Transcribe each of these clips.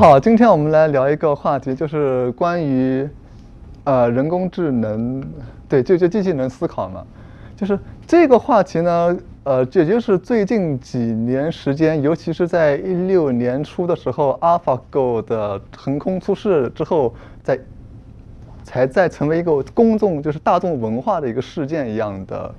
好，今天我们来聊一个话题，就是关于呃人工智能，对，就就机器人思考嘛。就是这个话题呢，呃，也就是最近几年时间，尤其是在一六年初的时候，AlphaGo 的横空出世之后，在才在成为一个公众就是大众文化的一个事件一样的。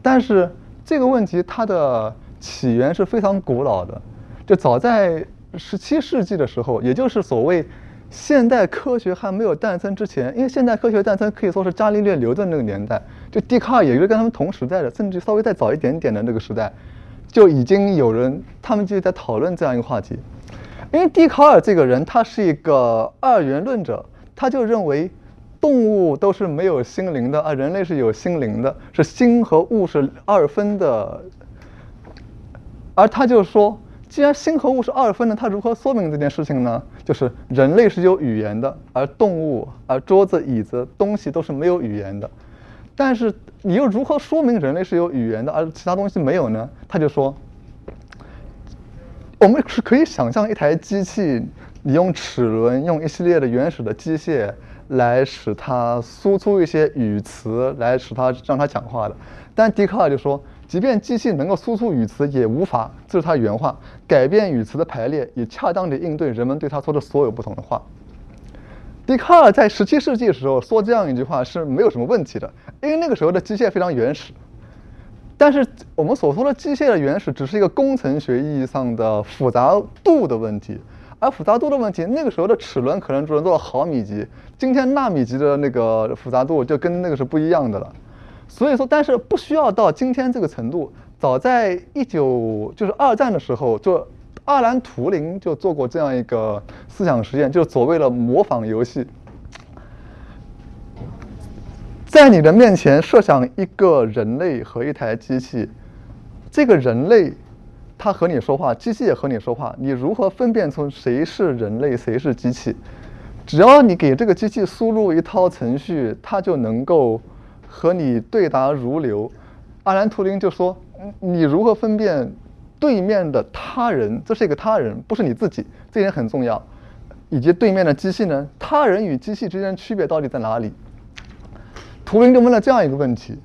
但是这个问题它的起源是非常古老的，就早在十七世纪的时候，也就是所谓现代科学还没有诞生之前，因为现代科学诞生可以说是伽利略、牛顿那个年代，就笛卡尔也就是跟他们同时代的，甚至稍微再早一点点的那个时代，就已经有人他们就在讨论这样一个话题。因为笛卡尔这个人他是一个二元论者，他就认为动物都是没有心灵的，啊人类是有心灵的，是心和物是二分的，而他就说。既然心和物是二分的，它如何说明这件事情呢？就是人类是有语言的，而动物、而桌子、椅子、东西都是没有语言的。但是你又如何说明人类是有语言的，而其他东西没有呢？他就说，我们是可以想象一台机器，你用齿轮，用一系列的原始的机械来使它输出一些语词，来使它让它讲话的。但笛卡尔就说。即便机器能够输出语词，也无法，这是他原话，改变语词的排列，以恰当的应对人们对他说的所有不同的话。笛卡尔在十七世纪的时候说这样一句话是没有什么问题的，因为那个时候的机械非常原始。但是我们所说的机械的原始，只是一个工程学意义上的复杂度的问题，而复杂度的问题，那个时候的齿轮可能只能做到毫米级，今天纳米级的那个复杂度就跟那个是不一样的了。所以说，但是不需要到今天这个程度。早在一九就是二战的时候，就阿兰·图灵就做过这样一个思想实验，就所谓的模仿游戏。在你的面前设想一个人类和一台机器，这个人类他和你说话，机器也和你说话，你如何分辨出谁是人类，谁是机器？只要你给这个机器输入一套程序，它就能够。和你对答如流，阿兰·图灵就说：“你如何分辨对面的他人？这是一个他人，不是你自己，这点很重要。以及对面的机器呢？他人与机器之间区别到底在哪里？”图灵就问了这样一个问题，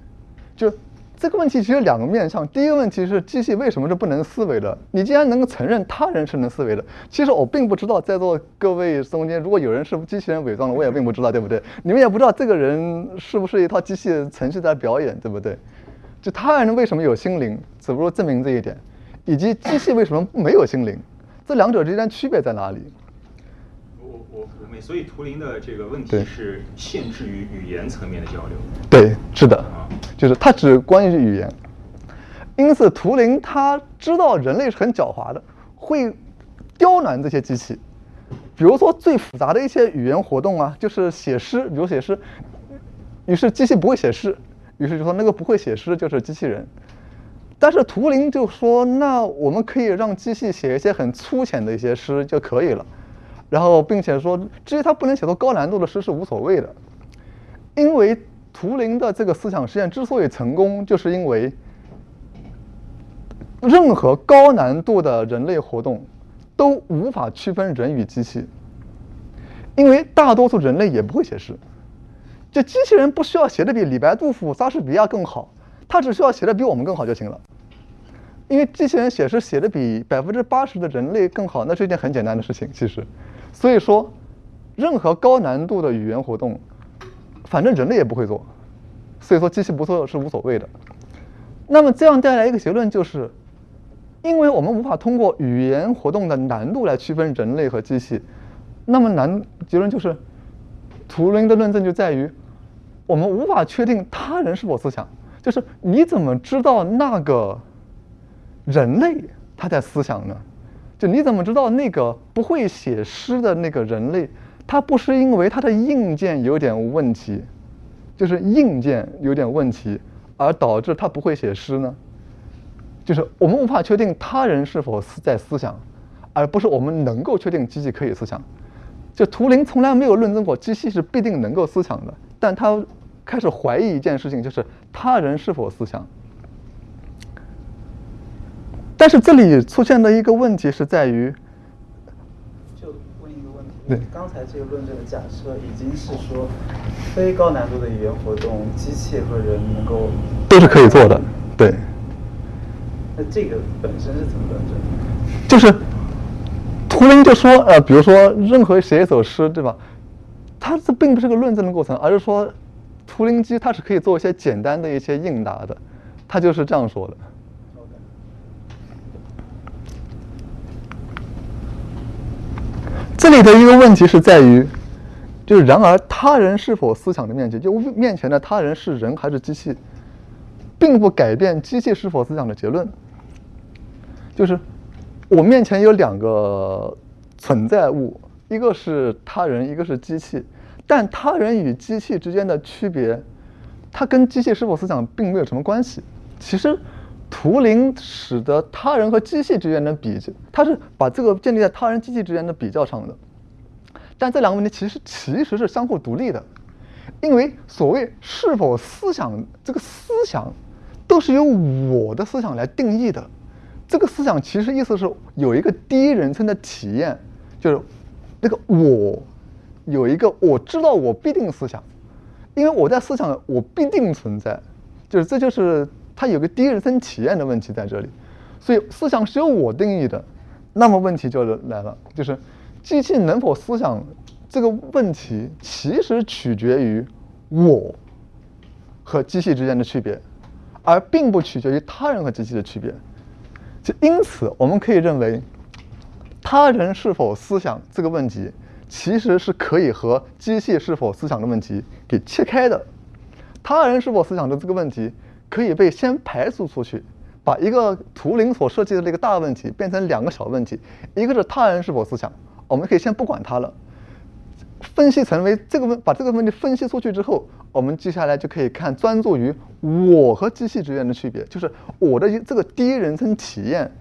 就这个问题其实两个面向。第一个问题是机器为什么是不能思维的？你既然能够承认他人是能思维的，其实我并不知道在座各位中间，如果有人是机器人伪装的，我也并不知道，对不对？你们也不知道这个人是不是一套机器程序在表演，对不对？就他人为什么有心灵，只不过证明这一点，以及机器为什么没有心灵，这两者之间区别在哪里？所以图灵的这个问题是限制于语言层面的交流。对，是的，就是它只关于语言。因此，图灵他知道人类是很狡猾的，会刁难这些机器。比如说最复杂的一些语言活动啊，就是写诗，比如写诗。于是机器不会写诗，于是就说那个不会写诗就是机器人。但是图灵就说，那我们可以让机器写一些很粗浅的一些诗就可以了。然后，并且说，至于他不能写出高难度的诗是无所谓的，因为图灵的这个思想实验之所以成功，就是因为任何高难度的人类活动都无法区分人与机器，因为大多数人类也不会写诗，就机器人不需要写的比李白、杜甫、莎士比亚更好，他只需要写的比我们更好就行了，因为机器人写诗写的比百分之八十的人类更好，那是一件很简单的事情，其实。所以说，任何高难度的语言活动，反正人类也不会做，所以说机器不做是无所谓的。那么这样带来一个结论就是，因为我们无法通过语言活动的难度来区分人类和机器，那么难结论就是，图灵的论证就在于，我们无法确定他人是否思想，就是你怎么知道那个人类他在思想呢？就你怎么知道那个不会写诗的那个人类，他不是因为他的硬件有点问题，就是硬件有点问题，而导致他不会写诗呢？就是我们无法确定他人是否思在思想，而不是我们能够确定机器可以思想。就图灵从来没有论证过机器是必定能够思想的，但他开始怀疑一件事情，就是他人是否思想。但是这里出现的一个问题是在于，就问一个问题对。刚才这个论证的假设已经是说，非高难度的语言活动，机器和人能够都是可以做的，对。那这个本身是怎么论证？就是图灵就说，呃，比如说任何写一首诗，对吧？它这并不是个论证的过程，而是说图灵机它是可以做一些简单的一些应答的，它就是这样说的。这里的一个问题是在于，就是然而他人是否思想的面前，就面前的他人是人还是机器，并不改变机器是否思想的结论。就是我面前有两个存在物，一个是他人，一个是机器，但他人与机器之间的区别，它跟机器是否思想并没有什么关系。其实。图灵使得他人和机器之间的比，它是把这个建立在他人机器之间的比较上的。但这两个问题其实其实是相互独立的，因为所谓是否思想，这个思想都是由我的思想来定义的。这个思想其实意思是有一个第一人称的体验，就是那个我有一个我知道我必定思想，因为我在思想我必定存在，就是这就是。它有个第一人称体验的问题在这里，所以思想是由我定义的，那么问题就来了，就是机器能否思想这个问题，其实取决于我和机器之间的区别，而并不取决于他人和机器的区别。就因此，我们可以认为，他人是否思想这个问题，其实是可以和机器是否思想的问题给切开的。他人是否思想的这个问题。可以被先排除出去，把一个图灵所设计的这个大问题变成两个小问题，一个是他人是否思想，我们可以先不管它了，分析成为这个问，把这个问题分析出去之后，我们接下来就可以看专注于我和机器之间的区别，就是我的这个第一人称体验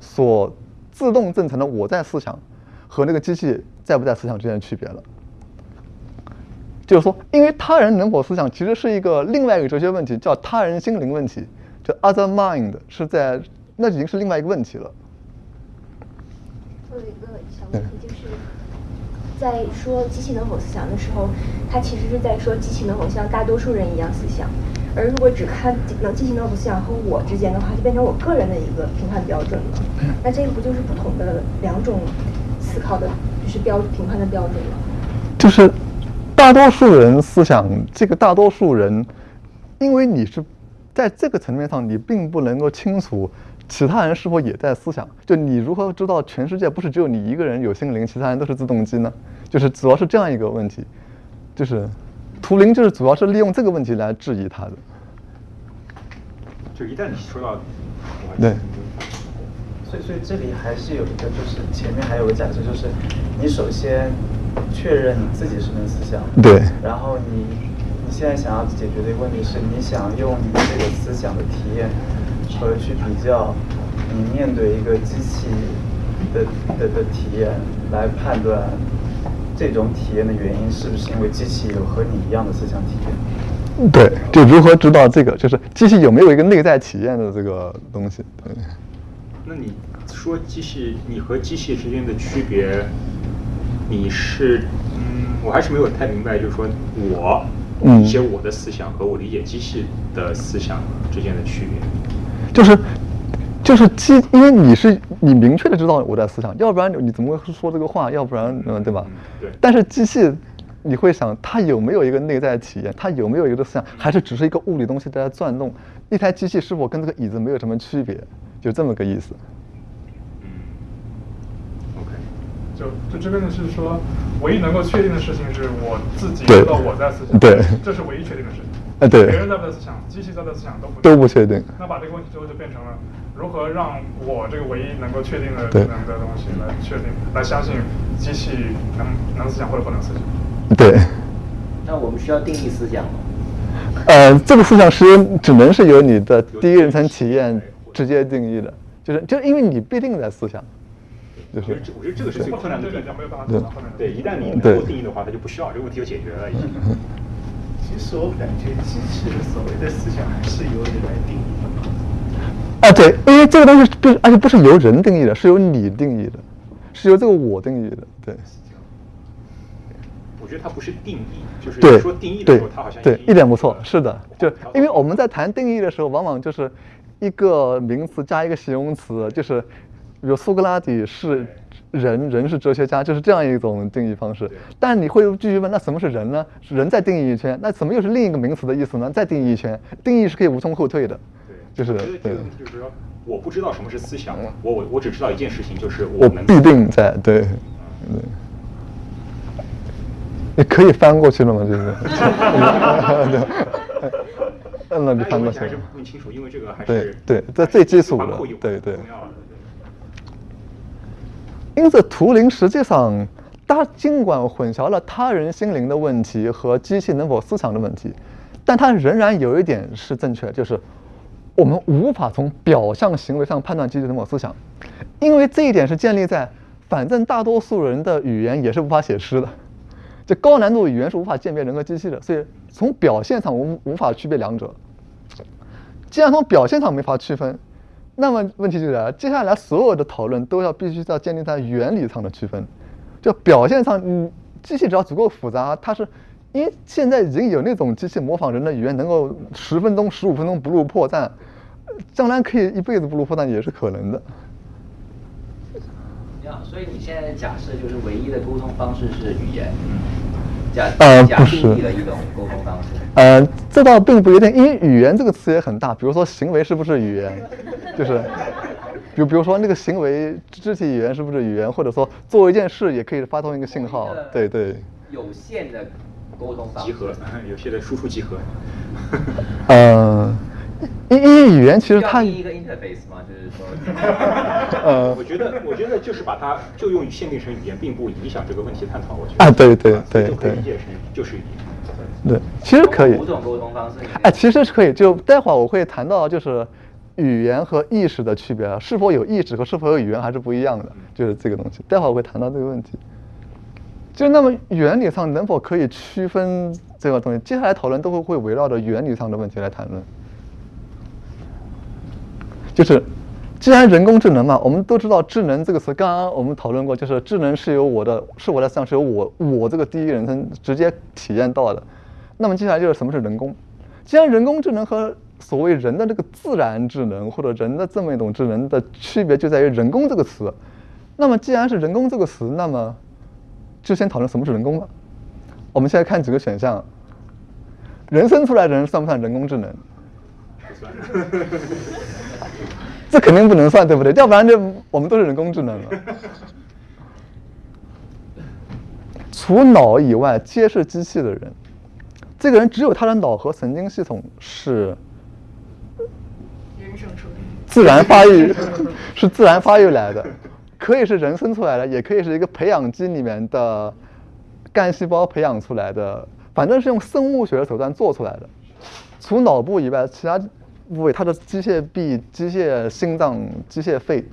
所自动正成的我在思想和那个机器在不在思想之间的区别了。就是说，因为他人能否思想，其实是一个另外一个哲学问题，叫他人心灵问题，就 other mind 是在那已经是另外一个问题了。我有一个小问题，就是在说机器能否思想的时候，它其实是在说机器能否像大多数人一样思想，而如果只看能机器能否思想和我之间的话，就变成我个人的一个评判标准了。那这个不就是不同的两种思考的，就是标评判的标准吗？就是。大多数人思想，这个大多数人，因为你是在这个层面上，你并不能够清楚其他人是否也在思想。就你如何知道全世界不是只有你一个人有心灵，其他人都是自动机呢？就是主要是这样一个问题，就是图灵就是主要是利用这个问题来质疑他的。就一旦你说到，对，所以所以这里还是有一个，就是前面还有个假设，就是你首先。确认你自己是能思想，对。然后你你现在想要解决的一个问题是你想用你这个思想的体验和去比较你面对一个机器的的的体验，来判断这种体验的原因是不是因为机器有和你一样的思想体验？对，就如何知道这个，就是机器有没有一个内在体验的这个东西？对。那你说机器，你和机器之间的区别？你是，嗯，我还是没有太明白，就是说我一些我的思想和我理解机器的思想之间的区别，就是，就是机，因为你是你明确的知道我在思想，要不然你怎么会说这个话？要不然，嗯，对吧？对。但是机器，你会想它有没有一个内在体验？它有没有一个思想？还是只是一个物理东西在转动？一台机器是否跟这个椅子没有什么区别？就这么个意思。就就这边的是说，唯一能够确定的事情是我自己知道我在思想，对，这是唯一确定的事情。哎，对，别人在不在思想，机器在不在思想都不都不确定。那把这个问题最后就变成了，如何让我这个唯一能够确定的能的东西来确定，来相信机器能能思想或者不能思想。对。那我们需要定义思想吗？呃，这个思想是只能是由你的第一人称体验直接定义的，就是就是因为你必定在思想。我觉得这，我觉得这个是最困难的地方。对，对，一旦你能够定义的话，它就不需要这个问题就解决了。已经。其实我感觉机器的所谓的思想还是由人来定义的。啊，对，因为这个东西不，而且不是由人定义的，是由你定义的，是由这个我定义的，对。我觉得它不是定义，就是说定义的时候，对它好像对一点不错，是的，就哦因为我们在谈定义的时候，往往就是一个名词加一个形容词，就是比如苏格拉底是人，人是哲学家，就是这样一种定义方式。但你会继续问，那什么是人呢？人再定义一圈，那怎么又是另一个名词的意思呢？再定义一圈，定义是可以无从后退的。对，就是对就是说，我不知道什么是思想，我我我只知道一件事情，就是我能必定在对。对你可以翻过去了吗？这个，嗯，那你翻过去了还是。问清楚，因为这个还对是对这最基础的对对重要的因此，图灵实际上，他尽管混淆了他人心灵的问题和机器能否思想的问题，但他仍然有一点是正确，就是我们无法从表象行为上判断机器能否思想，因为这一点是建立在反正大多数人的语言也是无法写诗的，这高难度语言是无法鉴别人和机器的，所以从表现上无无法区别两者。既然从表现上没法区分，那么问题就来了，接下来所有的讨论都要必须要建立在原理上的区分。就表现上，嗯，机器只要足够复杂，它是因为现在已经有那种机器模仿人的语言，能够十分钟、十五分钟不露破绽，呃将来可以一辈子不露破绽也是可能的。呀，所以你现在的假设就是唯一的沟通方式是语言，假假呃不是定义的一种沟通方式。呃，这倒并不一定，因为语言这个词也很大。比如说行为是不是语言，就是，比比如说那个行为肢体语言是不是语言，或者说做一件事也可以发送一个信号。对对。有限的沟通方式。集合，有限的输出集合。呃，因因为语言其实它一个 interface 吗？就是说，呃我觉得，我觉得就是把它就用限定成语言，并不影响这个问题探讨。我觉得啊对对啊对对就可以理解成就是语言。对，其实可以五。种沟通方式。哎，其实是可以。就待会儿我会谈到，就是语言和意识的区别，是否有意识和是否有语言还是不一样的，就是这个东西。待会儿我会谈到这个问题。就那么原理上能否可以区分这个东西？接下来讨论都会会围绕着原理上的问题来谈论。就是，既然人工智能嘛，我们都知道“智能”这个词，刚刚我们讨论过，就是智能是由我的，是我的思想，是由我我这个第一人称直接体验到的。那么接下来就是什么是人工？既然人工智能和所谓人的这个自然智能或者人的这么一种智能的区别就在于“人工”这个词。那么既然是“人工”这个词，那么就先讨论什么是人工吧。我们现在看几个选项：人生出来的人算不算人工智能？不算。这肯定不能算，对不对？要不然就我们都是人工智能了。除脑以外，皆是机器的人。这个人只有他的脑和神经系统是人生出来。自然发育，是自然发育来的，可以是人生出来的，也可以是一个培养基里面的干细胞培养出来的，反正是用生物学的手段做出来的。除脑部以外，其他部位它的机械臂、机械心脏、机械肺，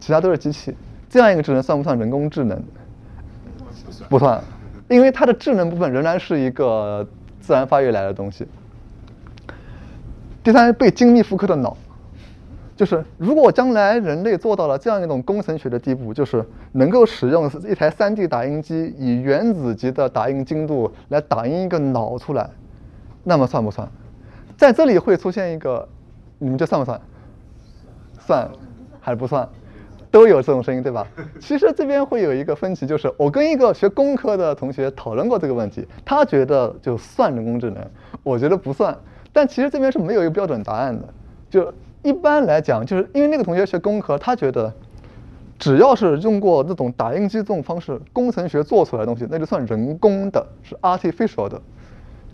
其他都是机器。这样一个智能算不算人工智能？不算，因为它的智能部分仍然是一个自然发育来的东西。第三，被精密复刻的脑，就是如果将来人类做到了这样一种工程学的地步，就是能够使用一台 3D 打印机以原子级的打印精度来打印一个脑出来，那么算不算？在这里会出现一个，你们这算不算？算还是不算？都有这种声音，对吧？其实这边会有一个分歧，就是我跟一个学工科的同学讨论过这个问题，他觉得就算人工智能，我觉得不算。但其实这边是没有一个标准答案的。就一般来讲，就是因为那个同学学工科，他觉得只要是用过那种打印机这种方式工程学做出来的东西，那就算人工的，是 artificial 的。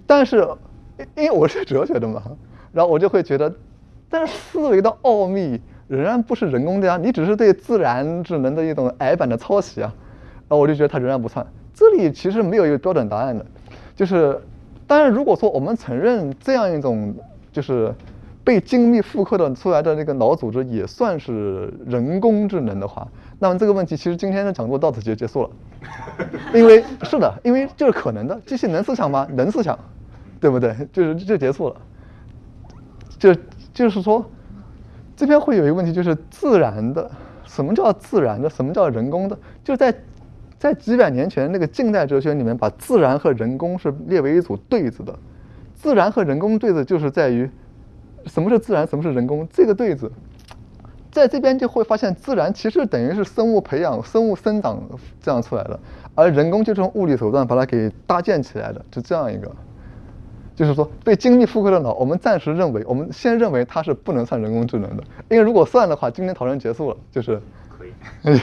但是因因为我是哲学的嘛，然后我就会觉得，但是思维的奥秘仍然不是人工的呀，你只是对自然智能的一种矮版的抄袭啊，然后我就觉得它仍然不算。这里其实没有一个标准答案的，就是当然如果说我们承认这样一种就是被精密复刻的出来的那个脑组织也算是人工智能的话，那么这个问题其实今天的讲座到此就结束了，因为是的，因为就是可能的，机器能思想吗？能思想，对不对？就是就结束了。就就是说，这边会有一个问题，就是自然的，什么叫自然的？什么叫人工的？就在在几百年前那个近代哲学里面，把自然和人工是列为一组对子的。自然和人工对子就是在于什么是自然，什么是人工这个对子，在这边就会发现，自然其实等于是生物培养、生物生长这样出来的，而人工就是用物理手段把它给搭建起来的，就这样一个。就是说，被精密复刻的脑，我们暂时认为，我们先认为它是不能算人工智能的，因为如果算的话，今天讨论结束了，就是可以。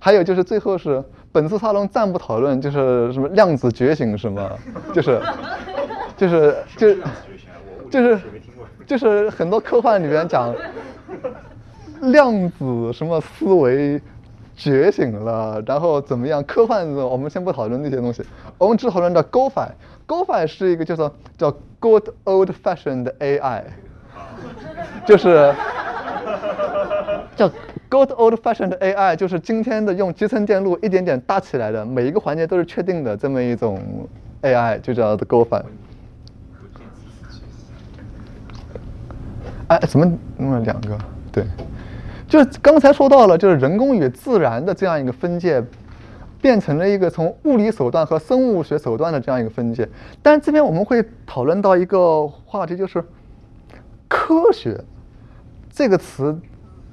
还有就是最后是本次沙龙暂不讨论，就是什么量子觉醒什么，就是就是就就是就是很多科幻里面讲量子什么思维。觉醒了，然后怎么样？科幻的我们先不讨论那些东西，我们只讨论到 GoFi。GoFi 是一个叫做叫 Good Old Fashioned AI，就是叫 Good Old Fashioned AI，就是今天的用集成电路一点点搭起来的，每一个环节都是确定的这么一种 AI，就叫 GoFi。哎，怎么弄了两个？对。就刚才说到了，就是人工与自然的这样一个分界，变成了一个从物理手段和生物学手段的这样一个分界。但这边我们会讨论到一个话题，就是科学这个词，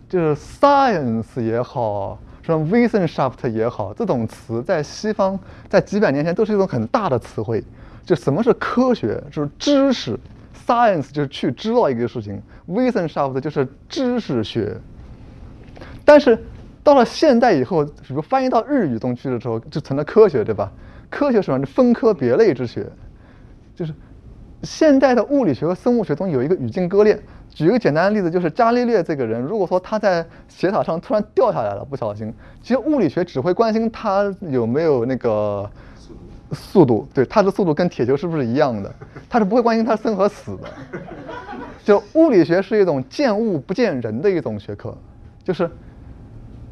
就是 science 也好，什么 Wissenschaft 也好，这种词在西方在几百年前都是一种很大的词汇。就什么是科学，就是知识，science 就是去知道一个事情，Wissenschaft 就是知识学。但是到了现代以后，比如翻译到日语中去的时候，就成了科学，对吧？科学是什么？分科别类之学，就是现代的物理学和生物学中有一个语境割裂。举一个简单的例子，就是伽利略这个人，如果说他在斜塔上突然掉下来了，不小心，其实物理学只会关心他有没有那个速度，对，他的速度跟铁球是不是一样的，他是不会关心他生和死的。就物理学是一种见物不见人的一种学科，就是。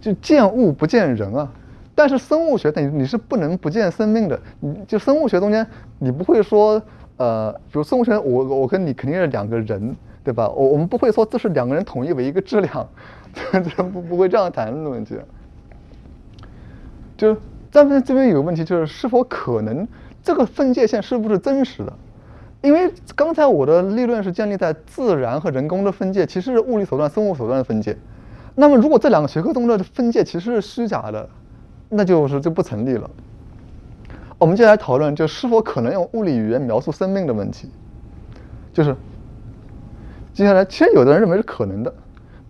就见物不见人啊，但是生物学等于你是不能不见生命的。你就生物学中间，你不会说，呃，比如生物学，我我跟你肯定是两个人，对吧？我我们不会说这是两个人统一为一个质量，这不不会这样谈论的问题。就咱们这边有个问题，就是是否可能这个分界线是不是真实的？因为刚才我的立论是建立在自然和人工的分界，其实是物理手段、生物手段的分界。那么，如果这两个学科中的分界其实是虚假的，那就是就不成立了。我们接下来讨论，就是否可能用物理语言描述生命的问题。就是接下来，其实有的人认为是可能的，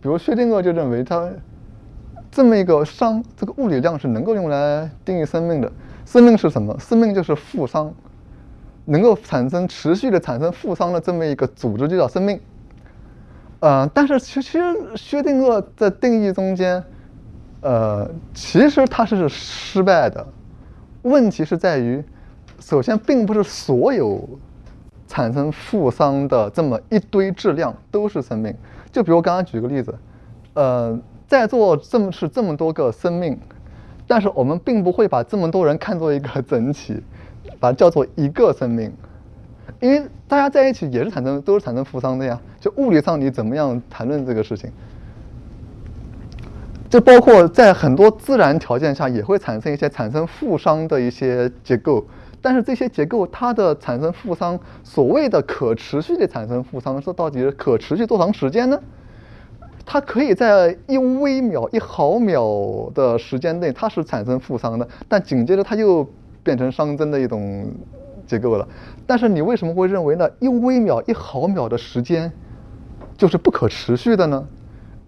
比如薛定谔就认为他这么一个熵，这个物理量是能够用来定义生命的。生命是什么？生命就是负熵，能够产生持续的产生负熵的这么一个组织就叫生命。呃，但是其实薛定谔的定义中间，呃，其实他是失败的。问题是在于，首先并不是所有产生负熵的这么一堆质量都是生命。就比如刚刚举个例子，呃，在座这么是这么多个生命，但是我们并不会把这么多人看作一个 整体，把它叫做一个生命。因为大家在一起也是产生，都是产生负熵的呀。就物理上你怎么样谈论这个事情？就包括在很多自然条件下也会产生一些产生负熵的一些结构，但是这些结构它的产生负熵，所谓的可持续的产生负熵，是到底是可持续多长时间呢？它可以在一微秒、一毫秒的时间内它是产生负熵的，但紧接着它又变成熵增的一种。结构了，但是你为什么会认为呢？一微秒、一毫秒的时间就是不可持续的呢？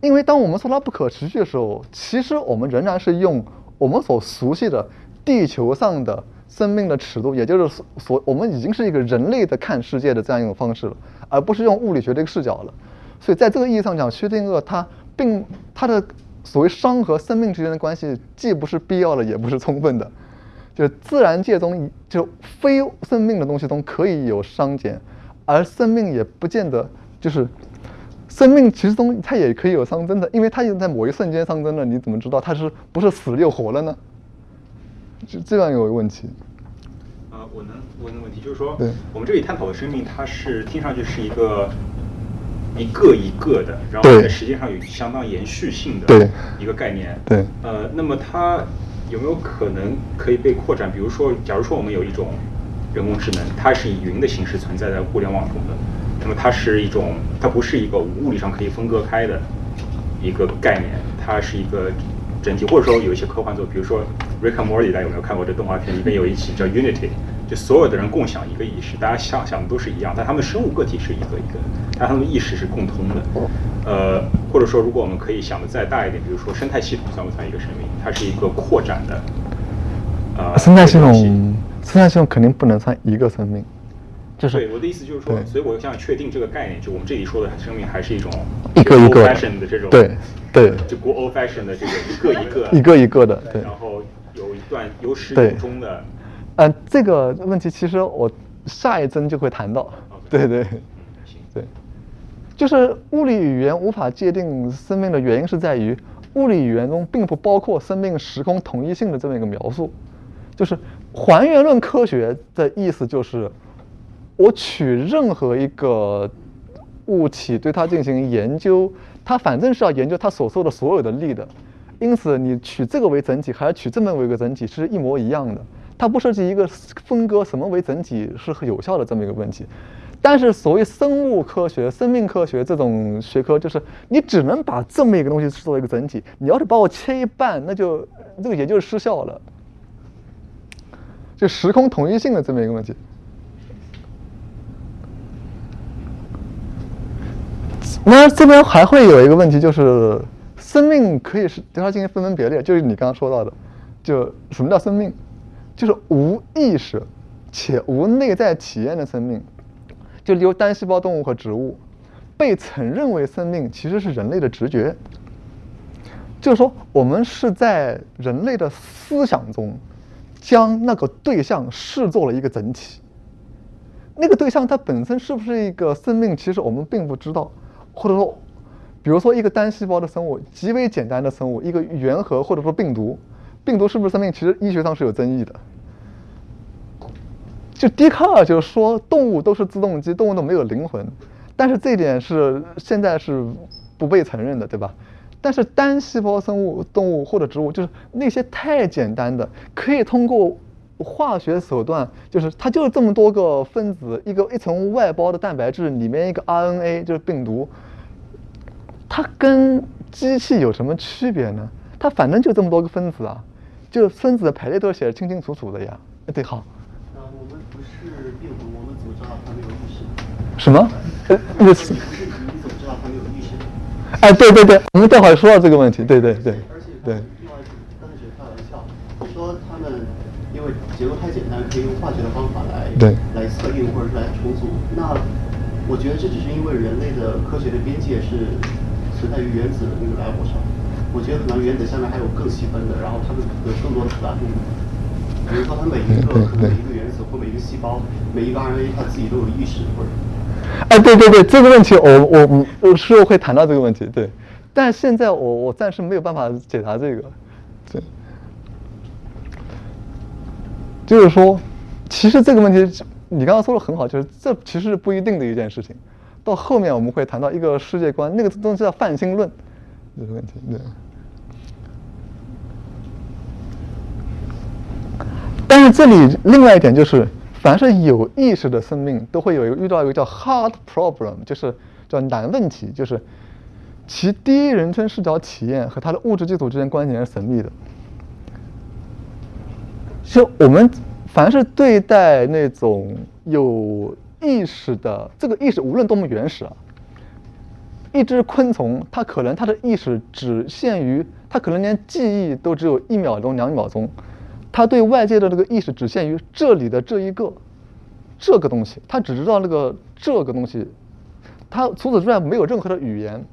因为当我们说它不可持续的时候，其实我们仍然是用我们所熟悉的地球上的生命的尺度，也就是所我们已经是一个人类的看世界的这样一种方式了，而不是用物理学这个视角了。所以在这个意义上讲，薛定谔他并他的所谓熵和生命之间的关系，既不是必要的，也不是充分的。就自然界中，就非生命的东西中可以有熵减，而生命也不见得就是生命，其实中它也可以有熵增的，因为它在某一瞬间熵增了，你怎么知道它是不是死了又活了呢？就这样有问题。啊，我能问的问题就是说，我们这里探讨的生命，它是听上去是一个一个一个的，然后在时间上有相当延续性的一个概念。对。呃，那么它有没有可能可以被扩展？比如说，假如说我们有一种人工智能，它是以云的形式存在在互联网中的，那么它是一种，它不是一个物理上可以分割开的一个概念，它是一个整体。或者说有一些科幻作，比如说《Rick and Morty》，大家有没有看过这动画片？里面有一集叫 Unity。就所有的人共享一个意识，大家想想的都是一样，但他们生物个体是一个一个，但他们意识是共通的。呃，或者说，如果我们可以想的再大一点，比如说生态系统算不算一个生命？它是一个扩展的。呃，生态系统，生态系统肯定不能算一个生命。就是对我的意思就是说，所以我想确定这个概念，就我们这里说的生命还是一种一个一个 fashion 的这种，对对，就国 old fashion 的这个一个一个一个一个的，对。然后有一段有始有终的。嗯，这个问题其实我下一帧就会谈到。对对，对，就是物理语言无法界定生命的原因是在于，物理语言中并不包括生命时空统一性的这么一个描述。就是还原论科学的意思就是，我取任何一个物体对它进行研究，它反正是要研究它所受的所有的力的，因此你取这个为整体还是取这么为一个整体是一模一样的。它不涉及一个分割什么为整体是有效的这么一个问题，但是所谓生物科学、生命科学这种学科，就是你只能把这么一个东西视作一个整体，你要是把我切一半，那就这个也就是失效了，就时空统一性的这么一个问题。那这边还会有一个问题，就是生命可以是对它进行分门别类，就是你刚刚说到的，就什么叫生命？就是无意识且无内在体验的生命，就例如单细胞动物和植物，被承认为生命其实是人类的直觉。就是说，我们是在人类的思想中，将那个对象视作了一个整体。那个对象它本身是不是一个生命，其实我们并不知道。或者说，比如说一个单细胞的生物，极为简单的生物，一个原核或者说病毒。病毒是不是生命？其实医学上是有争议的。就笛卡尔就说动物都是自动机，动物都没有灵魂，但是这一点是现在是不被承认的，对吧？但是单细胞生物、动物或者植物，就是那些太简单的，可以通过化学手段，就是它就是这么多个分子，一个一层外包的蛋白质里面一个 RNA 就是病毒，它跟机器有什么区别呢？它反正就这么多个分子啊。就分子的排列都写的清清楚楚的呀，哎对好。呃，我们不是病毒，我们怎么知道它没有意识？什么？呃，不是，你怎么知道它没有意识？哎，对对对，我们待会儿说到这个问题，对对对。而且，对。另外，刚才学开玩笑，你说他们因为结构太简单，可以用化学的方法来对来测定或者是来重组。那我觉得这只是因为人类的科学的边界是存在于原子的那个 level 上。我觉得可能原子下面还有更细分的，然后它们有更多的复杂度。比如说，它每一个可能每一个原子或每一个细胞、每一个 RNA，它自己都有意识，或者……哎，对对对，这个问题我我我是会谈到这个问题，对。但现在我我暂时没有办法解答这个，对。就是说，其实这个问题你刚刚说的很好，就是这其实是不一定的一件事情。到后面我们会谈到一个世界观，那个东西叫泛心论，这个问题，对。但是这里另外一点就是，凡是有意识的生命都会有一个遇到一个叫 hard problem，就是叫难问题，就是其第一人称视角体验和它的物质基础之间关系是神秘的。就我们凡是对待那种有意识的这个意识，无论多么原始啊，一只昆虫，它可能它的意识只限于，它可能连记忆都只有一秒钟、两秒钟。他对外界的这个意识只限于这里的这一个这个东西，他只知道那个这个东西，他除此之外没有任何的语言。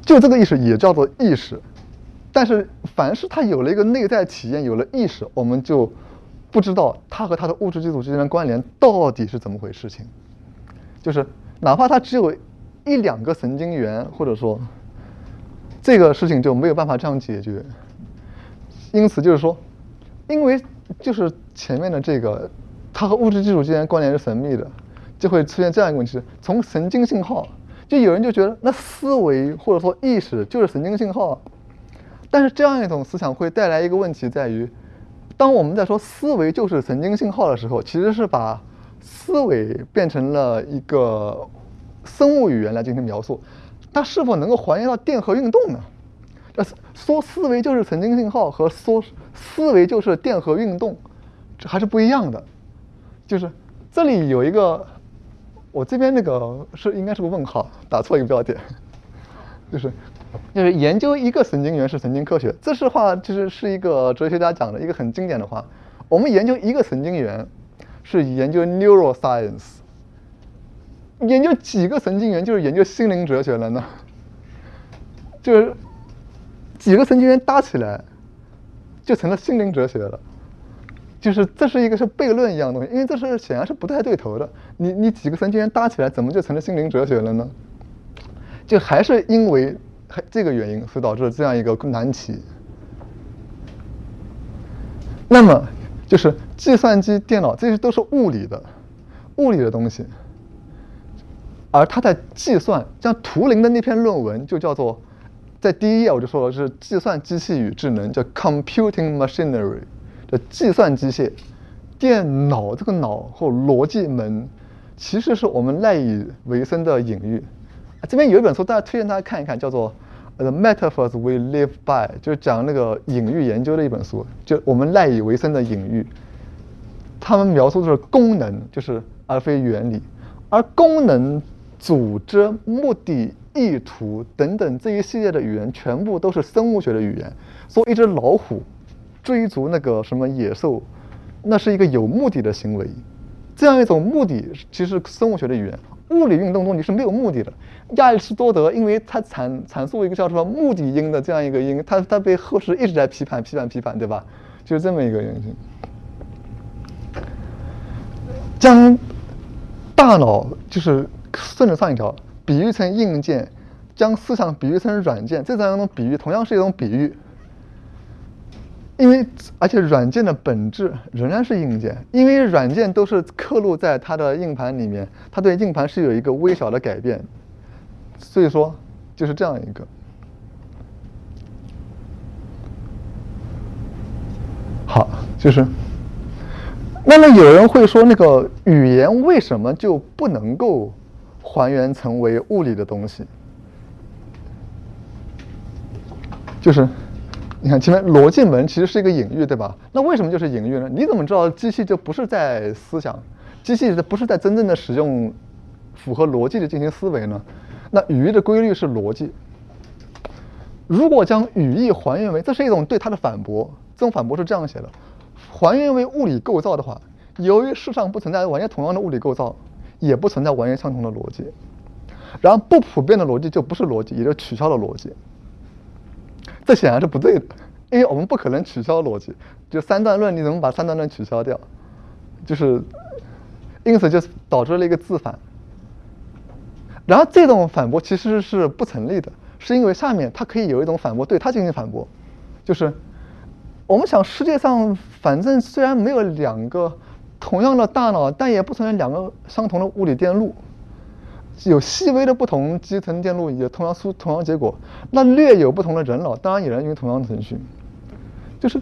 就这个意识也叫做意识，但是凡是他有了一个内在体验，有了意识，我们就不知道他和他的物质基础之间的关联到底是怎么回事情。就是哪怕他只有一两个神经元，或者说这个事情就没有办法这样解决。因此就是说，因为就是前面的这个，它和物质基础之间关联是神秘的，就会出现这样一个问题：从神经信号，就有人就觉得那思维或者说意识就是神经信号，但是这样一种思想会带来一个问题，在于，当我们在说思维就是神经信号的时候，其实是把思维变成了一个生物语言来进行描述，它是否能够还原到电荷运动呢？呃，说思维就是神经信号和说思维就是电荷运动，这还是不一样的。就是这里有一个，我这边那个是应该是个问号，打错一个标点。就是就是研究一个神经元是神经科学，这是话就是是一个哲学家讲的一个很经典的话。我们研究一个神经元是研究 neuroscience，研究几个神经元就是研究心灵哲学了呢？就是。几个神经元搭起来，就成了心灵哲学了。就是这是一个是悖论一样的东西，因为这是显然是不太对头的。你你几个神经元搭起来，怎么就成了心灵哲学了呢？就还是因为这个原因，所导致了这样一个难题。那么就是计算机、电脑这些都是物理的，物理的东西，而它在计算，像图灵的那篇论文就叫做。在第一页我就说了，是计算机器与智能，叫 computing machinery，的计算机械、电脑这个脑或逻辑门，其实是我们赖以为生的隐喻。这边有一本书，大家推荐大家看一看，叫做《The Metaphors We Live By》，就是讲那个隐喻研究的一本书，就我们赖以为生的隐喻。他们描述的是功能，就是而非原理，而功能、组织、目的。意图等等这一系列的语言，全部都是生物学的语言。说一只老虎追逐那个什么野兽，那是一个有目的的行为。这样一种目的，其实生物学的语言，物理运动中你是没有目的的。亚里士多德，因为他阐阐述一个叫做目的因的这样一个因，他他被后世一直在批判批判批判，对吧？就是这么一个原因。将大脑就是顺着上一条。比喻成硬件，将思想比喻成软件，这样一种比喻同样是一种比喻。因为而且软件的本质仍然是硬件，因为软件都是刻录在它的硬盘里面，它对硬盘是有一个微小的改变，所以说就是这样一个。好，就是。那么有人会说，那个语言为什么就不能够？还原成为物理的东西，就是你看前面逻辑门其实是一个隐喻，对吧？那为什么就是隐喻呢？你怎么知道机器就不是在思想，机器不是在真正的使用符合逻辑的进行思维呢？那语义的规律是逻辑。如果将语义还原为，这是一种对它的反驳。这种反驳是这样写的：还原为物理构造的话，由于世上不存在完全同样的物理构造。也不存在完全相同的逻辑，然后不普遍的逻辑就不是逻辑，也就取消了逻辑。这显然是不对的，因为我们不可能取消逻辑。就三段论，你怎么把三段论取消掉？就是，因此就导致了一个自反。然后这种反驳其实是不成立的，是因为下面它可以有一种反驳对它进行反驳，就是我们想世界上反正虽然没有两个。同样的大脑，但也不存在两个相同的物理电路，有细微的不同，基层电路也同样出同样结果。那略有不同的人脑，当然也能运行同样的程序。就是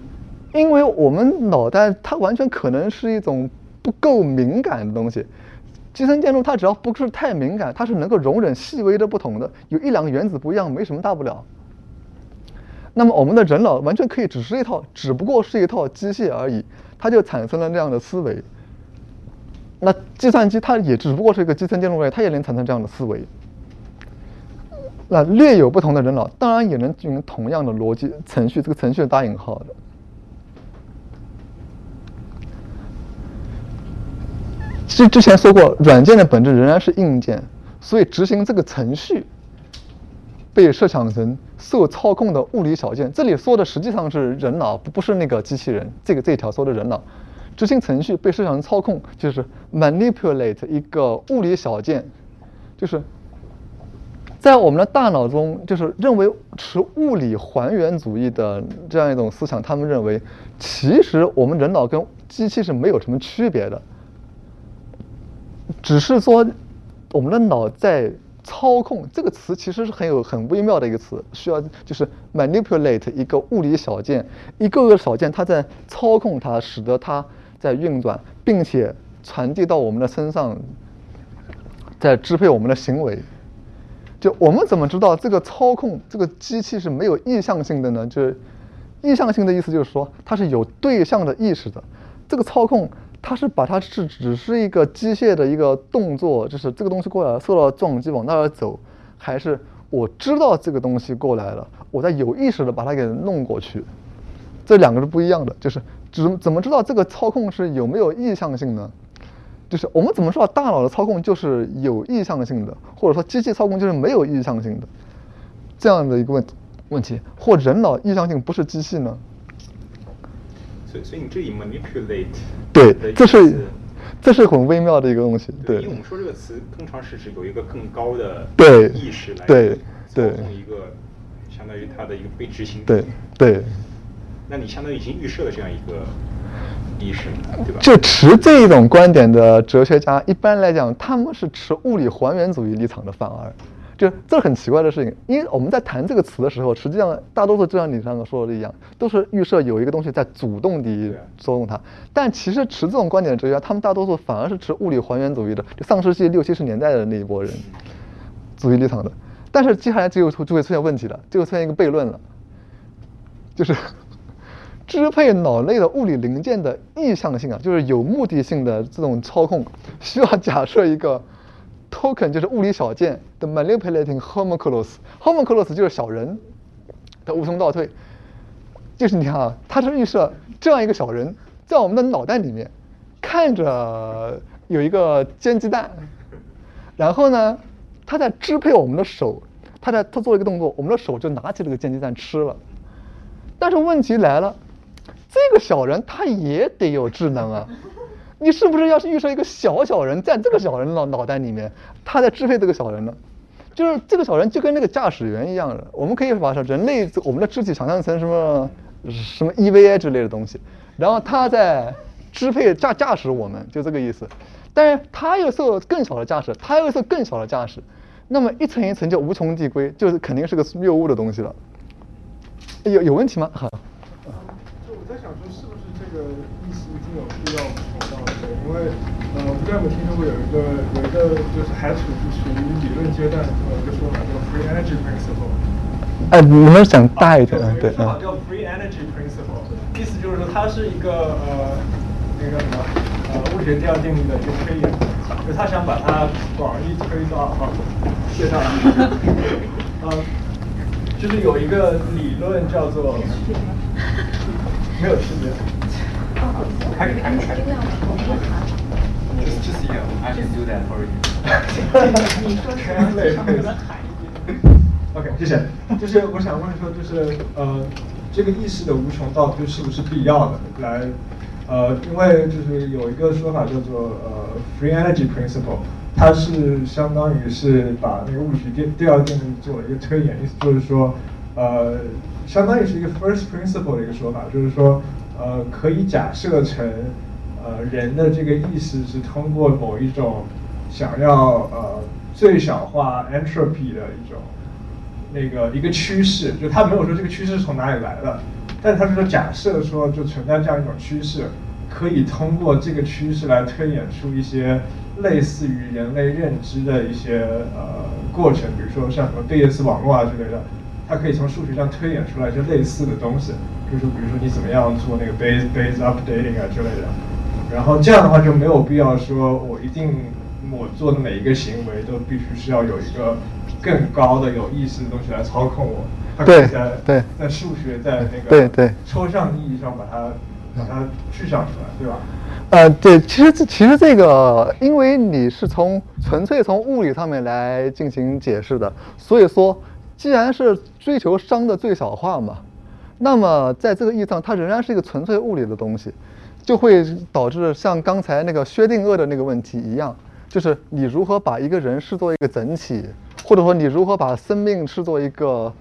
因为我们脑袋它完全可能是一种不够敏感的东西，基层电路它只要不是太敏感，它是能够容忍细微的不同的，有一两个原子不一样，没什么大不了。那么我们的人脑完全可以只是一套，只不过是一套机械而已。他就产生了那样的思维。那计算机它也只不过是一个基层电路而已，它也能产生这样的思维。那略有不同的人脑，当然也能进行同样的逻辑程序。这个程序是打引号的。其实之前说过，软件的本质仍然是硬件，所以执行这个程序。被设想成受操控的物理小件，这里说的实际上是人脑，不不是那个机器人。这个这一条说的人脑，执行程序被设想成操控，就是 manipulate 一个物理小件，就是在我们的大脑中，就是认为持物理还原主义的这样一种思想，他们认为其实我们人脑跟机器是没有什么区别的。只是说我们的脑在操控这个词，其实是很有很微妙的一个词，需要就是 manipulate 一个物理小件，一个个小件，它在操控它，使得它在运转，并且传递到我们的身上，在支配我们的行为。就我们怎么知道这个操控这个机器是没有意向性的呢？就是意向性的意思就是说它是有对象的意识的。这个操控它是把它是只是一个机械的一个动作，就是这个东西过来，受到撞击往那儿走，还是我知道这个东西过来了，我在有意识的把它给弄过去。这两个是不一样的。就是怎怎么知道这个操控是有没有意向性呢？就是我们怎么说大脑的操控就是有意向性的，或者说机器操控就是没有意向性的，这样的一个问问题，或人脑意向性不是机器呢？所以，所以你这里 manipulate 对，这是这是很微妙的一个东西。对，因为我们说这个词通常是指有一个更高的对意识来对操控一个相当于它的一个被执行对对。那你相当于已经预设了这样一个。意识，对吧？就持这一种观点的哲学家，一般来讲，他们是持物理还原主义立场的，反而，就这很奇怪的事情。因为我们在谈这个词的时候，实际上大多数就像你上次说的一样，都是预设有一个东西在主动地作用它。但其实持这种观点的哲学家，他们大多数反而是持物理还原主义的，就上世纪六七十年代的那一波人主义立场的。但是接下来就就会出现问题了，就会出现一个悖论了，就是。支配脑内的物理零件的意向性啊，就是有目的性的这种操控，需要假设一个 token，就是物理小件的 manipulating homunculus，homunculus 就是小人的无从倒退，就是你看啊，它是预设这样一个小人，在我们的脑袋里面看着有一个煎鸡蛋，然后呢，他在支配我们的手，他在他做一个动作，我们的手就拿起这个煎鸡蛋吃了，但是问题来了。这个小人他也得有智能啊，你是不是要是预设一个小小人在这个小人脑脑袋里面，他在支配这个小人呢？就是这个小人就跟那个驾驶员一样的，我们可以把人类我们的肢体想象成什么什么 EVA 之类的东西，然后他在支配驾驾驶我们，就这个意思。但是他又受更小的驾驶，他又受更小的驾驶，那么一层一层就无穷递归，就是肯定是个谬误的东西了。有有问题吗？好。有必要补充到的，因为呃，不知道有没有听说过有一个有一个就是还处处于理论阶段的一个说法叫 free energy principle。哎，你们讲大一点，对，说法叫 free energy principle，意思就是说它是一个呃那个什么呃物理学第二定律的一个推演，就他想把它广义推到啊，谢谢啊，呃，就是有一个理论叫做没有区别。开始开始开始。Just just you, I can do that for you. 你说是 OK，谢谢。就是我想问说，就是呃，这个意识的无穷倒退是不是必要的？来，呃，因为就是有一个说法叫做呃 free energy principle，它是相当于是把那个物理学第第二定律做了一个推演，意思就是说，呃，相当于是一个 first principle 的一个说法，就是说。呃，可以假设成，呃，人的这个意识是通过某一种想要呃最小化 entropy 的一种那个一个趋势，就他没有说这个趋势从哪里来的，但他是说假设说就存在这样一种趋势，可以通过这个趋势来推演出一些类似于人类认知的一些呃过程，比如说像什么贝叶斯网络啊之类的，它可以从数学上推演出来一些类似的东西。就是比如说你怎么样做那个 base base updating 啊之类的，然后这样的话就没有必要说我一定我做的每一个行为都必须是要有一个更高的有意识的东西来操控我。对对，在数学在那个对对抽象意义上把它把它具象出来，对吧？呃，对，其实这其实这个，因为你是从纯粹从物理上面来进行解释的，所以说既然是追求熵的最小化嘛。那么，在这个意义上，它仍然是一个纯粹物理的东西，就会导致像刚才那个薛定谔的那个问题一样，就是你如何把一个人视作一个整体，或者说你如何把生命视作一个，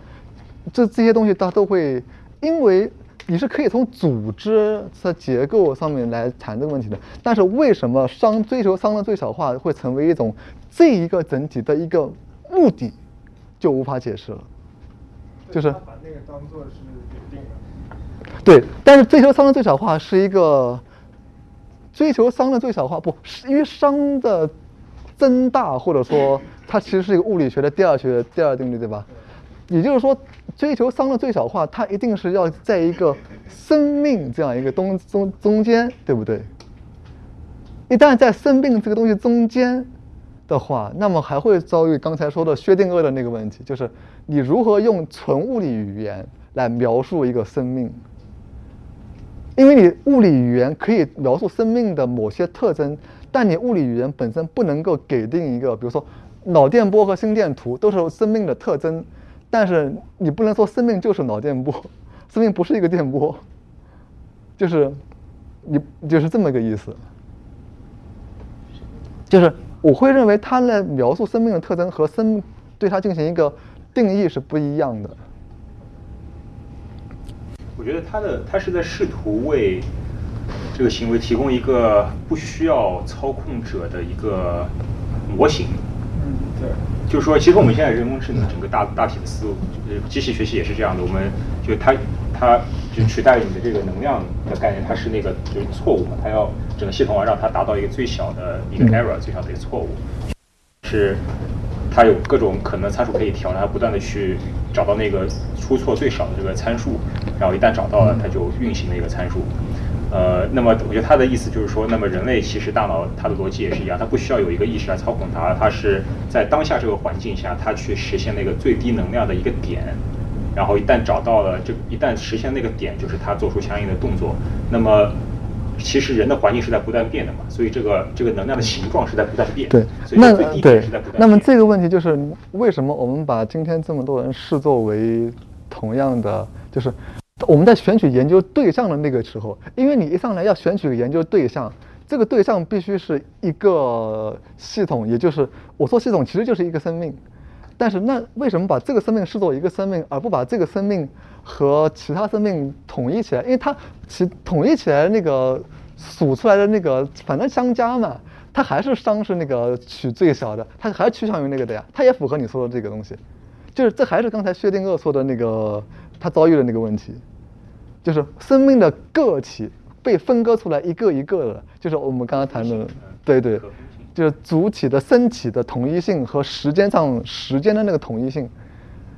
这这些东西它都会，因为你是可以从组织的结构上面来谈这个问题的。但是为什么熵追求熵的最小化会成为一种这一个整体的一个目的，就无法解释了。就是把那个当做是决定的。对，但是追求熵的最小化是一个追求熵的最小化，不是因为熵的增大或者说它其实是一个物理学的第二学第二定律，对吧？也就是说，追求熵的最小化，它一定是要在一个生命这样一个东中中间，对不对？一旦在生命这个东西中间的话，那么还会遭遇刚才说的薛定谔的那个问题，就是你如何用纯物理语言来描述一个生命？因为你物理语言可以描述生命的某些特征，但你物理语言本身不能够给定一个，比如说脑电波和心电图都是生命的特征。但是你不能说生命就是脑电波，生命不是一个电波，就是你就是这么个意思，就是我会认为他在描述生命的特征和生对它进行一个定义是不一样的。我觉得他的他是在试图为这个行为提供一个不需要操控者的一个模型。嗯，对。就是说，其实我们现在人工智能整个大大体的思路，就是机器学习也是这样的。我们就它它就取代你的这个能量的概念，它是那个就是错误嘛，它要整个系统要让它达到一个最小的一个 error，最小的一个错误，是它有各种可能参数可以调，然后不断的去找到那个出错最少的这个参数，然后一旦找到了，它就运行那个参数。呃，那么我觉得他的意思就是说，那么人类其实大脑它的逻辑也是一样，它不需要有一个意识来操控它，它是在当下这个环境下，它去实现那个最低能量的一个点，然后一旦找到了这，一旦实现那个点，就是它做出相应的动作。那么其实人的环境是在不断变的嘛，所以这个这个能量的形状是在不断变。对，那对，那么这个问题就是为什么我们把今天这么多人视作为同样的，就是。我们在选取研究对象的那个时候，因为你一上来要选取研究对象，这个对象必须是一个系统，也就是我说系统其实就是一个生命。但是那为什么把这个生命视作一个生命，而不把这个生命和其他生命统一起来？因为它其统一起来那个数出来的那个反正相加嘛，它还是熵是那个取最小的，它还是趋向于那个的呀，它也符合你说的这个东西。就是这还是刚才薛定谔说的那个他遭遇的那个问题。就是生命的个体被分割出来一个一个的，就是我们刚刚谈的，对对，就是主体的身体的统一性和时间上时间的那个统一性，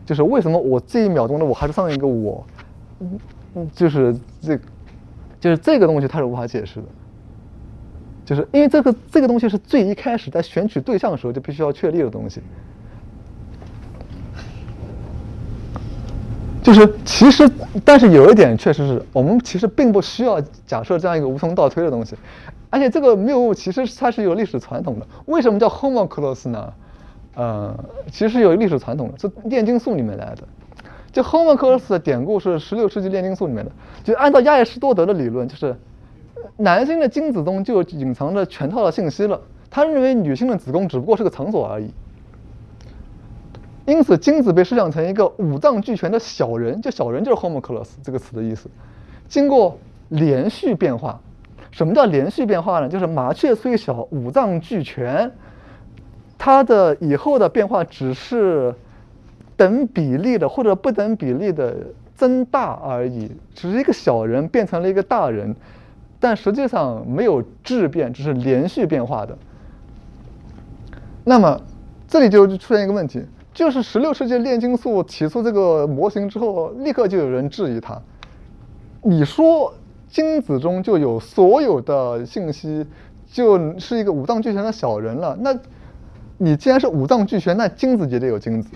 就是为什么我这一秒钟的我还是上一个我，嗯，就是这，就是这个东西它是无法解释的，就是因为这个这个东西是最一开始在选取对象的时候就必须要确立的东西。就是其实，但是有一点确实是我们其实并不需要假设这样一个无从倒推的东西，而且这个谬误其实它是有历史传统的。为什么叫 homunculus 呢？呃，其实有历史传统的，是炼金术里面来的。就 homunculus 的典故是十六世纪炼金术里面的。就按照亚里士多德的理论，就是男性的精子中就隐藏着全套的信息了。他认为女性的子宫只不过是个场所而已。因此，精子被设想成一个五脏俱全的小人，就小人就是 homunculus 这个词的意思。经过连续变化，什么叫连续变化呢？就是麻雀虽小，五脏俱全，它的以后的变化只是等比例的或者不等比例的增大而已，只是一个小人变成了一个大人，但实际上没有质变，只是连续变化的。那么，这里就出现一个问题。就是十六世纪炼金术提出这个模型之后，立刻就有人质疑他。你说精子中就有所有的信息，就是一个五脏俱全的小人了。那你既然是五脏俱全，那精子也得有精子。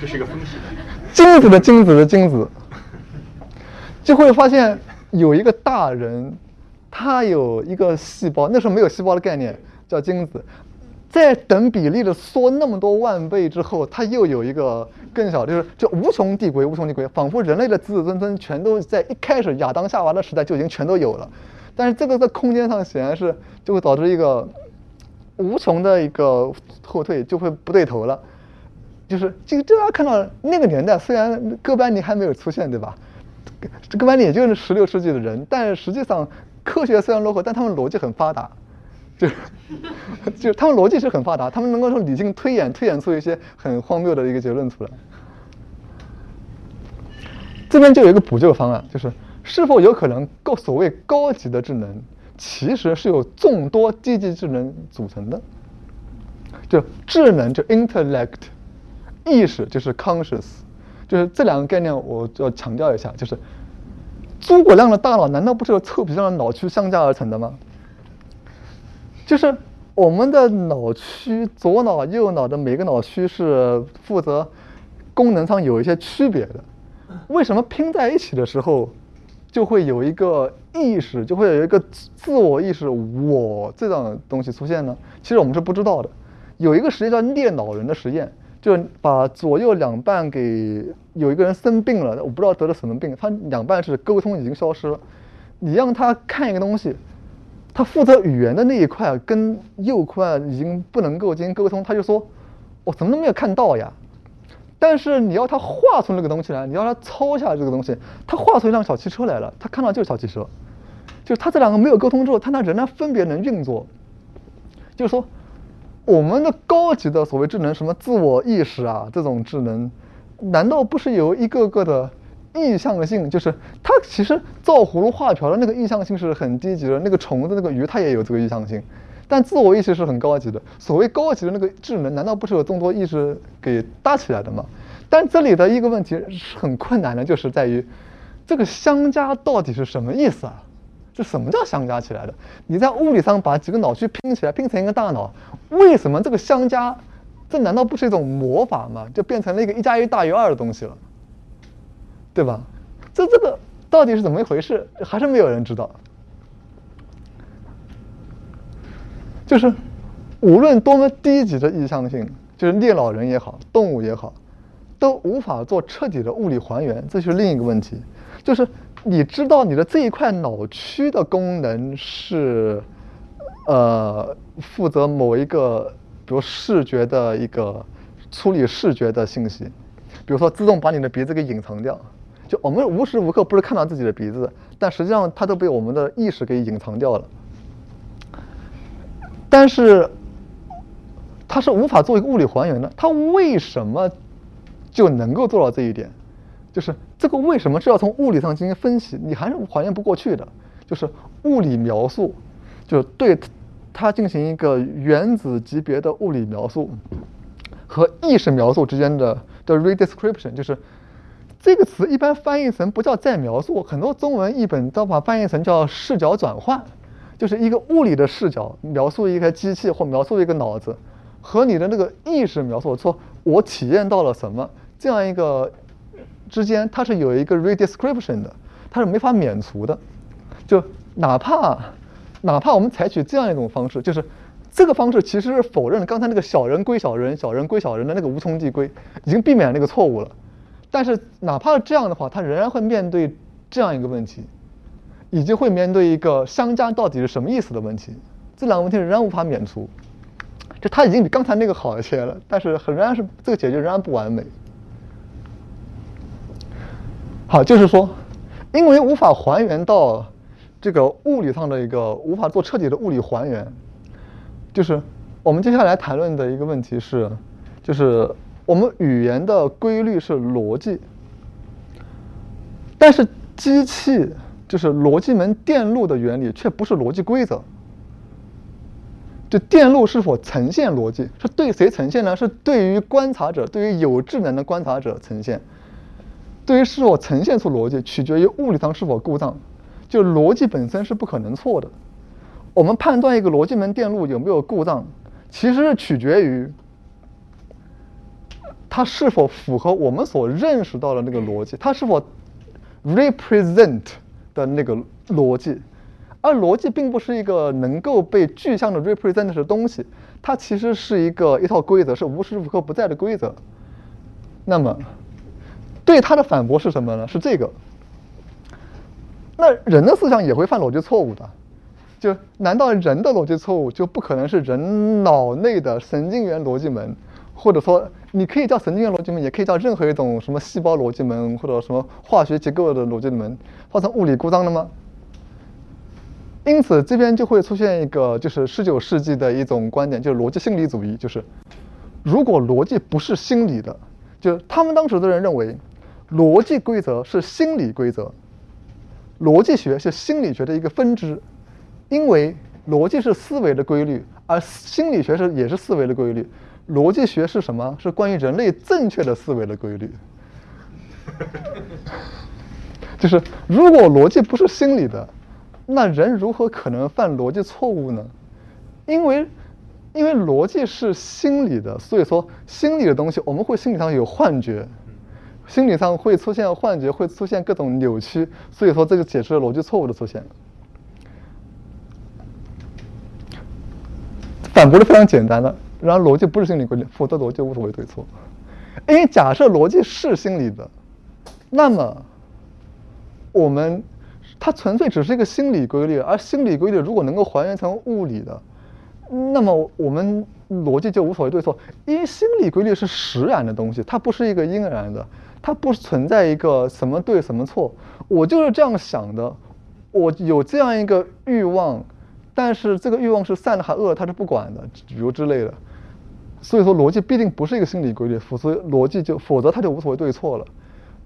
这是一个分析。精子的精子的精子，就会发现有一个大人，他有一个细胞，那时候没有细胞的概念，叫精子。在等比例的缩那么多万倍之后，它又有一个更小，就是就无穷递归，无穷递归，仿佛人类的子子孙孙全都在一开始亚当夏娃的时代就已经全都有了。但是这个在空间上显然是就会导致一个无穷的一个后退，就会不对头了。就是就就要看到那个年代，虽然哥白尼还没有出现，对吧？哥白尼也就是十六世纪的人，但是实际上科学虽然落后，但他们逻辑很发达，就就他们逻辑是很发达，他们能够从理性推演推演出一些很荒谬的一个结论出来。这边就有一个补救方案，就是是否有可能高所谓高级的智能，其实是由众多低级智能组成的。就智能就 intellect，意识就是 conscious，就是这两个概念我要强调一下，就是诸葛亮的大脑难道不是由臭皮匠的脑区相加而成的吗？就是我们的脑区，左脑右脑的每个脑区是负责功能上有一些区别的。为什么拼在一起的时候，就会有一个意识，就会有一个自我意识，我这样东西出现呢？其实我们是不知道的。有一个实验叫裂脑人的实验，就把左右两半给有一个人生病了，我不知道得了什么病，他两半是沟通已经消失了。你让他看一个东西，他负责语言的那一块跟右块已经不能够进行沟通，他就说：“我怎么都没有看到呀？”但是你要他画出那个东西来，你要他抄下这个东西，他画出一辆小汽车来了，他看到就是小汽车，就他这两个没有沟通之后，他那仍然分别能运作，就是说。我们的高级的所谓智能，什么自我意识啊，这种智能，难道不是由一个个的意向性？就是它其实造葫芦画瓢的那个意向性是很低级的，那个虫子、那个鱼它也有这个意向性，但自我意识是很高级的。所谓高级的那个智能，难道不是有众多意识给搭起来的吗？但这里的一个问题是很困难的，就是在于这个相加到底是什么意思啊？这什么叫相加起来的？你在物理上把几个脑区拼起来，拼成一个大脑，为什么这个相加，这难道不是一种魔法吗？就变成了一个一加一大于二的东西了，对吧？这这个到底是怎么一回事？还是没有人知道。就是无论多么低级的意向性，就是猎老人也好，动物也好，都无法做彻底的物理还原，这是另一个问题，就是。你知道你的这一块脑区的功能是，呃，负责某一个，比如视觉的一个处理视觉的信息，比如说自动把你的鼻子给隐藏掉。就我们无时无刻不是看到自己的鼻子，但实际上它都被我们的意识给隐藏掉了。但是它是无法做一个物理还原的，它为什么就能够做到这一点？就是这个为什么是要从物理上进行分析？你还是还原不过去的。就是物理描述，就是对它进行一个原子级别的物理描述和意识描述之间的的 redescription，就是这个词一般翻译成不叫再描述，很多中文译本都把翻译成叫视角转换，就是一个物理的视角描述一个机器或描述一个脑子，和你的那个意识描述说我体验到了什么这样一个。之间它是有一个 redescription 的，它是没法免除的。就哪怕哪怕我们采取这样一种方式，就是这个方式其实是否认刚才那个小人归小人，小人归小人的那个无从递归，已经避免那个错误了。但是哪怕是这样的话，他仍然会面对这样一个问题，以及会面对一个相加到底是什么意思的问题。这两个问题仍然无法免除。就他已经比刚才那个好一些了，但是仍然是这个解决仍然不完美。好，就是说，因为无法还原到这个物理上的一个无法做彻底的物理还原，就是我们接下来谈论的一个问题是，就是我们语言的规律是逻辑，但是机器就是逻辑门电路的原理却不是逻辑规则。就电路是否呈现逻辑，是对谁呈现呢？是对于观察者，对于有智能的观察者呈现。对于是否呈现出逻辑，取决于物理上是否故障。就逻辑本身是不可能错的。我们判断一个逻辑门电路有没有故障，其实是取决于它是否符合我们所认识到的那个逻辑，它是否 represent 的那个逻辑。而逻辑并不是一个能够被具象的 represent 的东西，它其实是一个一套规则，是无时无刻不在的规则。那么。对它的反驳是什么呢？是这个。那人的思想也会犯逻辑错误的，就难道人的逻辑错误就不可能是人脑内的神经元逻辑门，或者说你可以叫神经元逻辑门，也可以叫任何一种什么细胞逻辑门或者什么化学结构的逻辑门，发生物理故障了吗？因此，这边就会出现一个就是十九世纪的一种观点，就是逻辑心理主义，就是如果逻辑不是心理的，就是他们当时的人认为，逻辑规则是心理规则，逻辑学是心理学的一个分支，因为逻辑是思维的规律，而心理学是也是思维的规律。逻辑学是什么？是关于人类正确的思维的规律。就是如果逻辑不是心理的，那人如何可能犯逻辑错误呢？因为，因为逻辑是心理的，所以说心理的东西我们会心理上有幻觉，心理上会出现幻觉，会出现各种扭曲，所以说这就解释了逻辑错误的出现。反驳的非常简单的。然后，逻辑不是心理规律，否则逻辑无所谓对错。因为假设逻辑是心理的，那么我们它纯粹只是一个心理规律，而心理规律如果能够还原成物理的，那么我们逻辑就无所谓对错。因为心理规律是实然的东西，它不是一个应然的，它不存在一个什么对什么错。我就是这样想的，我有这样一个欲望，但是这个欲望是善的还恶，它是不管的，比如之类的。所以说，逻辑必定不是一个心理规律，否则逻辑就否则它就无所谓对错了。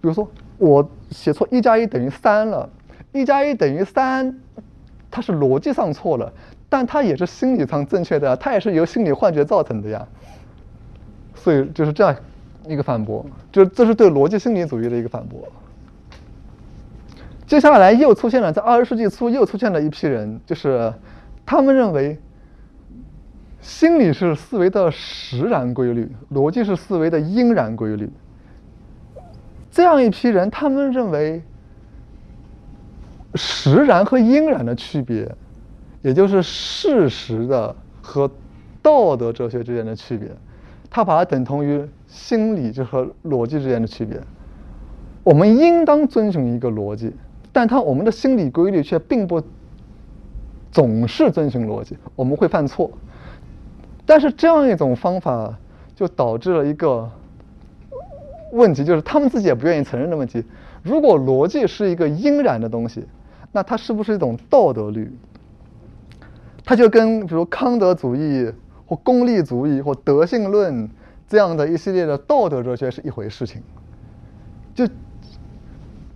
比如说，我写错一加一等于三了，一加一等于三，它是逻辑上错了，但它也是心理上正确的，它也是由心理幻觉造成的呀。所以就是这样一个反驳，就这是对逻辑心理主义的一个反驳。接下来又出现了，在二十世纪初又出现了一批人，就是他们认为。心理是思维的实然规律，逻辑是思维的应然规律。这样一批人，他们认为实然和应然的区别，也就是事实的和道德哲学之间的区别，他把它等同于心理就和逻辑之间的区别。我们应当遵循一个逻辑，但他我们的心理规律却并不总是遵循逻辑，我们会犯错。但是这样一种方法就导致了一个问题，就是他们自己也不愿意承认的问题。如果逻辑是一个应然的东西，那它是不是一种道德律？它就跟比如康德主义或功利主义或德性论这样的一系列的道德哲学是一回事情。就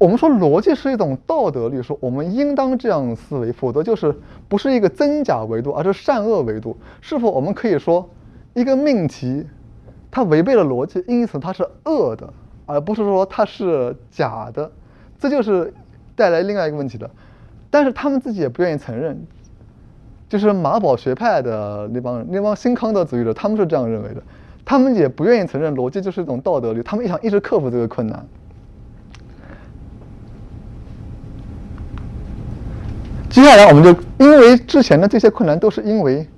我们说逻辑是一种道德律，说我们应当这样思维，否则就是。不是一个真假维度，而是善恶维度。是否我们可以说，一个命题它违背了逻辑，因此它是恶的，而不是说它是假的？这就是带来另外一个问题的。但是他们自己也不愿意承认，就是马宝学派的那帮人，那帮新康德主义者，他们是这样认为的。他们也不愿意承认逻辑就是一种道德律，他们想一直克服这个困难。接下来我们就因为之前的这些困难都是因为，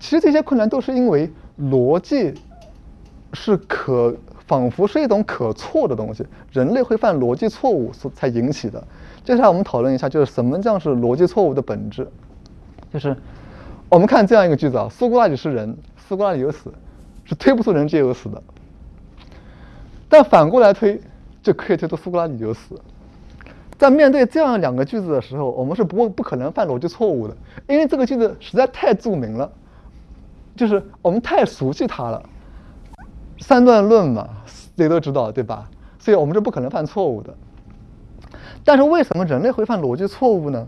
其实这些困难都是因为逻辑是可仿佛是一种可错的东西，人类会犯逻辑错误所才引起的。接下来我们讨论一下，就是什么叫是逻辑错误的本质。就是我们看这样一个句子啊，苏格拉底是人，苏格拉底有死，是推不出人皆有死的。但反过来推，就可以推出苏格拉底有死。在面对这样两个句子的时候，我们是不不可能犯逻辑错误的，因为这个句子实在太著名了，就是我们太熟悉它了。三段论嘛，谁都知道，对吧？所以我们是不可能犯错误的。但是为什么人类会犯逻辑错误呢？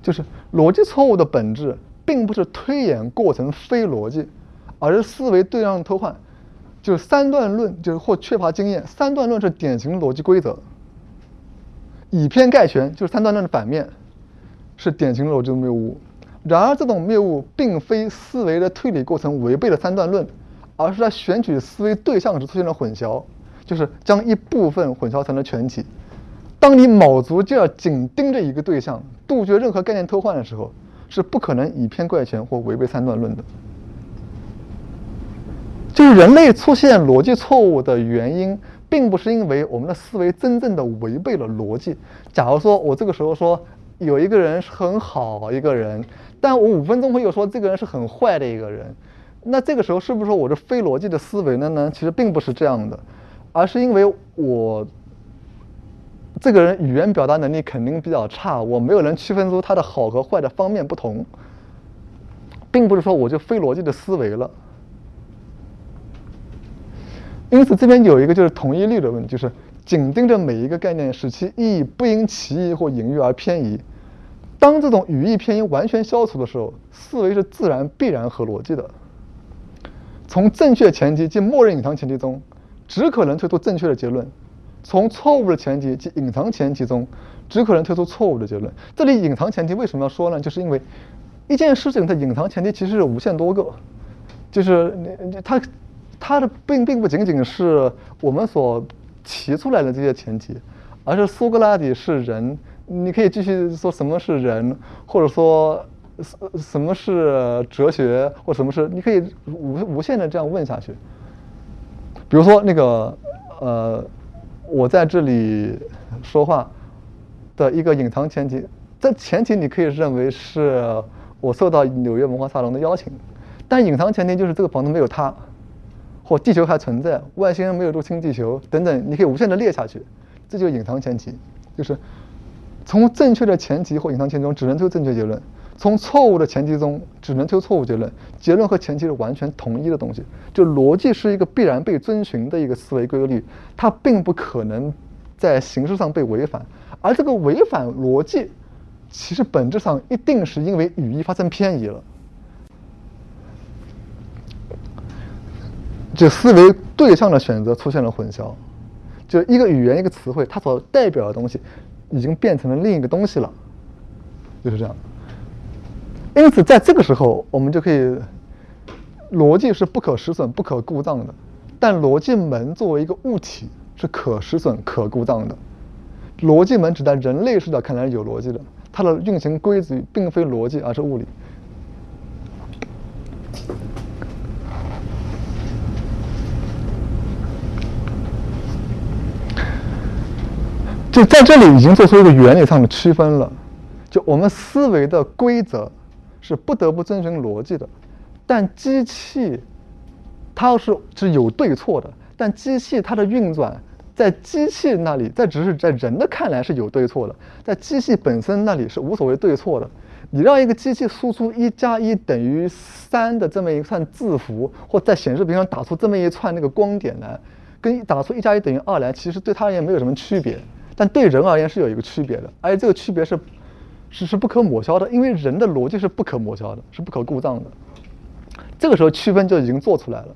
就是逻辑错误的本质，并不是推演过程非逻辑，而是思维对象偷换。就是三段论，就是或缺乏经验。三段论是典型逻辑规则。以偏概全就是三段论的反面，是典型的逻辑谬误。然而，这种谬误并非思维的推理过程违背了三段论，而是在选取思维对象时出现了混淆，就是将一部分混淆成了全体。当你卯足劲儿紧盯着一个对象，杜绝任何概念偷换的时候，是不可能以偏概全或违背三段论的。就是人类出现逻辑错误的原因。并不是因为我们的思维真正的违背了逻辑。假如说我这个时候说有一个人是很好一个人，但我五分钟后又说这个人是很坏的一个人，那这个时候是不是说我是非逻辑的思维了？呢，其实并不是这样的，而是因为我这个人语言表达能力肯定比较差，我没有能区分出他的好和坏的方面不同，并不是说我就非逻辑的思维了。因此，这边有一个就是统一律的问题，就是紧盯着每一个概念，使其意义不因其意或隐喻而偏移。当这种语义偏移完全消除的时候，思维是自然、必然和逻辑的。从正确前提即默认隐藏前提中，只可能推出正确的结论；从错误的前提即隐藏前提中，只可能推出错误的结论。这里隐藏前提为什么要说呢？就是因为一件事情的隐藏前提其实是无限多个，就是你它它的并并不仅仅是我们所提出来的这些前提，而是苏格拉底是人。你可以继续说什么是人，或者说什什么是哲学，或什么是你可以无无限的这样问下去。比如说那个呃，我在这里说话的一个隐藏前提，这前提你可以认为是我受到纽约文化沙龙的邀请，但隐藏前提就是这个房子没有他，或地球还存在，外星人没有入侵地球等等，你可以无限的列下去，这就是隐藏前提，就是。从正确的前提或隐藏前提中只能推正确结论，从错误的前提中只能推错误结论。结论和前提是完全统一的东西，就逻辑是一个必然被遵循的一个思维规律，它并不可能在形式上被违反。而这个违反逻辑，其实本质上一定是因为语义发生偏移了，就思维对象的选择出现了混淆，就一个语言一个词汇，它所代表的东西。已经变成了另一个东西了，就是这样。因此，在这个时候，我们就可以，逻辑是不可失损、不可故障的。但逻辑门作为一个物体是可失损、可故障的。逻辑门只在人类视角看来是有逻辑的，它的运行规则并非逻辑，而是物理。就在这里已经做出一个原理上的区分了，就我们思维的规则是不得不遵循逻辑的，但机器它要是是有对错的，但机器它的运转在机器那里，在只是在人的看来是有对错的，在机器本身那里是无所谓对错的。你让一个机器输出一加一等于三的这么一串字符，或在显示屏上打出这么一串那个光点来，跟打出一加一等于二来，其实对它而言没有什么区别。但对人而言是有一个区别的，而且这个区别是是是不可抹消的，因为人的逻辑是不可抹消的，是不可故障的。这个时候区分就已经做出来了，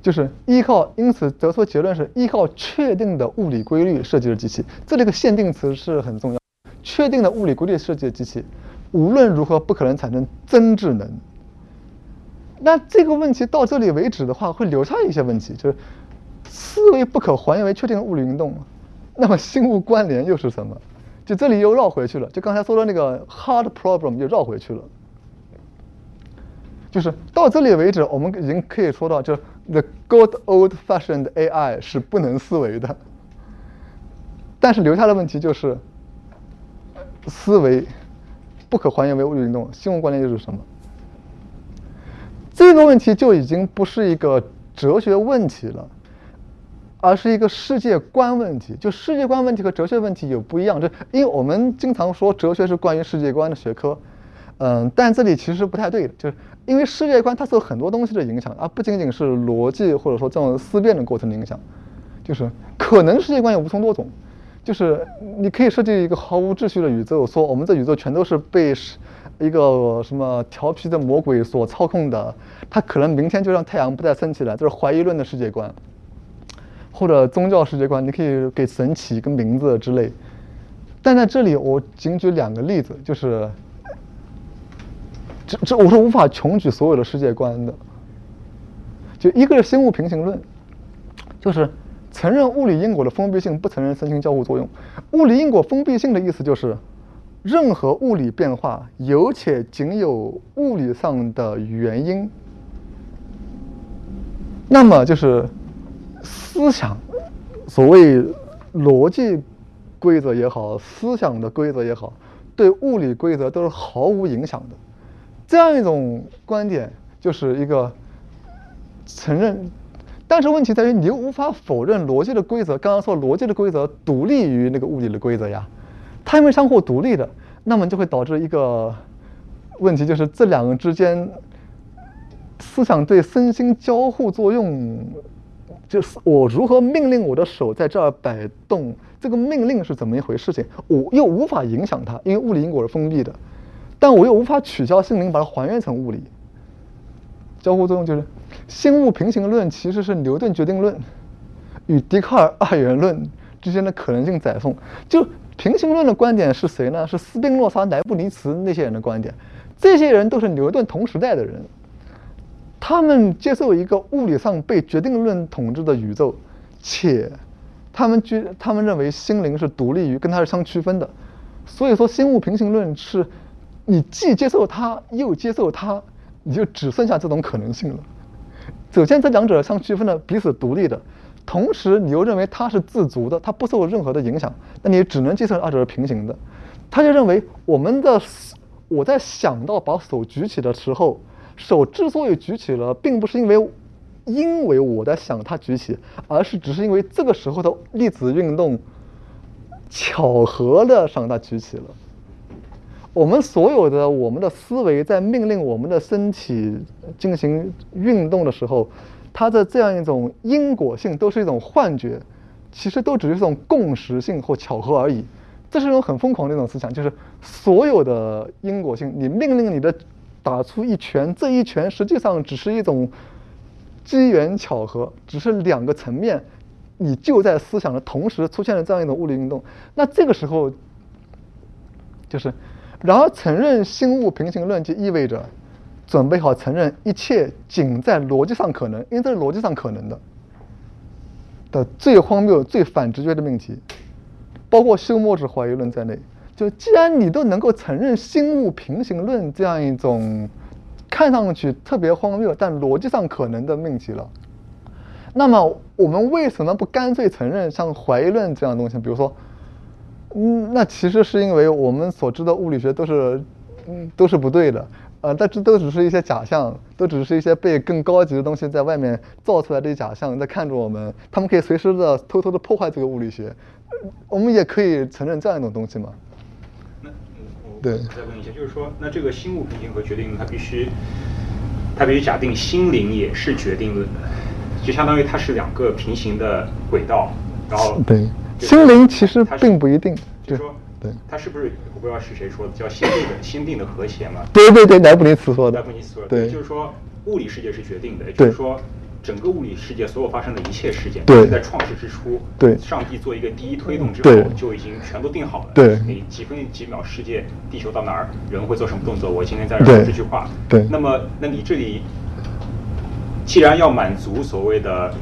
就是依靠，因此得出结论是依靠确定的物理规律设计的机器。这里个限定词是很重要，确定的物理规律设计的机器，无论如何不可能产生真智能。那这个问题到这里为止的话，会留下一些问题，就是思维不可还原为确定的物理运动。那么心物关联又是什么？就这里又绕回去了，就刚才说的那个 hard problem 又绕回去了。就是到这里为止，我们已经可以说到，就 the good old-fashioned AI 是不能思维的。但是留下的问题就是，思维不可还原为物理运动，心物关联又是什么？这个问题就已经不是一个哲学问题了。而是一个世界观问题，就世界观问题和哲学问题有不一样。就因为我们经常说哲学是关于世界观的学科，嗯，但这里其实不太对的，就是因为世界观它受很多东西的影响，而不仅仅是逻辑或者说这种思辨的过程的影响。就是可能世界观有无穷多种，就是你可以设计一个毫无秩序的宇宙，说我们这宇宙全都是被一个什么调皮的魔鬼所操控的，它可能明天就让太阳不再升起来，这是怀疑论的世界观。或者宗教世界观，你可以给神起一个名字之类。但在这里，我仅举两个例子，就是，这这我是无法穷举所有的世界观的。就一个是心物平行论，就是承认物理因果的封闭性，不承认身心交互作用。物理因果封闭性的意思就是，任何物理变化有且仅有物理上的原因。那么就是。思想，所谓逻辑规则也好，思想的规则也好，对物理规则都是毫无影响的。这样一种观点，就是一个承认，但是问题在于你又无法否认逻辑的规则。刚刚说逻辑的规则独立于那个物理的规则呀，它因为相互独立的，那么就会导致一个问题，就是这两个之间思想对身心交互作用，就是我如何命令我的手在这儿摆动，这个命令是怎么一回事情，我又无法影响它，因为物理因果是封闭的。但我又无法取消心灵，把它还原成物理。交互作用就是心物平行论，其实是牛顿决定论与笛卡尔二元论之间的可能性载缝。就平行论的观点是谁呢？是斯宾诺莎、莱布尼茨那些人的观点。这些人都是牛顿同时代的人，他们接受一个物理上被决定论统治的宇宙，且他们觉他们认为心灵是独立于跟它是相区分的。所以说，心物平行论是。你既接受它，又接受它，你就只剩下这种可能性了。首先，这两者相区分的彼此独立的，同时你又认为它是自足的，它不受任何的影响，那你只能接受二者是平行的。他就认为我们的我在想到把手举起的时候，手之所以举起了，并不是因为因为我在想它举起，而是只是因为这个时候的粒子运动巧合的让它举起了。我们所有的我们的思维在命令我们的身体进行运动的时候，它的这样一种因果性都是一种幻觉，其实都只是一种共识性或巧合而已。这是一种很疯狂的一种思想，就是所有的因果性，你命令你的打出一拳，这一拳实际上只是一种机缘巧合，只是两个层面，你就在思想的同时出现了这样一种物理运动。那这个时候，就是。然而，承认心物平行论就意味着准备好承认一切仅在逻辑上可能，因为这是逻辑上可能的的最荒谬、最反直觉的命题，包括休谟之怀疑论在内。就既然你都能够承认心物平行论这样一种看上去特别荒谬但逻辑上可能的命题了，那么我们为什么不干脆承认像怀疑论这样东西？比如说。嗯，那其实是因为我们所知的物理学都是，嗯，都是不对的，呃，但这都只是一些假象，都只是一些被更高级的东西在外面造出来的假象在看着我们，他们可以随时的偷偷的破坏这个物理学，我们也可以承认这样一种东西嘛？那我再问一下，就是说，那这个心物平行和决定论，它必须，它必须假定心灵也是决定论的，就相当于它是两个平行的轨道，然后对。心灵其实并不一定，就是说，对，它是不是我不知道是谁说的，叫心定的心定的和谐嘛？对对对，莱布尼茨说的。莱布尼茨说的，对，就是说物理世界是决定的，也就是说整个物理世界所有发生的一切事件，对，在创世之初，对，上帝做一个第一推动之后，就已经全都定好了，对，你几分几秒世界，地球到哪儿，人会做什么动作，我今天在这说这句话，对，那么那你这里既然要满足所谓的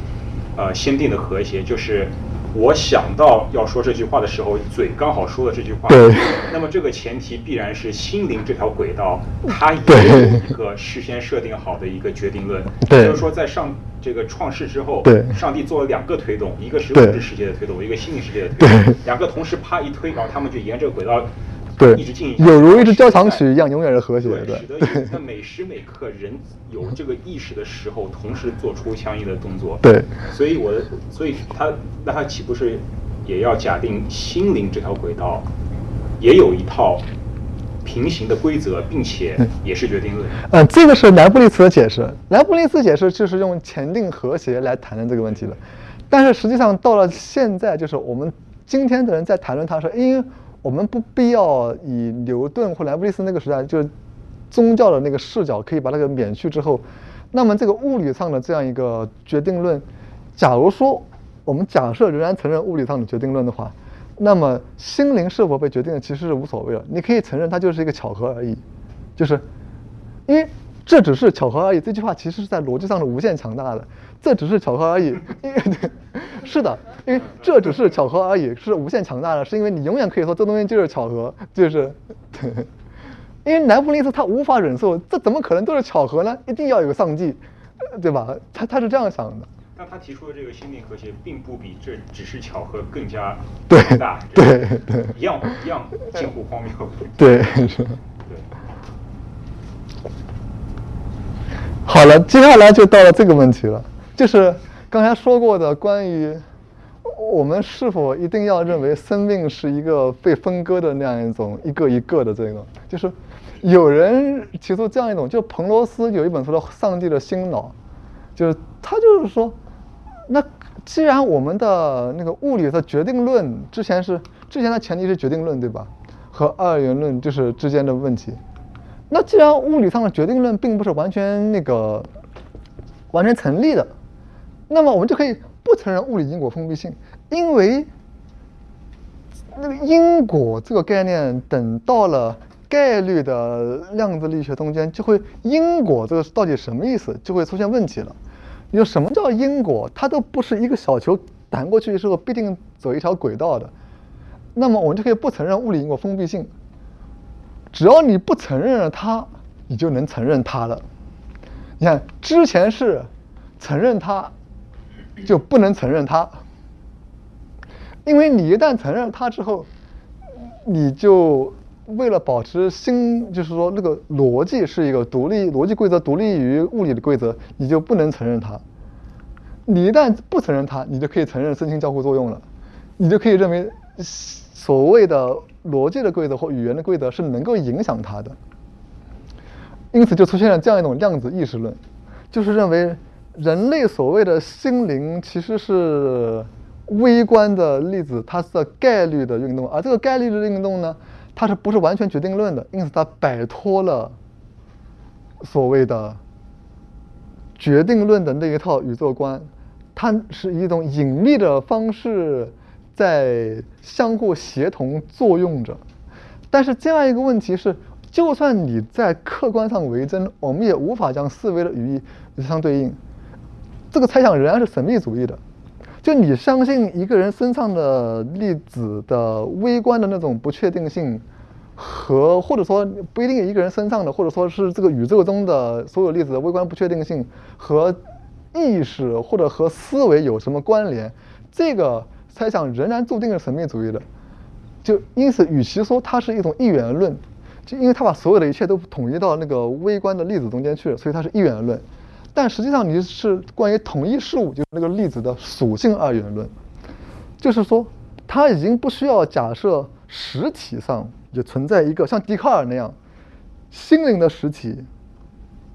呃先定的和谐，就是。我想到要说这句话的时候，嘴刚好说了这句话。对。那么这个前提必然是心灵这条轨道，它也有一个事先设定好的一个决定论。对。就是说，在上这个创世之后，对，上帝做了两个推动，一个是物质世界的推动，一个心灵世界的推动，两个同时啪一推，然后他们就沿这个轨道。对，一直进有如一支交响曲一样，永远是和谐的。对，使得 在每时每刻人有这个意识的时候，同时做出相应的动作。对，所以我的，所以他那他岂不是也要假定心灵这条轨道也有一套平行的规则，并且也是决定论？嗯，这个是莱布利茨的解释。莱布利茨解释就是用前定和谐来谈论这个问题的。但是实际上到了现在，就是我们今天的人在谈论它，说因为。我们不必要以牛顿或莱布尼茨那个时代就宗教的那个视角，可以把那个免去之后，那么这个物理上的这样一个决定论，假如说我们假设仍然承认物理上的决定论的话，那么心灵是否被决定的其实是无所谓的。你可以承认它就是一个巧合而已，就是因为这只是巧合而已。这句话其实是在逻辑上的无限强大的。这只是巧合而已，因为是的，因为这只是巧合而已，是无限强大的，是因为你永远可以说这东西就是巧合，就是对，因为莱布尼茨他无法忍受，这怎么可能都是巧合呢？一定要有个上帝，对吧？他他是这样想的。那他提出的这个心灵和谐，并不比这只是巧合更加大，对对，一样一样近乎荒谬。对是。好了，接下来就到了这个问题了，就是刚才说过的关于我们是否一定要认为生命是一个被分割的那样一种一个一个的这个，就是有人提出这样一种，就彭罗斯有一本书叫《上帝的心脑》，就是他就是说，那既然我们的那个物理的决定论之前是之前的前提是决定论对吧？和二元论就是之间的问题。那既然物理上的决定论并不是完全那个完全成立的，那么我们就可以不承认物理因果封闭性，因为那个因果这个概念等到了概率的量子力学中间，就会因果这个到底什么意思，就会出现问题了。有什么叫因果？它都不是一个小球弹过去之后必定走一条轨道的，那么我们就可以不承认物理因果封闭性。只要你不承认了它，你就能承认它了。你看，之前是承认它，就不能承认它，因为你一旦承认它之后，你就为了保持新，就是说那个逻辑是一个独立逻辑规则，独立于物理的规则，你就不能承认它。你一旦不承认它，你就可以承认身心交互作用了，你就可以认为所谓的。逻辑的规则或语言的规则是能够影响它的，因此就出现了这样一种量子意识论，就是认为人类所谓的心灵其实是微观的粒子，它是概率的运动，而这个概率的运动呢，它是不是完全决定论的？因此它摆脱了所谓的决定论的那一套宇宙观，它是一种隐秘的方式。在相互协同作用着，但是这样一个问题是，就算你在客观上为真，我们也无法将思维的语义相对应。这个猜想仍然是神秘主义的。就你相信一个人身上的粒子的微观的那种不确定性，和或者说不一定一个人身上的，或者说是这个宇宙中的所有粒子的微观不确定性和意识或者和思维有什么关联？这个。猜想仍然注定是神秘主义的，就因此，与其说它是一种一元论，就因为它把所有的一切都统一到那个微观的粒子中间去了，所以它是一元论。但实际上，你是关于统一事物，就是那个粒子的属性二元论，就是说，它已经不需要假设实体上也存在一个像笛卡尔那样心灵的实体、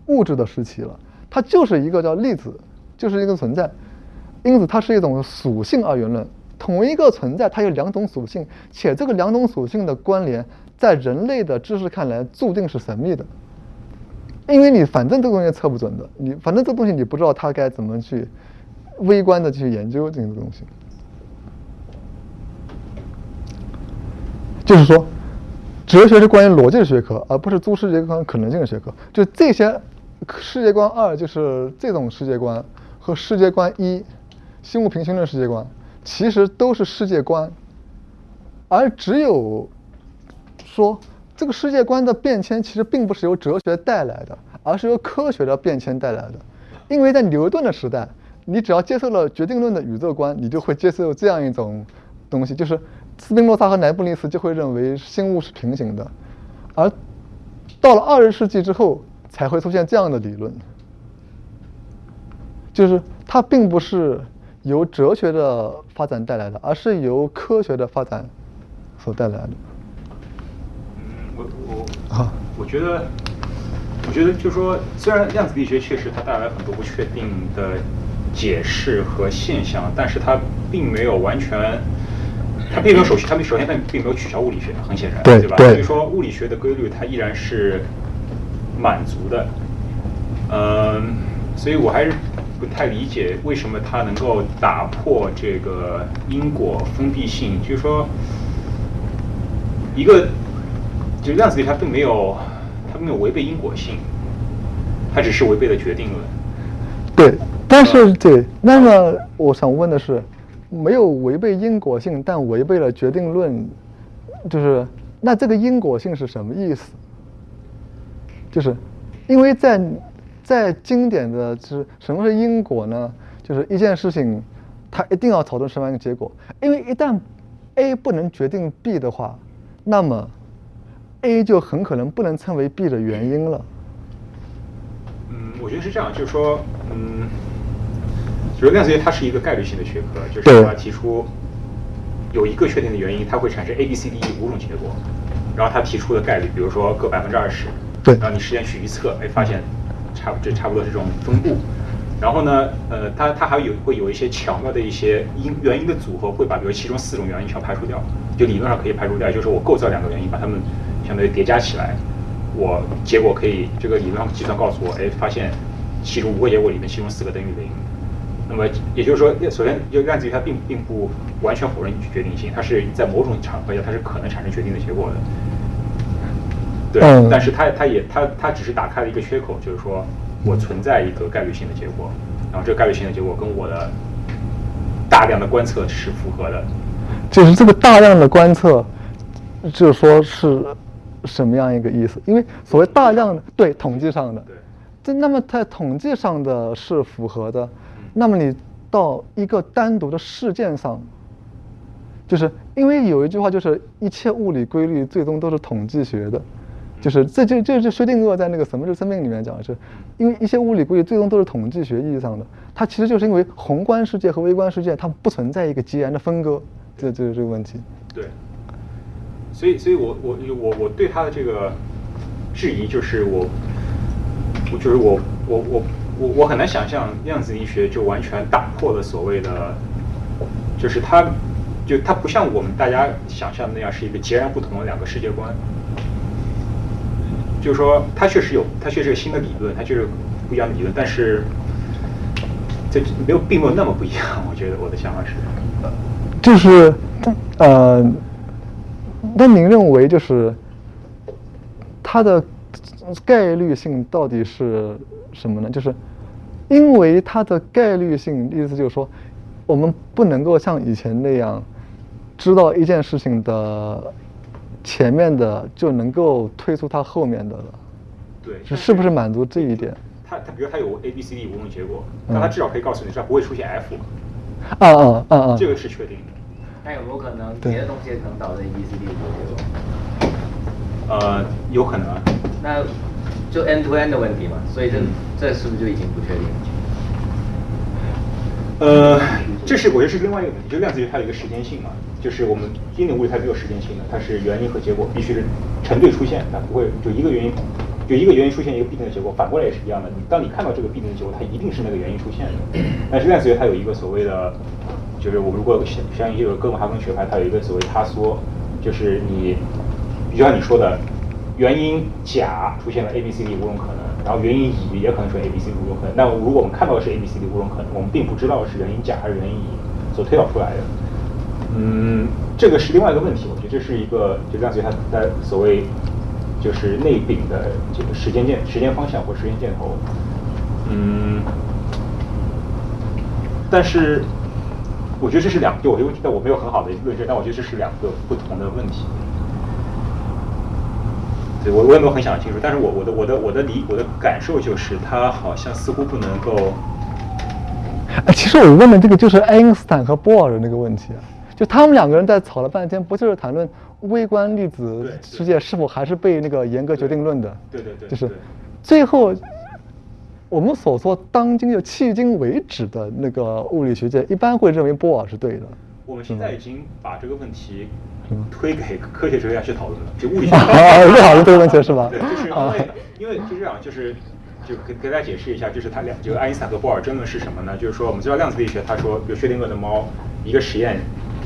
物质的实体了，它就是一个叫粒子，就是一个存在，因此它是一种属性二元论。同一个存在，它有两种属性，且这个两种属性的关联，在人类的知识看来，注定是神秘的。因为你反正这个东西测不准的，你反正这东西你不知道它该怎么去微观的去研究这个东西。就是说，哲学是关于逻辑的学科，而不是诸世界观可能性的学科。就这些世界观二，就是这种世界观和世界观一，心物平行的世界观。其实都是世界观，而只有说这个世界观的变迁，其实并不是由哲学带来的，而是由科学的变迁带来的。因为在牛顿的时代，你只要接受了决定论的宇宙观，你就会接受这样一种东西，就是斯宾诺莎和莱布尼茨就会认为心物是平行的，而到了二十世纪之后，才会出现这样的理论，就是它并不是。由哲学的发展带来的，而是由科学的发展所带来的。嗯，我我啊，我觉得，我觉得就是说，虽然量子力学确实它带来很多不确定的解释和现象，但是它并没有完全，它并没有首先，它首先它并没有取消物理学，很显然，对吧？所以说，物理学的规律它依然是满足的。嗯，所以我还是。不太理解为什么它能够打破这个因果封闭性，就是说，一个就量子力它并没有，它没有违背因果性，它只是违背了决定论。对，但是对，那么我想问的是，没有违背因果性，但违背了决定论，就是那这个因果性是什么意思？就是因为在。在经典的就是什么是因果呢？就是一件事情，它一定要讨论什么样一个结果？因为一旦 A 不能决定 B 的话，那么 A 就很可能不能称为 B 的原因了。嗯，我觉得是这样，就是说，嗯，就是量子力学它是一个概率性的学科，就是它提出有一个确定的原因，它会产生 A、B、C、D、E 五种结果，然后它提出的概率，比如说各百分之二十，对，然后你实验去预测，哎，发现差这差不多这种分布，然后呢，呃，它它还有会有一些巧妙的一些因原因的组合，会把比如其中四种原因全排除掉，就理论上可以排除掉，就是我构造两个原因，把它们相当于叠加起来。我结果可以，这个理论上计算告诉我，哎，发现其中五个结果里面，其中四个等于零。那么也就是说，首先就量子力学它并并不完全否认决定性，它是在某种场合下它是可能产生决定的结果的。对，但是它它也它它只是打开了一个缺口，就是说我存在一个概率性的结果，然后这个概率性的结果跟我的大量的观测是符合的。就是这个大量的观测，就是说是。什么样一个意思？因为所谓大量的对统计上的，这那么在统计上的是符合的，那么你到一个单独的事件上，就是因为有一句话就是一切物理规律最终都是统计学的，就是这就这就薛定谔在那个什么是生命里面讲的是，因为一些物理规律最终都是统计学意义上的，它其实就是因为宏观世界和微观世界它不存在一个截然的分割，这就是这个问题。对。所以，所以我我我我对他的这个质疑就是我，我就是我我我我我很难想象量子力学就完全打破了所谓的，就是它就它不像我们大家想象的那样是一个截然不同的两个世界观，就是说它确实有它确实有新的理论，它确实不一样的理论，但是这没有并没有那么不一样，我觉得我的想法是，就是呃。那您认为就是它的概率性到底是什么呢？就是因为它的概率性，意思就是说，我们不能够像以前那样知道一件事情的前面的就能够推出它后面的了。对，是是不是满足这一点？它它比如它有 A、B、C、D 五种结果，那它至少可以告诉你，这不会出现 F。啊啊啊啊！这个是确定的。那有没有可能别的东西可能导致 A、B、C、D 结果？呃，有可能。那就 N to N 的问题嘛，所以这这是不是就已经不确定了？呃，这是我觉得是另外一个问题，就量子力学它有一个时间性嘛，就是我们经典物理它没有时间性的，它是原因和结果必须是成对出现，它不会就一个原因就一个原因出现一个必定的结果，反过来也是一样的。你当你看到这个必定的结果，它一定是那个原因出现的。但是量子力学它有一个所谓的。就是我们如果相相应这个哥本哈根学派，它有一个所谓塌缩，就是你，就像你说的，原因甲出现了 A、B、C、D 五种可能，然后原因乙也可能出现 A、B、C、D 五种可能。那如果我们看到的是 A、B、C、D 五种可能，我们并不知道是原因甲还是原因乙所推导出来的。嗯，这个是另外一个问题。我觉得这是一个，就这样子，它在所谓就是内禀的这个时间箭、时间方向或时间箭头。嗯，但是。我觉得这是两，就我觉得我没有很好的论证，但我觉得这是两个不同的问题。对我我也没有很想清楚，但是我我的我的我的理我的感受就是，它好像似乎不能够。哎，其实我问的这个就是爱因斯坦和波尔的那个问题啊，就他们两个人在吵了半天，不就是谈论微观粒子世界是否还是被那个严格决定论的？对对对，就是最后。我们所说当今就迄今为止的那个物理学界，一般会认为波尔是对的。我们现在已经把这个问题推给科学哲学家去讨论了，就物理学啊，又讨论这个问题是吧？对，就是因为 因为就这样，就是就给给大家解释一下，就是他两就爱因斯坦和波尔争论是什么呢？就是说我们知道量子力学，他说比如薛定谔的猫一个实验，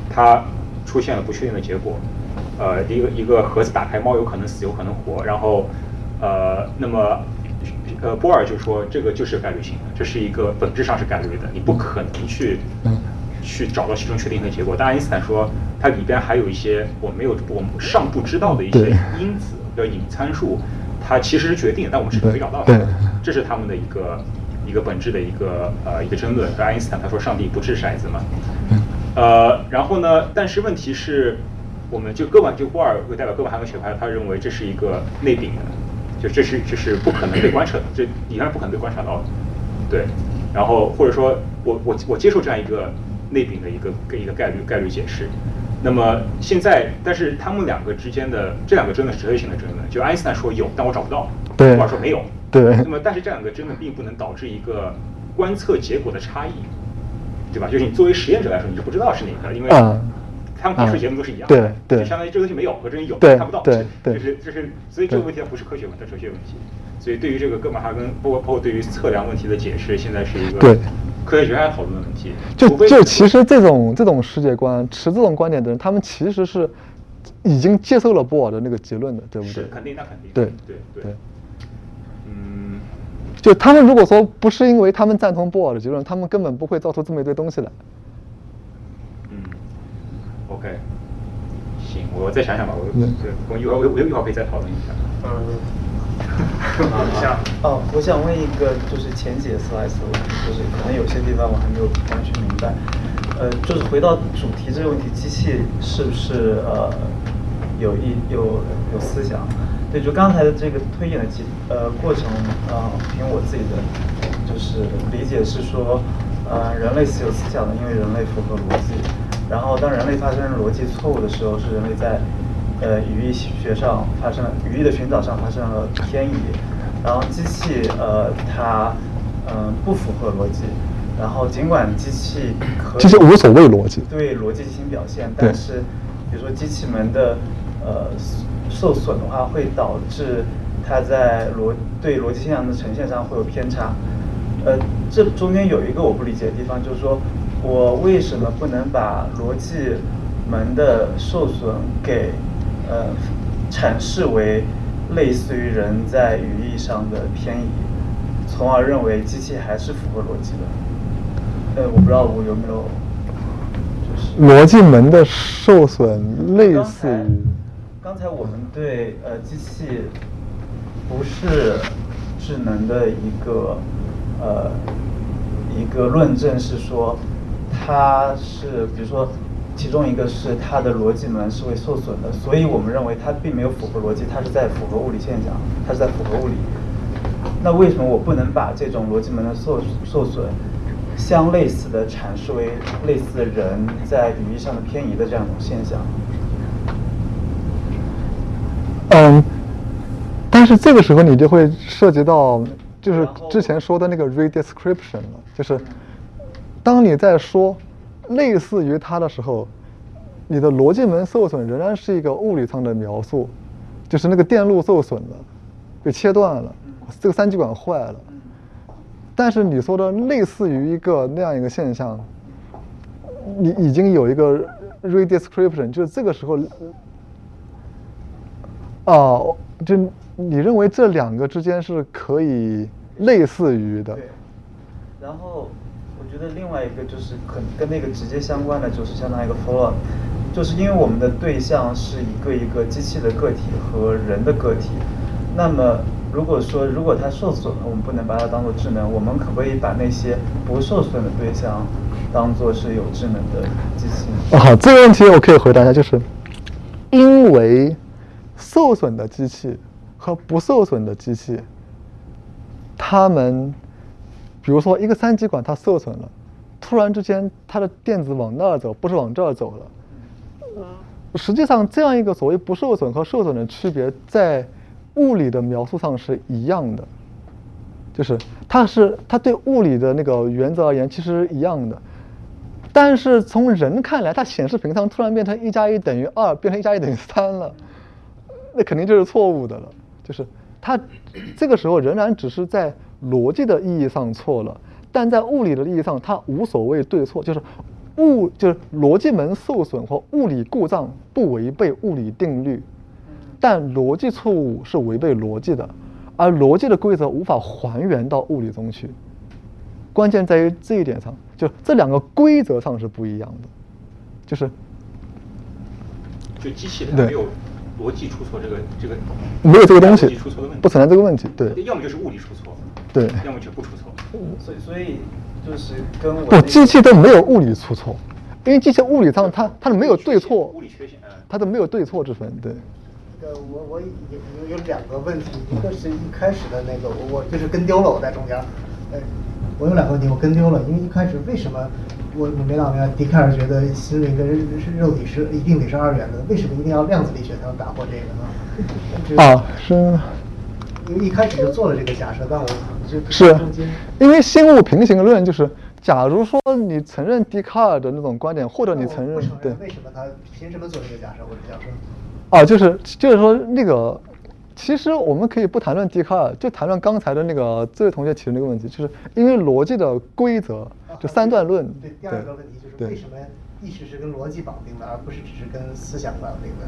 它出现了不确定的结果，呃，一个一个盒子打开，猫有可能死，有可能活，然后呃，那么。呃，波尔就说这个就是概率性的，这是一个本质上是概率的，你不可能去去找到其中确定的结果。但爱因斯坦说，它里边还有一些我没有我们尚不知道的一些因子的隐参数，它其实是决定，但我们是没找到的。这是他们的一个一个本质的一个呃一个争论。爱因斯坦他说上帝不掷骰子嘛，呃，然后呢，但是问题是，我们就哥本就波尔为代表哥本哈根学派，他认为这是一个内禀的。就这是这是不可能被观测的，这理论上不可能被观察到的，对。然后或者说我我我接受这样一个内禀的一个一个概率概率解释。那么现在，但是他们两个之间的这两个争论是哲学性的争论。就爱因斯坦说有，但我找不到。对或者说没有。对那么，但是这两个真的并不能导致一个观测结果的差异，对吧？就是你作为实验者来说，你就不知道是哪个，因为嗯他们得出结论都是一样的。对对就相当于这个东西没有和这个有对看不到，对对就是就是，所以这个问题它不是科学问题，它哲学问题。所以对于这个哥本哈根，包括包括对于测量问题的解释，现在是一个对科学学家讨论的问题。就就其实这种这种世界观持这种观点的人，他们其实是已经接受了波尔的那个结论的，对不对？是肯定，那肯定。对对对对。嗯，就他们如果说不是因为他们赞同波尔的结论，他们根本不会造出这么一堆东西来。嗯，OK，行，我再想想吧，我我一会儿我我一会儿可以再讨论一下。嗯，像哦，我想问一个就是前几个 slides 的问题，就是可能有些地方我还没有完全明白。呃，就是回到主题这个问题，机器是不是呃有一有有思想？对，就刚才的这个推演的机呃过程，呃，凭我自己的就是理解是说，呃，人类是有思想的，因为人类符合逻辑。然后当人类发生逻辑错误的时候，是人类在呃语义学上发生了语义的寻找上发生了偏移，然后机器呃它嗯、呃不符合逻辑，然后尽管机器可以机器无所谓逻辑对逻辑进行表现，但是比如说机器门的呃受损的话，会导致它在逻对逻辑现象的呈现上会有偏差。呃，这中间有一个我不理解的地方，就是说我为什么不能把逻辑门的受损给呃阐释为类似于人在语义上的偏移，从而认为机器还是符合逻辑的？呃，我不知道我有没有逻辑门的受损类似于，刚才我们对呃机器不是智能的一个呃一个论证是说它是比如说其中一个是它的逻辑门是会受损的，所以我们认为它并没有符合逻辑，它是在符合物理现象，它是在符合物理。那为什么我不能把这种逻辑门的受受损相类似的阐释为类似人在语义上的偏移的这样一种现象？嗯，但是这个时候你就会涉及到，就是之前说的那个 redescription 了，就是当你在说类似于它的时候，你的逻辑门受损仍然是一个物理上的描述，就是那个电路受损了，被切断了，这个三极管坏了。但是你说的类似于一个那样一个现象，你已经有一个 redescription，就是这个时候哦，就你认为这两个之间是可以类似于的？然后得另外一个就是可跟那个直接相关的，就是相当于一个 follow 就是因为我们的对象是一个一个机器的个体和人的个体，那么如果说如果它受损了，我们不能把它当做智能，我们可不可以把那些不受损的对象当做是有智能的机器呢？啊，这个问题我可以回答一下，就是因为受损的机器和不受损的机器，它们，比如说一个三极管它受损了，突然之间它的电子往那儿走，不是往这儿走了。实际上，这样一个所谓不受损和受损的区别，在物理的描述上是一样的，就是它是它对物理的那个原则而言其实是一样的，但是从人看来，它显示屏上突然变成一加一等于二，变成一加一等于三了，那肯定就是错误的了。就是它这个时候仍然只是在逻辑的意义上错了，但在物理的意义上，它无所谓对错，就是物就是逻辑门受损或物理故障不违背物理定律，但逻辑错误是违背逻辑的，而逻辑的规则无法还原到物理中去。关键在于这一点上，就这两个规则上是不一样的，就是就机器它对。没有逻辑出错这个这个没有这个东西出错的问题，不存在这个问题对。要么就是物理出错，对要么就不出错。所以所以就是跟我不，机器都没有物理出错，因为机器物理上它它没有对错物，理缺陷，嗯，它都没有对错之分，对。呃，我我有有有两个问题，一个是一开始的那个，我我就是跟丢了，我在中间。呃，我有两个问题，我跟丢了，因为一开始为什么我我没闹明白？笛卡尔觉得心灵跟是肉体是一定得是二元的，为什么一定要量子力学才能打破这个呢？啊，是因为一开始就做了这个假设，但我就是因为心物平行论就是，假如说你承认笛卡尔的那种观点，或者你承认对，为什么他凭什么做这个假设？我是这样说。啊，就是就是说那个，其实我们可以不谈论笛卡尔，就谈论刚才的那个这位同学提的那个问题，就是因为逻辑的规则，就三段论。对，第二个问题就是为什么意识是跟逻辑绑定的，而不是只是跟思想绑定的？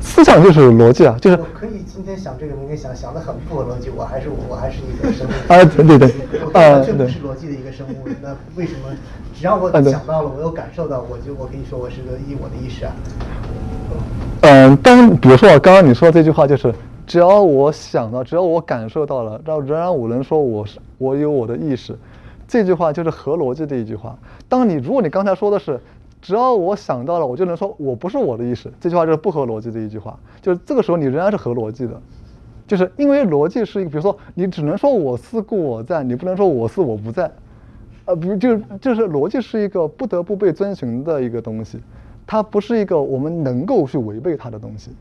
思想就是逻辑啊，就是我可以今天想这个，明天想想的很不合逻辑，我还是我还是一个生物 啊，对对对，啊，这不是逻辑的一个生物，那为什么只要我想到了，我有感受到，我就我可以说我是个意我的意识啊？嗯，但比如说刚刚你说这句话，就是只要我想到，只要我感受到了，然后仍然我能说我是我有我的意识，这句话就是合逻辑的一句话。当你如果你刚才说的是。只要我想到了，我就能说我不是我的意识。这句话就是不合逻辑的一句话。就是这个时候你仍然是合逻辑的，就是因为逻辑是一个，比如说你只能说我思故我在，你不能说我思我不在。呃，不就就是逻辑是一个不得不被遵循的一个东西，它不是一个我们能够去违背它的东西。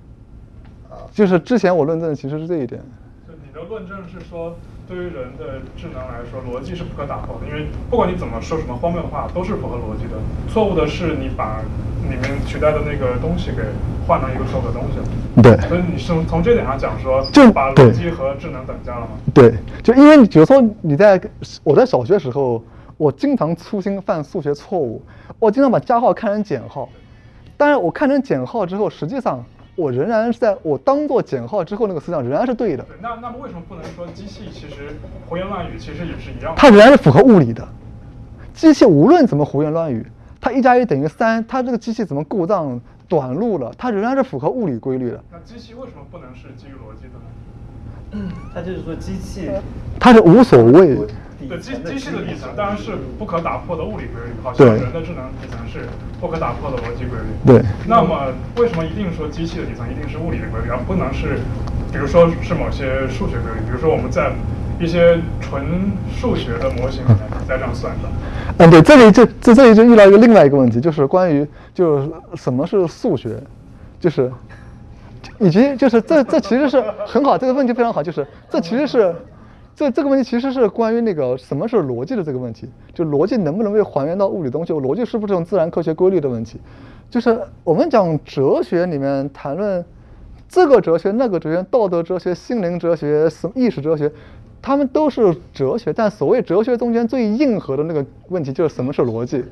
就是之前我论证其实是这一点。就你的论证是说。对于人的智能来说，逻辑是不可打破的，因为不管你怎么说什么荒谬的话，都是符合逻辑的。错误的是你把里面取代的那个东西给换了一个错误的东西了。对。所以你是从这点上讲说，就把逻辑和智能等价了吗？对，就因为比如说你在我在小学时候，我经常粗心犯数学错误，我经常把加号看成减号，但是我看成减号之后，实际上。我仍然是在我当做减号之后，那个思想仍然是对的。对，那那么为什么不能说机器其实胡言乱语，其实也是一样的？它仍然是符合物理的。机器无论怎么胡言乱语，它一加一等于三，它这个机器怎么故障短路了，它仍然是符合物理规律的。那机器为什么不能是基于逻辑的呢？嗯，它就是说机器，它是无所谓。对机机器的底层当然是不可打破的物理规律，好像人的智能底层是不可打破的逻辑规律。对。那么为什么一定说机器的底层一定是物理的规律，而不能是，比如说是某些数学规律？比如说我们在一些纯数学的模型里面再这样算的。嗯，对，这里就这这里就遇到一个另外一个问题，就是关于就是什么是数学，就是以及就是这这其实是很好，这个问题非常好，就是这其实是。这这个问题其实是关于那个什么是逻辑的这个问题，就逻辑能不能被还原到物理东西，逻辑是不是用自然科学规律的问题，就是我们讲哲学里面谈论这个哲学、那个哲学、道德哲学、心灵哲学、什么意识哲学，他们都是哲学，但所谓哲学中间最硬核的那个问题就是什么是逻辑，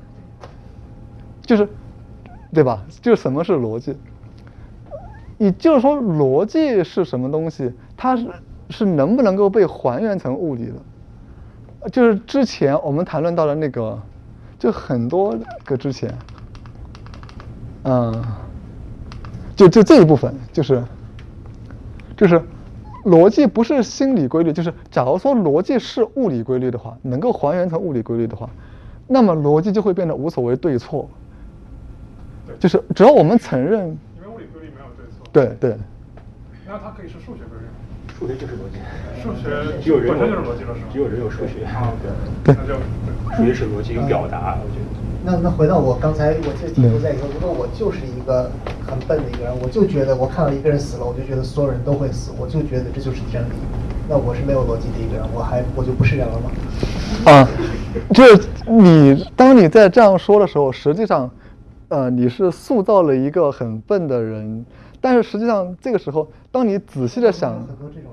就是对吧？就是什么是逻辑，也就是说逻辑是什么东西，它是。是能不能够被还原成物理的？就是之前我们谈论到的那个，就很多个之前，嗯，就就这一部分，就是，就是逻辑不是心理规律，就是假如说逻辑是物理规律的话，能够还原成物理规律的话，那么逻辑就会变得无所谓对错，就是只要我们承认，对，对对，那它可以是数学规律。数学就是逻辑，数学只有人有逻辑了，只有人有数学啊，对，那就数学是逻辑有表达，我觉得。那那回到我刚才我这题目在说，如果我就是一个很笨的一个人，我就觉得我看到一个人死了，我就觉得所有人都会死，我就觉得这就是真理，那我是没有逻辑的一个人，我还我就不是人了吗？啊，就是你当你在这样说的时候，实际上，呃，你是塑造了一个很笨的人。但是实际上，这个时候，当你仔细的想，很多这种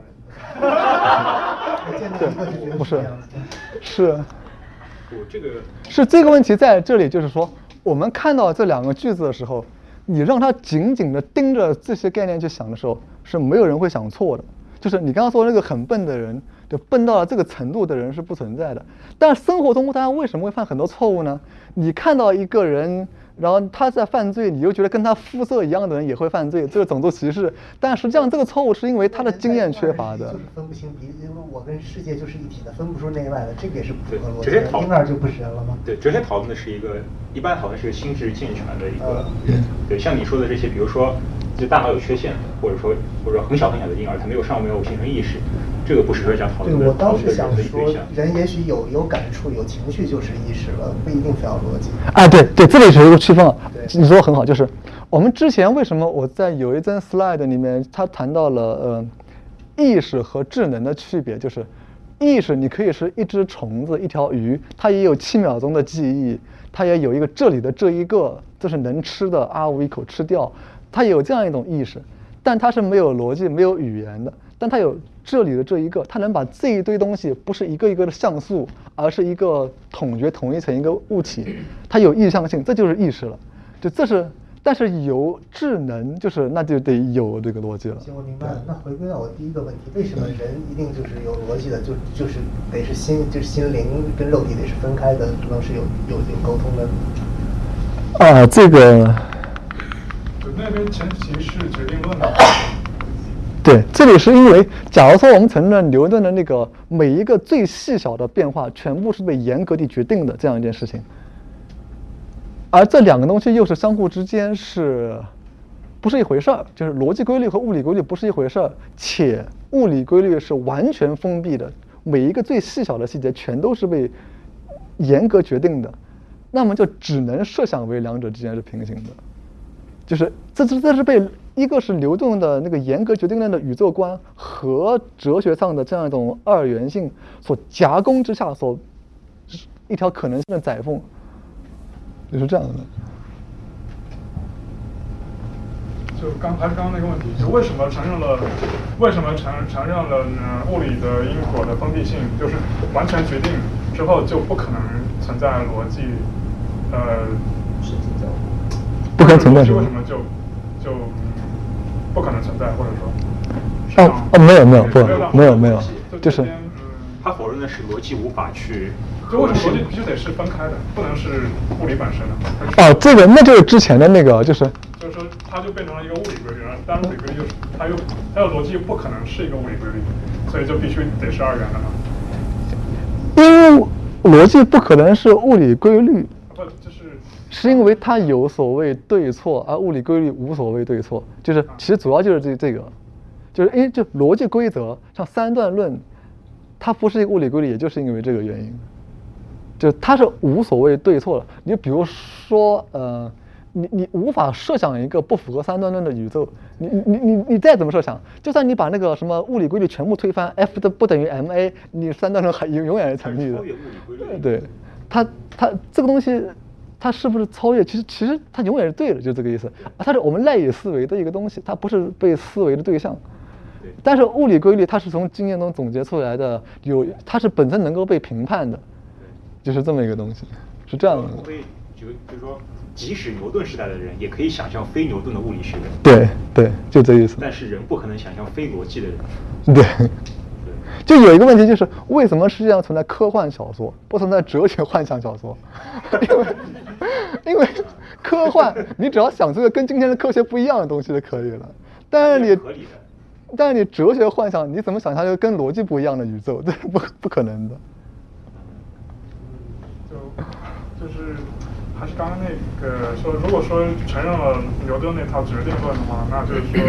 人，对，不 是，是，我这个是这个问题在这里，就是说，我们看到这两个句子的时候，你让他紧紧的盯着这些概念去想的时候，是没有人会想错的。就是你刚刚说那个很笨的人，就笨到了这个程度的人是不存在的。但生活中，大家为什么会犯很多错误呢？你看到一个人。然后他在犯罪，你又觉得跟他肤色一样的人也会犯罪，这是种族歧视。但实际上这个错误是因为他的经验缺乏的。就是分不清别，因为我跟世界就是一体的，分不出内外的，这个也是不符合逻辑。婴儿就不是人了吗？对，哲学讨论的是一个，一般讨论是心智健全的一个人。对，像你说的这些，比如说。就大脑有缺陷的，或者说或者很小很小的婴儿，他没有上没有形成意识，这个不适合讲讨论。对我当时想说，人也许有有感触、有情绪就是意识了，不一定非要逻辑。哎，对对，这里是一个区分。你说的很好，就是我们之前为什么我在有一张 slide 里面，他谈到了呃意识和智能的区别就是，意识你可以是一只虫子、一条鱼，它也有七秒钟的记忆，它也有一个这里的这一个，这是能吃的啊，我一口吃掉，它有这样一种意识，但它是没有逻辑、没有语言的，但它有这里的这一个，它能把这一堆东西不是一个一个的像素，而是一个统觉统一成一个物体，它有意向性，这就是意识了，就这是。但是有智能，就是那就得有这个逻辑了。行，我明白了。那回归到我第一个问题，为什么人一定就是有逻辑的？就就是得是心，就是心灵跟肉体得是分开的，不能是有有有沟通的。啊，这个。那边前提是决定论。对，这里是因为，假如说我们承认牛顿的那个每一个最细小的变化，全部是被严格地决定的这样一件事情。而这两个东西又是相互之间是，不是一回事儿，就是逻辑规律和物理规律不是一回事儿，且物理规律是完全封闭的，每一个最细小的细节全都是被严格决定的，那么就只能设想为两者之间是平行的，就是这这这是被一个是流动的那个严格决定论的宇宙观和哲学上的这样一种二元性所夹攻之下所一条可能性的窄缝。就是这样的。就刚还是刚刚那个问题，就为什么承认了，为什么承承认了呢？物理的因果的封闭性，就是完全决定之后就不可能存在逻辑，呃。不可能存在什么就就不可能存在，或者说？哦哦，没有没有不没有没有，就是。他否认的是逻辑无法去。就为什么逻辑必须得是分开的，不能是物理本身的？哦，这个那就是之前的那个，就是。就是说，它就变成了一个物理规律，然后但物理规律又它又它的逻辑又不可能是一个物理规律，所以就必须得是二元的嘛。因为逻辑不可能是物理规律。是因为它有所谓对错，而物理规律无所谓对错，就是其实主要就是这这个，就是因为就逻辑规则像三段论，它不是一个物理规律，也就是因为这个原因。就它是无所谓对错的。你比如说，呃，你你无法设想一个不符合三段论的宇宙。你你你你再怎么设想，就算你把那个什么物理规律全部推翻，F 的不等于 ma，你三段论还永永远是成立的。对，它它这个东西，它是不是超越？其实其实它永远是对的，就这个意思。它是我们赖以思维的一个东西，它不是被思维的对象。但是物理规律它是从经验中总结出来的，有它是本身能够被评判的。就是这么一个东西，是这样的。会就就是说，即使牛顿时代的人也可以想象非牛顿的物理学。对对，就这意思。但是人不可能想象非逻辑的人。对。对。就有一个问题，就是为什么世界上存在科幻小说，不存在哲学幻想小说？因为因为科幻，你只要想出个跟今天的科学不一样的东西就可以了。但是你，但是你哲学幻想，你怎么想象一个跟逻辑不一样的宇宙？这是不不可能的。就是还是刚刚那个说，如果说承认了牛顿那套决定论的话，那就是说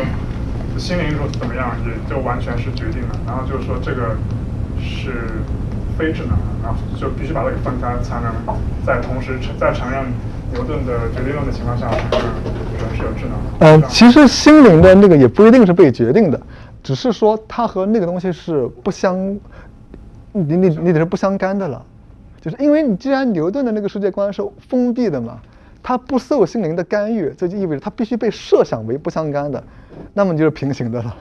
心灵说怎么样，也就完全是决定了。然后就是说这个是非智能的，然后就必须把它给分开，才能在同时承在承认牛顿的决定论的情况下，承认人是有智能的。嗯，其实心灵的那个也不一定是被决定的，只是说它和那个东西是不相，你你你得是不相干的了。就是因为你既然牛顿的那个世界观是封闭的嘛，它不受心灵的干预，这就意味着它必须被设想为不相干的，那么你就是平行的了。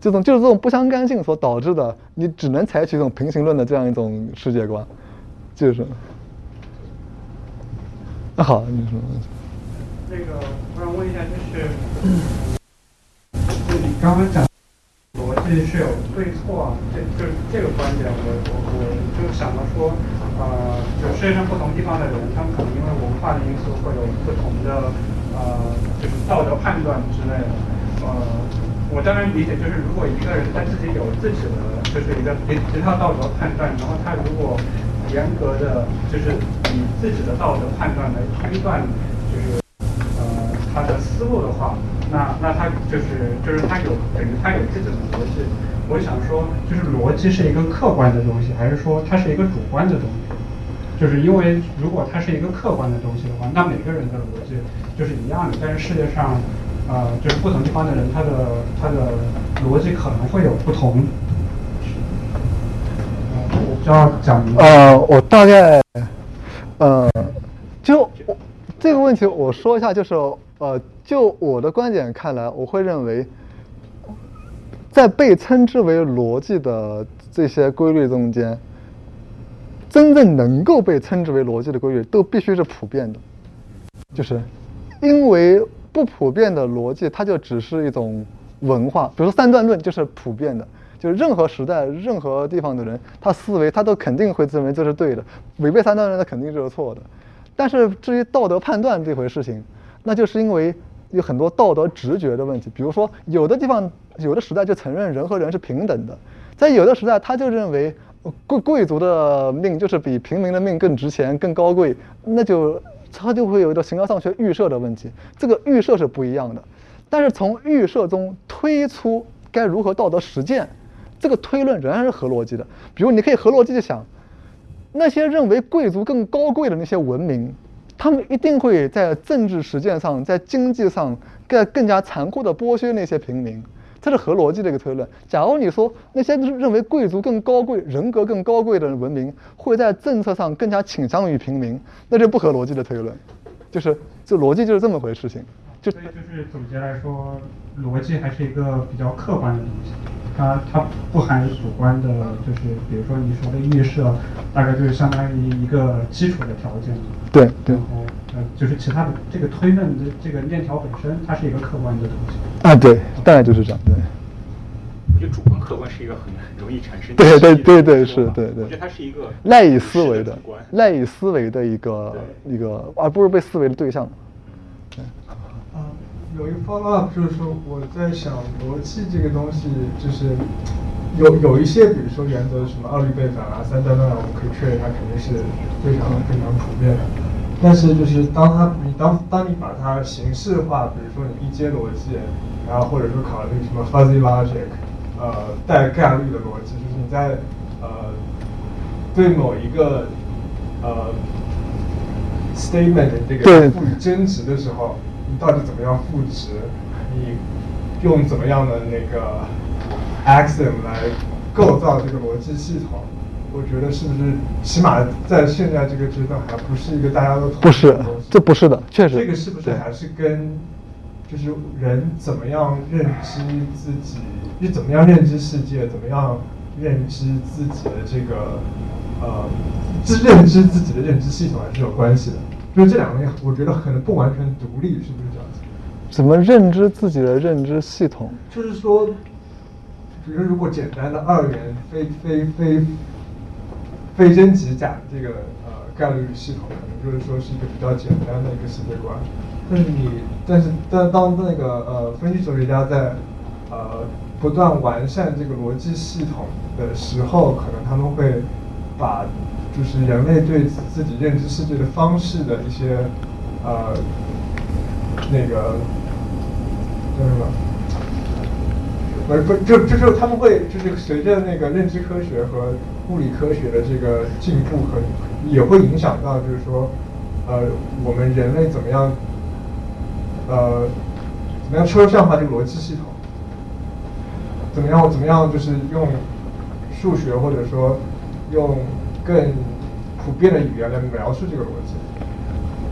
这种就是这种不相干性所导致的，你只能采取一种平行论的这样一种世界观，就是。那好，你说。那个，我想问一下，就是，就你刚刚讲。逻辑是有对错，这就是这个观点，我我我就想到说，呃，就世界上不同地方的人，他们可能因为文化的因素，会有不同的呃，就是道德判断之类的。呃，我当然理解，就是如果一个人他自己有自己的，就是一个一一套道德判断，然后他如果严格的，就是以自己的道德判断来推断，就是他的思路的话。那那他就是就是他有等于他有自己的逻辑，我想说就是逻辑是一个客观的东西，还是说它是一个主观的东西？就是因为如果它是一个客观的东西的话，那每个人的逻辑就是一样的。但是世界上，呃，就是不同地方的人，他的他的逻辑可能会有不同。我不知道讲。呃，我大概，呃，就这个问题我说一下，就是呃，就我的观点看来，我会认为，在被称之为逻辑的这些规律中间，真正能够被称之为逻辑的规律，都必须是普遍的，就是因为不普遍的逻辑，它就只是一种文化，比如说三段论就是普遍的。就是任何时代、任何地方的人，他思维他都肯定会认为这是对的，违背三段论那肯定就是错的。但是至于道德判断这回事情，那就是因为有很多道德直觉的问题。比如说，有的地方、有的时代就承认人和人是平等的，在有的时代他就认为贵贵族的命就是比平民的命更值钱、更高贵，那就他就会有一个形而上学预设的问题。这个预设是不一样的，但是从预设中推出该如何道德实践。这个推论仍然是合逻辑的。比如，你可以合逻辑的想，那些认为贵族更高贵的那些文明，他们一定会在政治实践上、在经济上更更加残酷的剥削那些平民，这是合逻辑的一个推论。假如你说那些认为贵族更高贵、人格更高贵的文明会在政策上更加倾向于平民，那就不合逻辑的推论。就是这逻辑就是这么回事情。就所以就是总结来说，逻辑还是一个比较客观的东西。它它不含主观的，就是比如说你说的预设，大概就是相当于一个基础的条件。对对。然后呃，就是其他的这个推论的这个链条本身，它是一个客观的东西。啊，对，大概就是这样。对。我觉得主观客观是一个很容易产生。对对对对是，对对。我觉得它是一个赖以思维的，赖以思维的一个一个，而不是被思维的对象。有一个 follow up，就是说我在想逻辑这个东西，就是有有一些，比如说原则什么二律背反啊、三段论啊，我们可以确认它肯定是非常非常普遍的。但是就是当它你当当你把它形式化，比如说你一阶逻辑，然后或者说考虑什么 fuzzy logic，呃带概率的逻辑，就是你在呃对某一个呃 statement 这个赋予真值的时候。你到底怎么样赋值？你用怎么样的那个 axiom 来构造这个逻辑系统？我觉得是不是起码在现在这个阶段还不是一个大家都不是，这不是的，确实。这个是不是还是跟就是人怎么样认知自己，你怎么样认知世界，怎么样认知自己的这个呃，自认知自己的认知系统还是有关系的。就是这两个东西，我觉得可能不完全独立，是不是这样子？怎么认知自己的认知系统？就是说，比如如果简单的二元非非非非真即假这个呃概率系统，可能就是说是一个比较简单的一个世界观。但是你，但是但当那个呃分析哲学家在呃不断完善这个逻辑系统的时候，可能他们会把。就是人类对自己认知世界的方式的一些，呃，那个叫什么？不是不就就是他们会就是随着那个认知科学和物理科学的这个进步和也会影响到就是说，呃，我们人类怎么样，呃，怎么样抽象化这个逻辑系统？怎么样怎么样就是用数学或者说用。更普遍的语言来描述这个逻辑，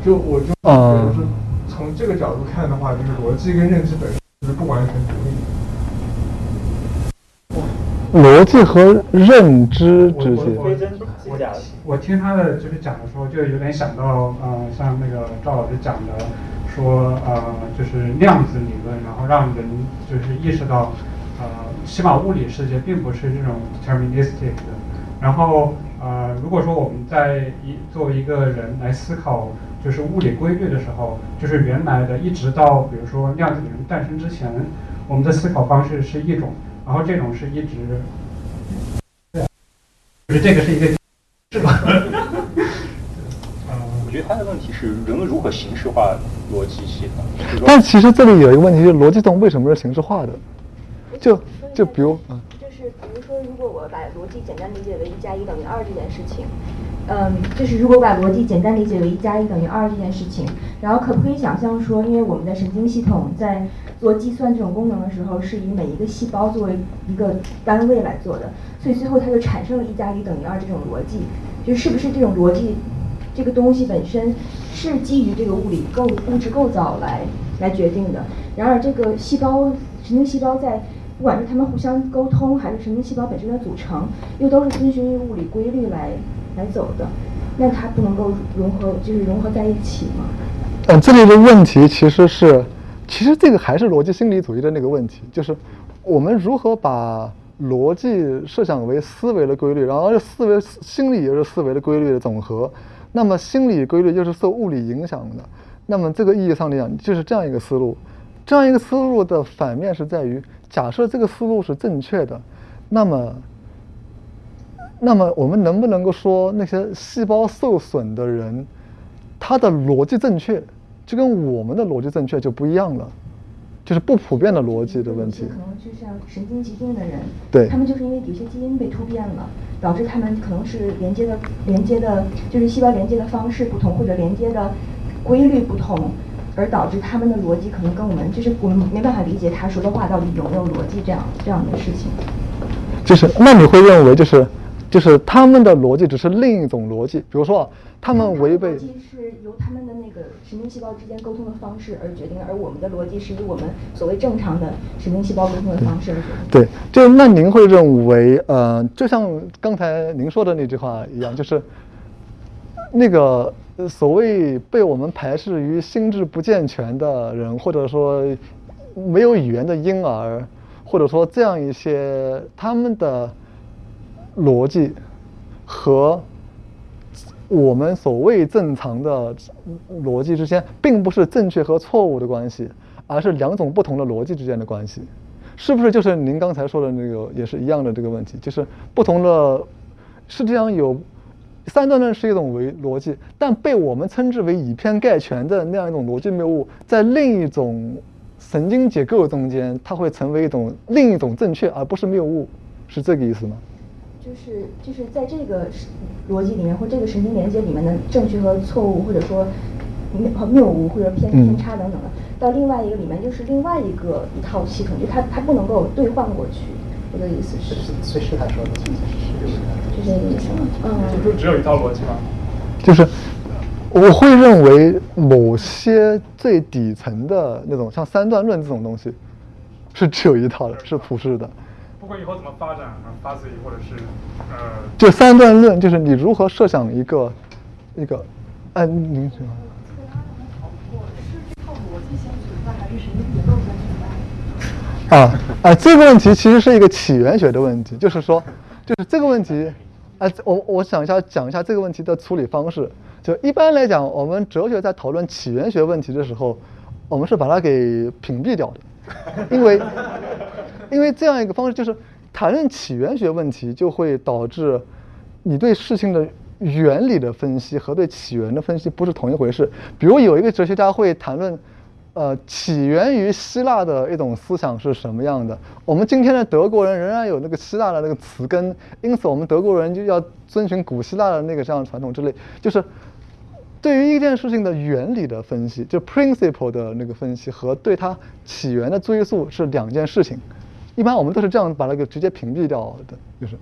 就我就觉得是从这个角度看的话，就是逻辑跟认知本身是不完全独立。逻辑和认知之间，我我听他的就是讲的时候，就有点想到，呃，像那个赵老师讲的，说呃，就是量子理论，然后让人就是意识到，呃，起码物理世界并不是这种 deterministic 的，然后。呃，如果说我们在一作为一个人来思考，就是物理规律的时候，就是原来的，一直到比如说量子理论诞生之前，我们的思考方式是一种，然后这种是一直，对，就是这个是一个，是吧？嗯，我觉得他的问题是人如何形式化逻辑系统。但其实这里有一个问题，就是逻辑系统为什么是形式化的？就就比如，嗯。如果我把逻辑简单理解为一加一等于二这件事情，嗯，就是如果把逻辑简单理解为一加一等于二这件事情，然后可不可以想象说，因为我们的神经系统在做计算这种功能的时候，是以每一个细胞作为一个单位来做的，所以最后它就产生了一加一等于二这种逻辑，就是不是这种逻辑，这个东西本身是基于这个物理构物质构造来来决定的。然而这个细胞神经细胞在不管是它们互相沟通，还是神经细胞本身的组成，又都是遵循于物理规律来。来走的，那它不能够融合，就是融合在一起吗？嗯，这里的问题其实是，其实这个还是逻辑心理主义的那个问题，就是我们如何把逻辑设想为思维的规律，然后思维心理也是思维的规律的总和，那么心理规律又是受物理影响的，那么这个意义上来讲就是这样一个思路，这样一个思路的反面是在于，假设这个思路是正确的，那么。那么我们能不能够说那些细胞受损的人，他的逻辑正确，就跟我们的逻辑正确就不一样了，就是不普遍的逻辑的问题。可能就像神经疾病的人，对，他们就是因为有些基因被突变了，导致他们可能是连接的连接的，就是细胞连接的方式不同，或者连接的规律不同，而导致他们的逻辑可能跟我们就是我们没办法理解他说的话到底有没有逻辑这样这样的事情。就是那你会认为就是？就是他们的逻辑只是另一种逻辑，比如说，他们违背。逻辑是由他们的那个神经细胞之间沟通的方式而决定，而我们的逻辑是以我们所谓正常的神经细胞沟通的方式而决定。对，就那您会认为，呃，就像刚才您说的那句话一样，就是那个所谓被我们排斥于心智不健全的人，或者说没有语言的婴儿，或者说这样一些他们的。逻辑和我们所谓正常的逻辑之间，并不是正确和错误的关系，而是两种不同的逻辑之间的关系，是不是？就是您刚才说的那个也是一样的这个问题，就是不同的世界上有三段论是一种为逻辑，但被我们称之为以偏概全的那样一种逻辑谬误，在另一种神经结构中间，它会成为一种另一种正确，而不是谬误，是这个意思吗？就是就是在这个逻辑里面或这个神经连接里面的正确和错误，或者说谬谬误或者偏偏差等等的，到另外一个里面就是另外一个一套系统，就它它不能够兑换过去。我的意思是，随时他说的，就这个意思吗？嗯，就只有一套逻辑吗？就是我会认为某些最底层的那种像三段论这种东西是只有一套的，是普世的。不管以后怎么发展，发自于或者是呃，就三段论，就是你如何设想一个一个，哎，您说。啊啊，这个问题其实是一个起源学的问题，就是说，就是这个问题，哎，我我想一下讲一下这个问题的处理方式。就一般来讲，我们哲学在讨论起源学问题的时候，我们是把它给屏蔽掉的。因为，因为这样一个方式就是谈论起源学问题，就会导致你对事情的原理的分析和对起源的分析不是同一回事。比如有一个哲学家会谈论，呃，起源于希腊的一种思想是什么样的。我们今天的德国人仍然有那个希腊的那个词根，因此我们德国人就要遵循古希腊的那个这样的传统之类，就是。对于一件事情的原理的分析，就 principle 的那个分析和对它起源的追溯是两件事情。一般我们都是这样把那个直接屏蔽掉的，就是。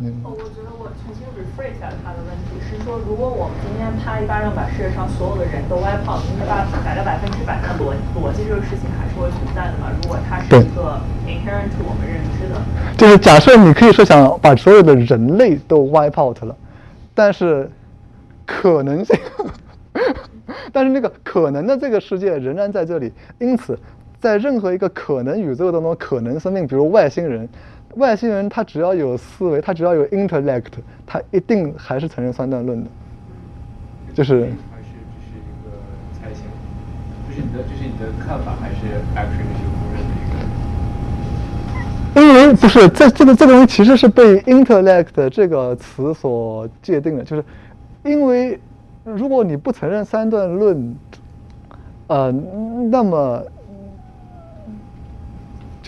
嗯。我觉得我重新 rephrase 一下他的问题是说，如果我们今天啪一巴掌把世界上所有的人都 wipe out，那百百个百分之百的逻逻辑这个事情还是会存在的嘛？如果它是一个 inherent 我们认知的。就是假设你可以设想把所有的人类都 wipe out 了，但是。可能性，但是那个可能的这个世界仍然在这里，因此，在任何一个可能宇宙当中，可能生命，比如外星人，外星人他只要有思维，他只要有 intellect，他一定还是承认三段论的，就是。还是只是一个猜想，就是你的，就是你的看法，还是 actually 是公认的一个？因为不是这这个这个东西其实是被 intellect 这个词所界定的，就是。因为如果你不承认三段论，呃，那么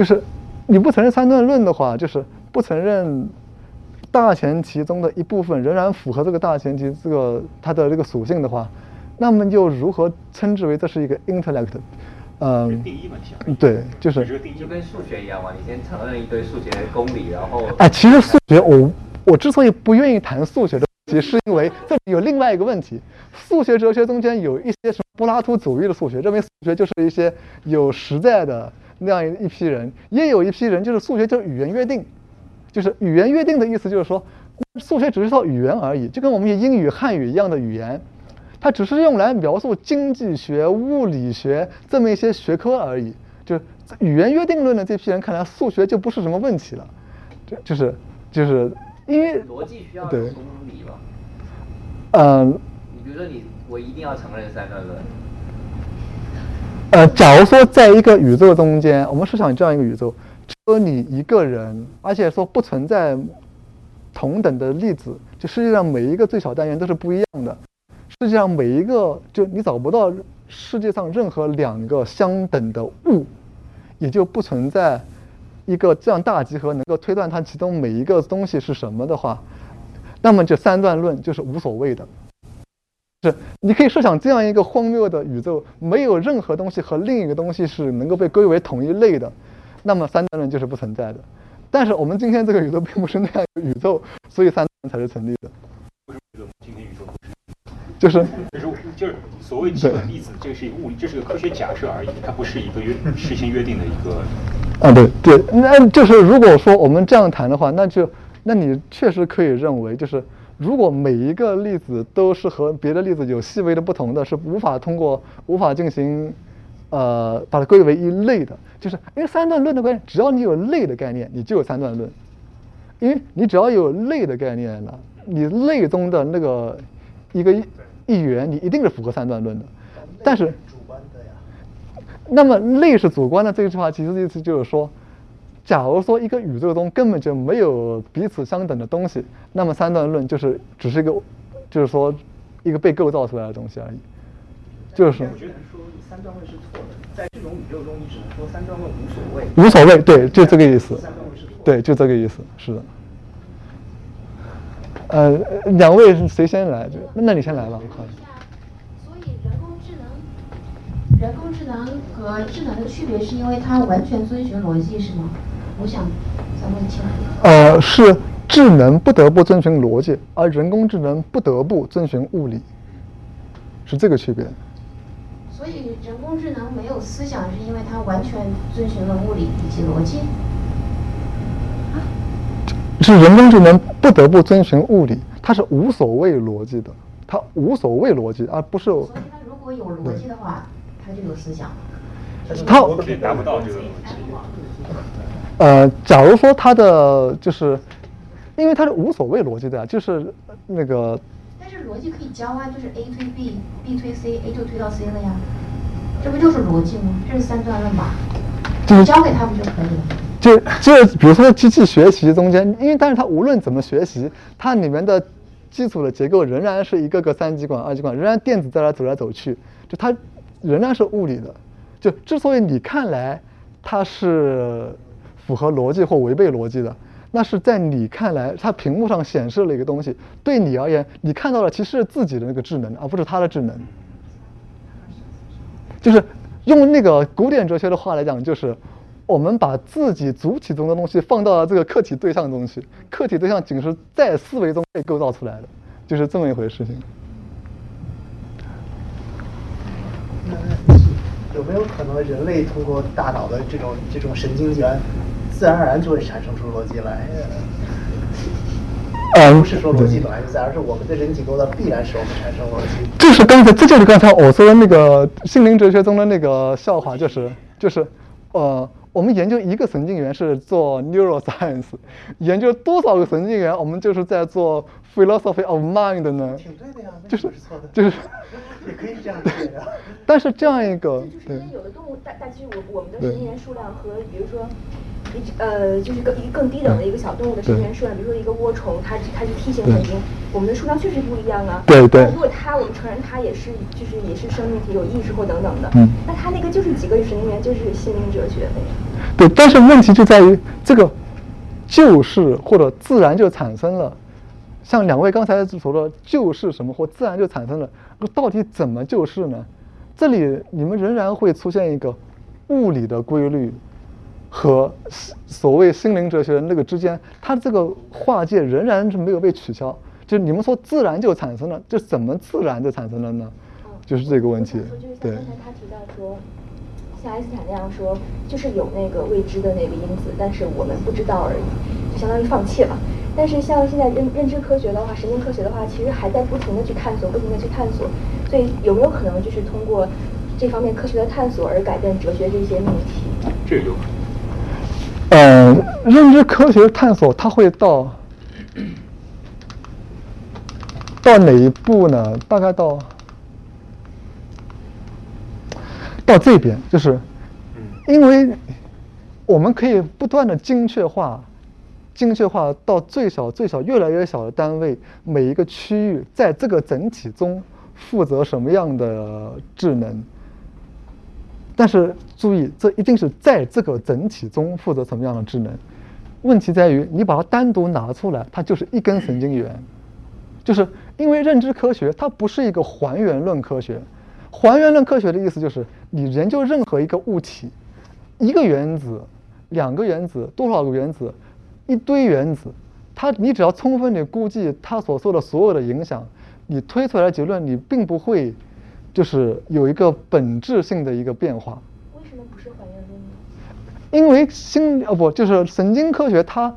就是你不承认三段论的话，就是不承认大前提中的一部分仍然符合这个大前提这个它的这个属性的话，那么又如何称之为这是一个 intellect？嗯，定义问题。对，就是就跟数学一样嘛，你先承认一堆数学公理，然后哎，其实数学我我之所以不愿意谈数学的问题，是因为这里有另外一个问题，数学哲学中间有一些什么柏拉图主义的数学，认为数学就是一些有实在的那样一批人，也有一批人就是数学就是语言约定，就是语言约定的意思就是说，数学只是套语言而已，就跟我们英语、汉语一样的语言。它只是用来描述经济学、物理学这么一些学科而已。就语言约定论的这批人看来，数学就不是什么问题了。就就是就是因为逻辑需要公理吧？嗯。你比如说，你我一定要承认三段论。呃，假如说在一个宇宙中间，我们设想这样一个宇宙，只有你一个人，而且说不存在同等的粒子，就世界上每一个最小单元都是不一样的。世界上每一个，就你找不到世界上任何两个相等的物，也就不存在一个这样大集合能够推断它其中每一个东西是什么的话，那么这三段论就是无所谓的。是，你可以设想这样一个荒谬的宇宙，没有任何东西和另一个东西是能够被归为同一类的，那么三段论就是不存在的。但是我们今天这个宇宙并不是那样一个宇宙，所以三段论才是成立的。为什么今天宇宙不是？就是就是所谓基本粒子，这是一个物理，这是个科学假设而已，它不是一个约事先约定的一个。啊，对对，那就是如果说我们这样谈的话，那就那你确实可以认为，就是如果每一个粒子都是和别的粒子有细微的不同的，是无法通过无法进行呃把它归为一类的，就是因为三段论的观念，只要你有类的概念，你就有三段论，因为你只要有类的概念了，你类中的那个一个。一元，你一定是符合三段论的，但是。那么类是主观的这句话，其实意思就是说，假如说一个宇宙中根本就没有彼此相等的东西，那么三段论就是只是一个，就是说一个被构造出来的东西而已。就是。我觉得说三段论是错的，在这种宇宙中，你只能说三段论无所谓。无所谓，对，就这个意思。对，就这个意思，是的。呃，两位谁先来？就那你先来吧。所以人工智能，人工智能和智能的区别是因为它完全遵循逻辑，是吗？我想再问清楚。呃，是智能不得不遵循逻辑，而人工智能不得不遵循物理，是这个区别。所以人工智能没有思想，是因为它完全遵循了物理以及逻辑。是人工智能不得不遵循物理，它是无所谓逻辑的，它无所谓逻辑，而不是。所以它如果有逻辑的话，它就有思想。它达不到这个逻辑。呃，假如说它的就是，因为它是无所谓逻辑的呀，就是那个。但是逻辑可以教啊，就是 A 推 B，B 推 C，A 就推到 C 了呀，这不就是逻辑吗？这是三段论吧？就教给他不就可以了？就就比如说机器学习中间，因为但是它无论怎么学习，它里面的基础的结构仍然是一个个三极管、二极管，仍然电子在那走来走去，就它仍然是物理的。就之所以你看来它是符合逻辑或违背逻辑的，那是在你看来，它屏幕上显示了一个东西，对你而言，你看到的其实是自己的那个智能，而不是它的智能。就是用那个古典哲学的话来讲，就是。我们把自己主体中的东西放到了这个客体对象中去，客体对象仅是在思维中被构造出来的，就是这么一回事情。有没有可能人类通过大脑的这种这种神经元，自然而然就会产生出逻辑来？不是说逻辑本来就在，而是我们的人体构造必然使我们产生逻辑。这是刚才，这就是刚才我说的那个心灵哲学中的那个笑话，就是就是呃。我们研究一个神经元是做 neuroscience，研究多少个神经元，我们就是在做 philosophy of mind 呢？挺对的呀，就是错的，就是 也可以这样理解呀。但是这样一个，对，有的动物大大其实我我们的神经元数量和比如说。一呃，就是更一个更低等的一个小动物的神经元数量，比如说一个涡虫，它它是 T 型神经，我们的数量确实不一样啊。对对。如果它，我们承认它也是，就是也是生命体，有意识或等等的。嗯。那它那个就是几个神经元，就是心灵哲学的呀。对，但是问题就在于这个，就是或者自然就产生了。像两位刚才所说的，就是什么或自然就产生了，那到底怎么就是呢？这里你们仍然会出现一个物理的规律和所谓心灵哲学的那个之间，它这个划界仍然是没有被取消。就你们说自然就产生了，就怎么自然就产生了呢？就是这个问题。对。刚才他提到说，像爱因斯坦那样说，就是有那个未知的那个因子，但是我们不知道而已，就相当于放弃了。但是像现在认认知科学的话，神经科学的话，其实还在不停的去探索，不停的去探索。所以有没有可能就是通过这方面科学的探索而改变哲学这些命题？这有。嗯，认知科学探索它会到到哪一步呢？大概到到这边，就是因为我们可以不断的精确化。精确化到最小、最小、越来越小的单位，每一个区域在这个整体中负责什么样的智能？但是注意，这一定是在这个整体中负责什么样的智能？问题在于，你把它单独拿出来，它就是一根神经元。就是因为认知科学它不是一个还原论科学，还原论科学的意思就是你研究任何一个物体，一个原子、两个原子、多少个原子。一堆原子，它你只要充分的估计它所受的所有的影响，你推出来的结论你并不会，就是有一个本质性的一个变化。为什么不是还原论呢？因为心哦不就是神经科学它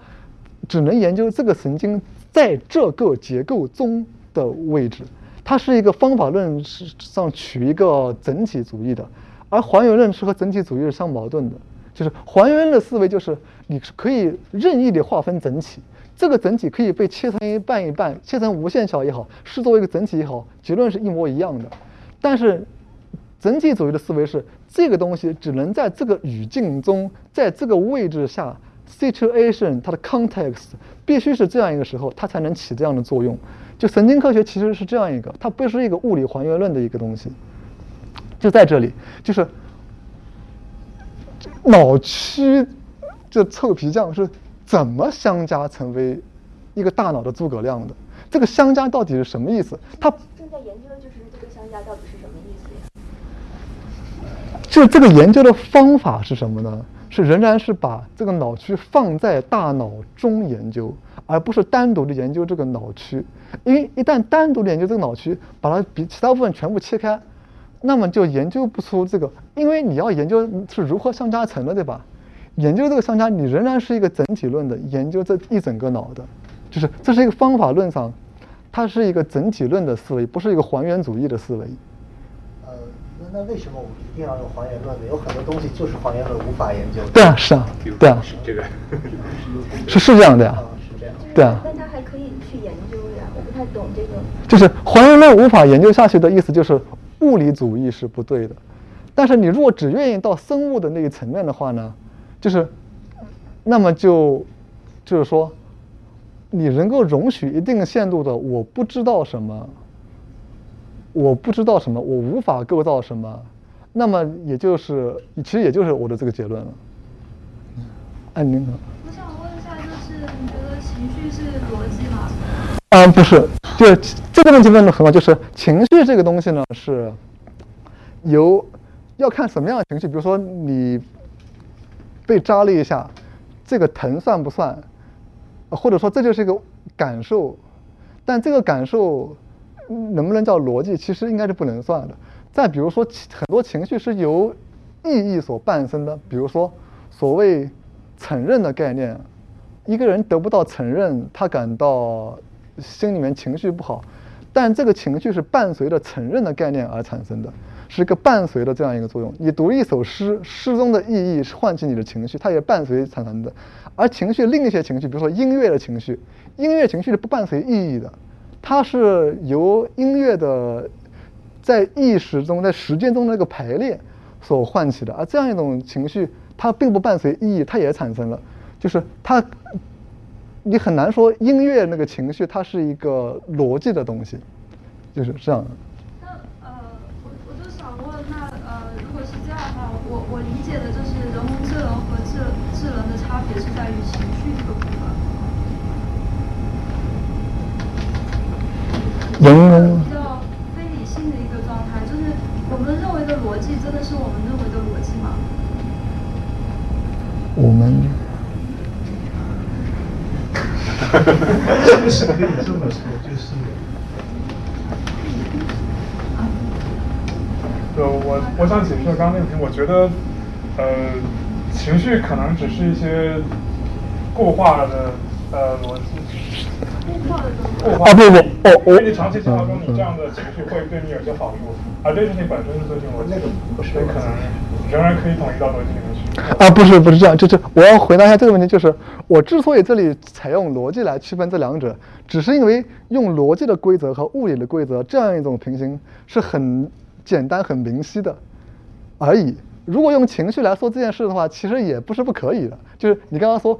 只能研究这个神经在这个结构中的位置，它是一个方法论上取一个整体主义的，而还原论是和整体主义是相矛盾的。就是还原的思维，就是你是可以任意的划分整体，这个整体可以被切成一半一半，切成无限小也好，视作为一个整体也好，结论是一模一样的。但是整体主义的思维是，这个东西只能在这个语境中，在这个位置下，situation 它的 context 必须是这样一个时候，它才能起这样的作用。就神经科学其实是这样一个，它不是一个物理还原论的一个东西，就在这里，就是。脑区这臭皮匠是怎么相加成为一个大脑的诸葛亮的？这个相加到底是什么意思？他正在研究的就是这个相加到底是什么意思呀？就这个研究的方法是什么呢？是仍然是把这个脑区放在大脑中研究，而不是单独的研究这个脑区。因为一旦单独的研究这个脑区，把它比其他部分全部切开。那么就研究不出这个，因为你要研究是如何相加成的，对吧？研究这个相加，你仍然是一个整体论的研究，这一整个脑的，就是这是一个方法论上，它是一个整体论的思维，不是一个还原主义的思维。呃，那那为什么我们一定要用还原论呢？有很多东西就是还原论无法研究。对啊，是啊，对啊，是这个是是这样的呀，是这样，对啊。但他还可以去研究呀，我不太懂这个。就是还原论无法研究下去的意思就是。物理主义是不对的，但是你如果只愿意到生物的那一层面的话呢，就是，那么就，就是说，你能够容许一定限度的我不知道什么，我不知道什么，我无法构造什么，那么也就是，其实也就是我的这个结论了。哎，您好。我想问一下，就是你觉得情绪是？嗯，不是，就这个问题问的很好，就是情绪这个东西呢，是由要看什么样的情绪，比如说你被扎了一下，这个疼算不算？或者说这就是一个感受，但这个感受能不能叫逻辑？其实应该是不能算的。再比如说，很多情绪是由意义所伴生的，比如说所谓承认的概念，一个人得不到承认，他感到。心里面情绪不好，但这个情绪是伴随着承认的概念而产生的，是一个伴随的这样一个作用。你读一首诗，诗中的意义是唤起你的情绪，它也伴随产生的。而情绪另一些情绪，比如说音乐的情绪，音乐情绪是不伴随意义的，它是由音乐的在意识中、在时间中的那个排列所唤起的。而这样一种情绪，它并不伴随意义，它也产生了，就是它。你很难说音乐那个情绪它是一个逻辑的东西就是这样。那呃我我就想问那呃如果是这样的话我我理解的就是人工智能和智智能的差别是在于情绪这个部分。人工比较非理性的一个状态就是我们认为的逻辑真的是我们认为的逻辑吗？我们其实可以这么说，就是。对，我我想解释刚刚那个题，我觉得，呃，情绪可能只是一些固化的呃逻辑。啊不不哦，我。你长期生活中，你这样的情绪会对你有些好处，而这事情本身是最近逻辑，所以可能仍然可以统一到逻辑里面去。啊不是不是这样，就是我要回答一下这个问题，就是我之所以这里采用逻辑来区分这两者，只是因为用逻辑的规则和物理的规则这样一种平行是很。简单很明晰的而已。如果用情绪来说这件事的话，其实也不是不可以的。就是你刚刚说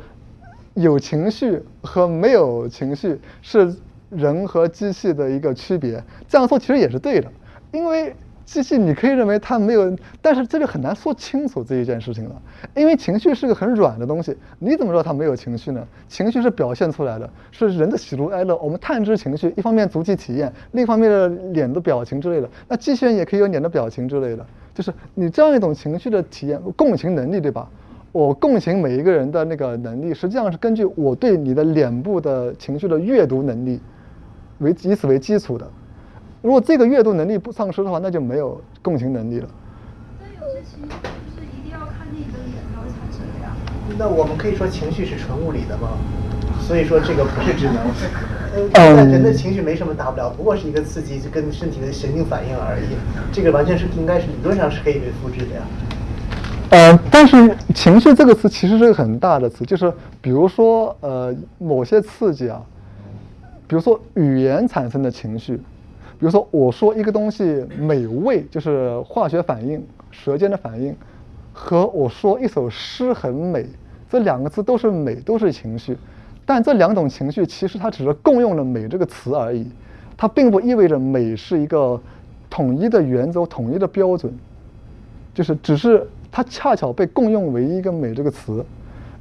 有情绪和没有情绪是人和机器的一个区别，这样说其实也是对的，因为。机器你可以认为它没有，但是这就很难说清楚这一件事情了，因为情绪是个很软的东西，你怎么知道它没有情绪呢？情绪是表现出来的，是人的喜怒哀乐，我们探知情绪，一方面足迹体验，另一方面的脸的表情之类的。那机器人也可以有脸的表情之类的，就是你这样一种情绪的体验，共情能力，对吧？我共情每一个人的那个能力，实际上是根据我对你的脸部的情绪的阅读能力为以此为基础的。如果这个阅读能力不丧失的话，那就没有共情能力了。但有些情绪就是一定要看见你的脸才会产生的呀。那我们可以说情绪是纯物理的吗？所以说这个不是智能。呃，人的情绪没什么大不了，不过是一个刺激，就跟身体的神经反应而已。这个完全是应该是理论上是可以被复制的呀。呃，但是情绪这个词其实是个很大的词，就是比如说呃某些刺激啊，比如说语言产生的情绪。比如说，我说一个东西美味，就是化学反应、舌尖的反应，和我说一首诗很美，这两个字都是美，都是情绪。但这两种情绪其实它只是共用了“美”这个词而已，它并不意味着美是一个统一的原则、统一的标准，就是只是它恰巧被共用为一个“美”这个词。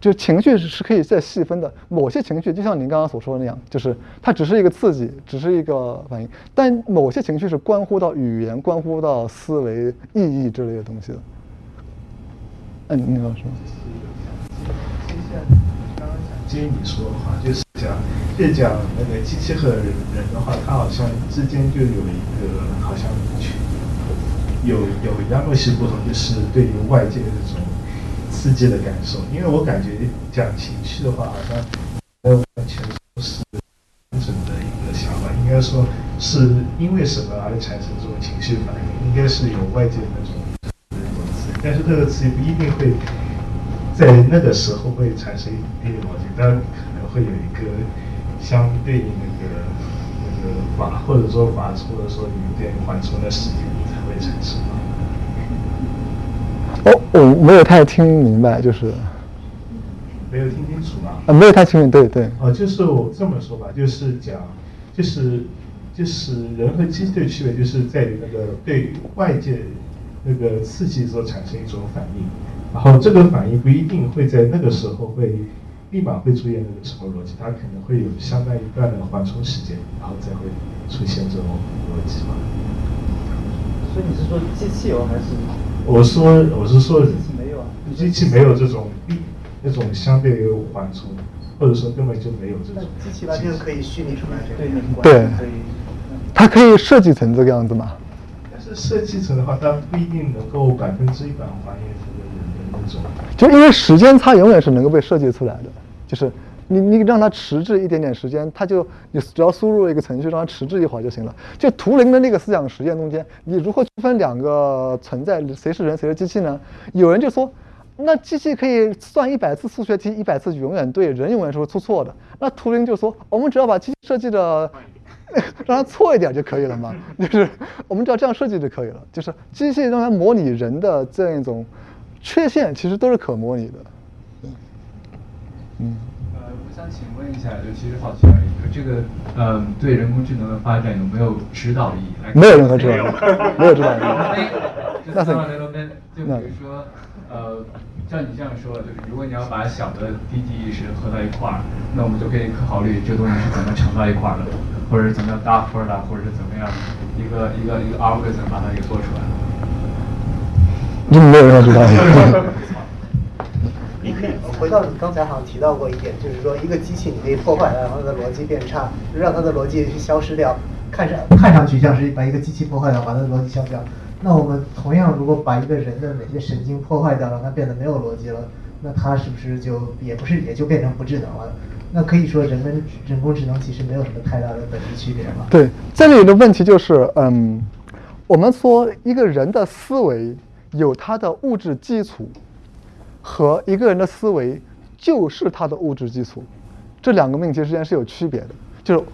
就情绪是是可以再细分的，某些情绪就像您刚刚所说的那样，就是它只是一个刺激，只是一个反应，但某些情绪是关乎到语言、关乎到思维、意义之类的东西的。嗯，你说什么？接下来刚刚想接你说的话，就是讲，就讲那个机器和人人的话，它好像之间就有一个好像有有一样东西不同，就是对于外界的这种。刺激的感受，因为我感觉讲情绪的话，好像呃完全不是单纯的一个想法，应该说是因为什么而产生这种情绪反应，应该是有外界的那种那种刺激，但是这个刺激不一定会在那个时候会产生一定逻辑，但可能会有一个相对应那个那个法，或者说法，或者说有点缓冲的时间。哦，我没有太听明白，就是没有听清楚吗？啊，没有太清楚，对对。哦，就是我这么说吧，就是讲，就是就是人和机器的区别，就是在于那个对外界那个刺激所产生一种反应，然后这个反应不一定会在那个时候会立马会出现那个什么逻辑，它可能会有相当一段的缓冲时间，然后再会出现这种逻辑嘛。所以你是说机器有还是？我说，我是说，机器没有啊，机器没有这种必那种相对有缓冲，或者说根本就没有这种。机器完全可以虚拟出来这个对，它可以设计成这个样子嘛？但是设计成的话，它不一定能够百分之一百还原这个人的那种。就因为时间差永远是能够被设计出来的，就是。你你让它迟滞一点点时间，它就你只要输入一个程序让它迟滞一会儿就行了。就图灵的那个思想实验中间，你如何区分两个存在，谁是人谁是机器呢？有人就说，那机器可以算一百次数学题，一百次永远对，人永远是会出错的。那图灵就说，我们只要把机器设计的 让它错一点就可以了嘛，就是我们只要这样设计就可以了。就是机器让它模拟人的这样一种缺陷，其实都是可模拟的。嗯。想请问一下，就其实好奇而已，就这个，嗯，对人工智能的发展有没有指导意义？没有任何指导，意义没有指导意义。那就比如说，呃，像你这样说，就是如果你要把小的低级意识合到一块儿，那我们就可以考虑这东西是怎么乘到一块儿的。或者是怎么样 dark product，或者是怎么样一个一个一个 algorithm 把它给做出来。你没有人知道。你可以回到你刚才好像提到过一点，就是说一个机器你可以破坏它，让它的逻辑变差，让它的逻辑去消失掉，看上看上去像是把一个机器破坏掉，把它的逻辑消掉。那我们同样如果把一个人的哪些神经破坏掉，让它变得没有逻辑了，那它是不是就也不是也就变成不智能了？那可以说人跟人工智能其实没有什么太大的本质区别吗？对，这里的问题就是，嗯，我们说一个人的思维有它的物质基础。和一个人的思维就是他的物质基础，这两个命题之间是有区别的。就是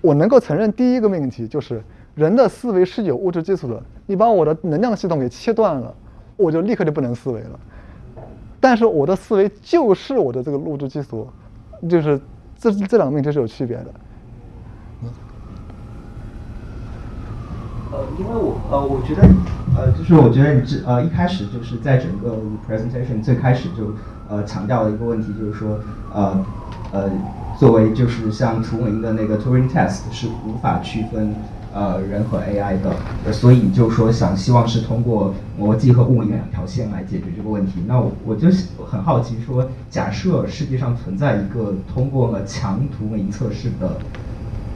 我能够承认第一个命题，就是人的思维是有物质基础的。你把我的能量系统给切断了，我就立刻就不能思维了。但是我的思维就是我的这个物质基础，就是这这两个命题是有区别的。呃，因为我呃，我觉得呃，就是我觉得你这呃一开始就是在整个 presentation 最开始就呃强调了一个问题，就是说呃呃，作为就是像图灵的那个 Turing test 是无法区分呃人和 AI 的，所以就说想希望是通过逻辑和物理两条线来解决这个问题。那我我就很好奇说，假设世界上存在一个通过了强图灵测试的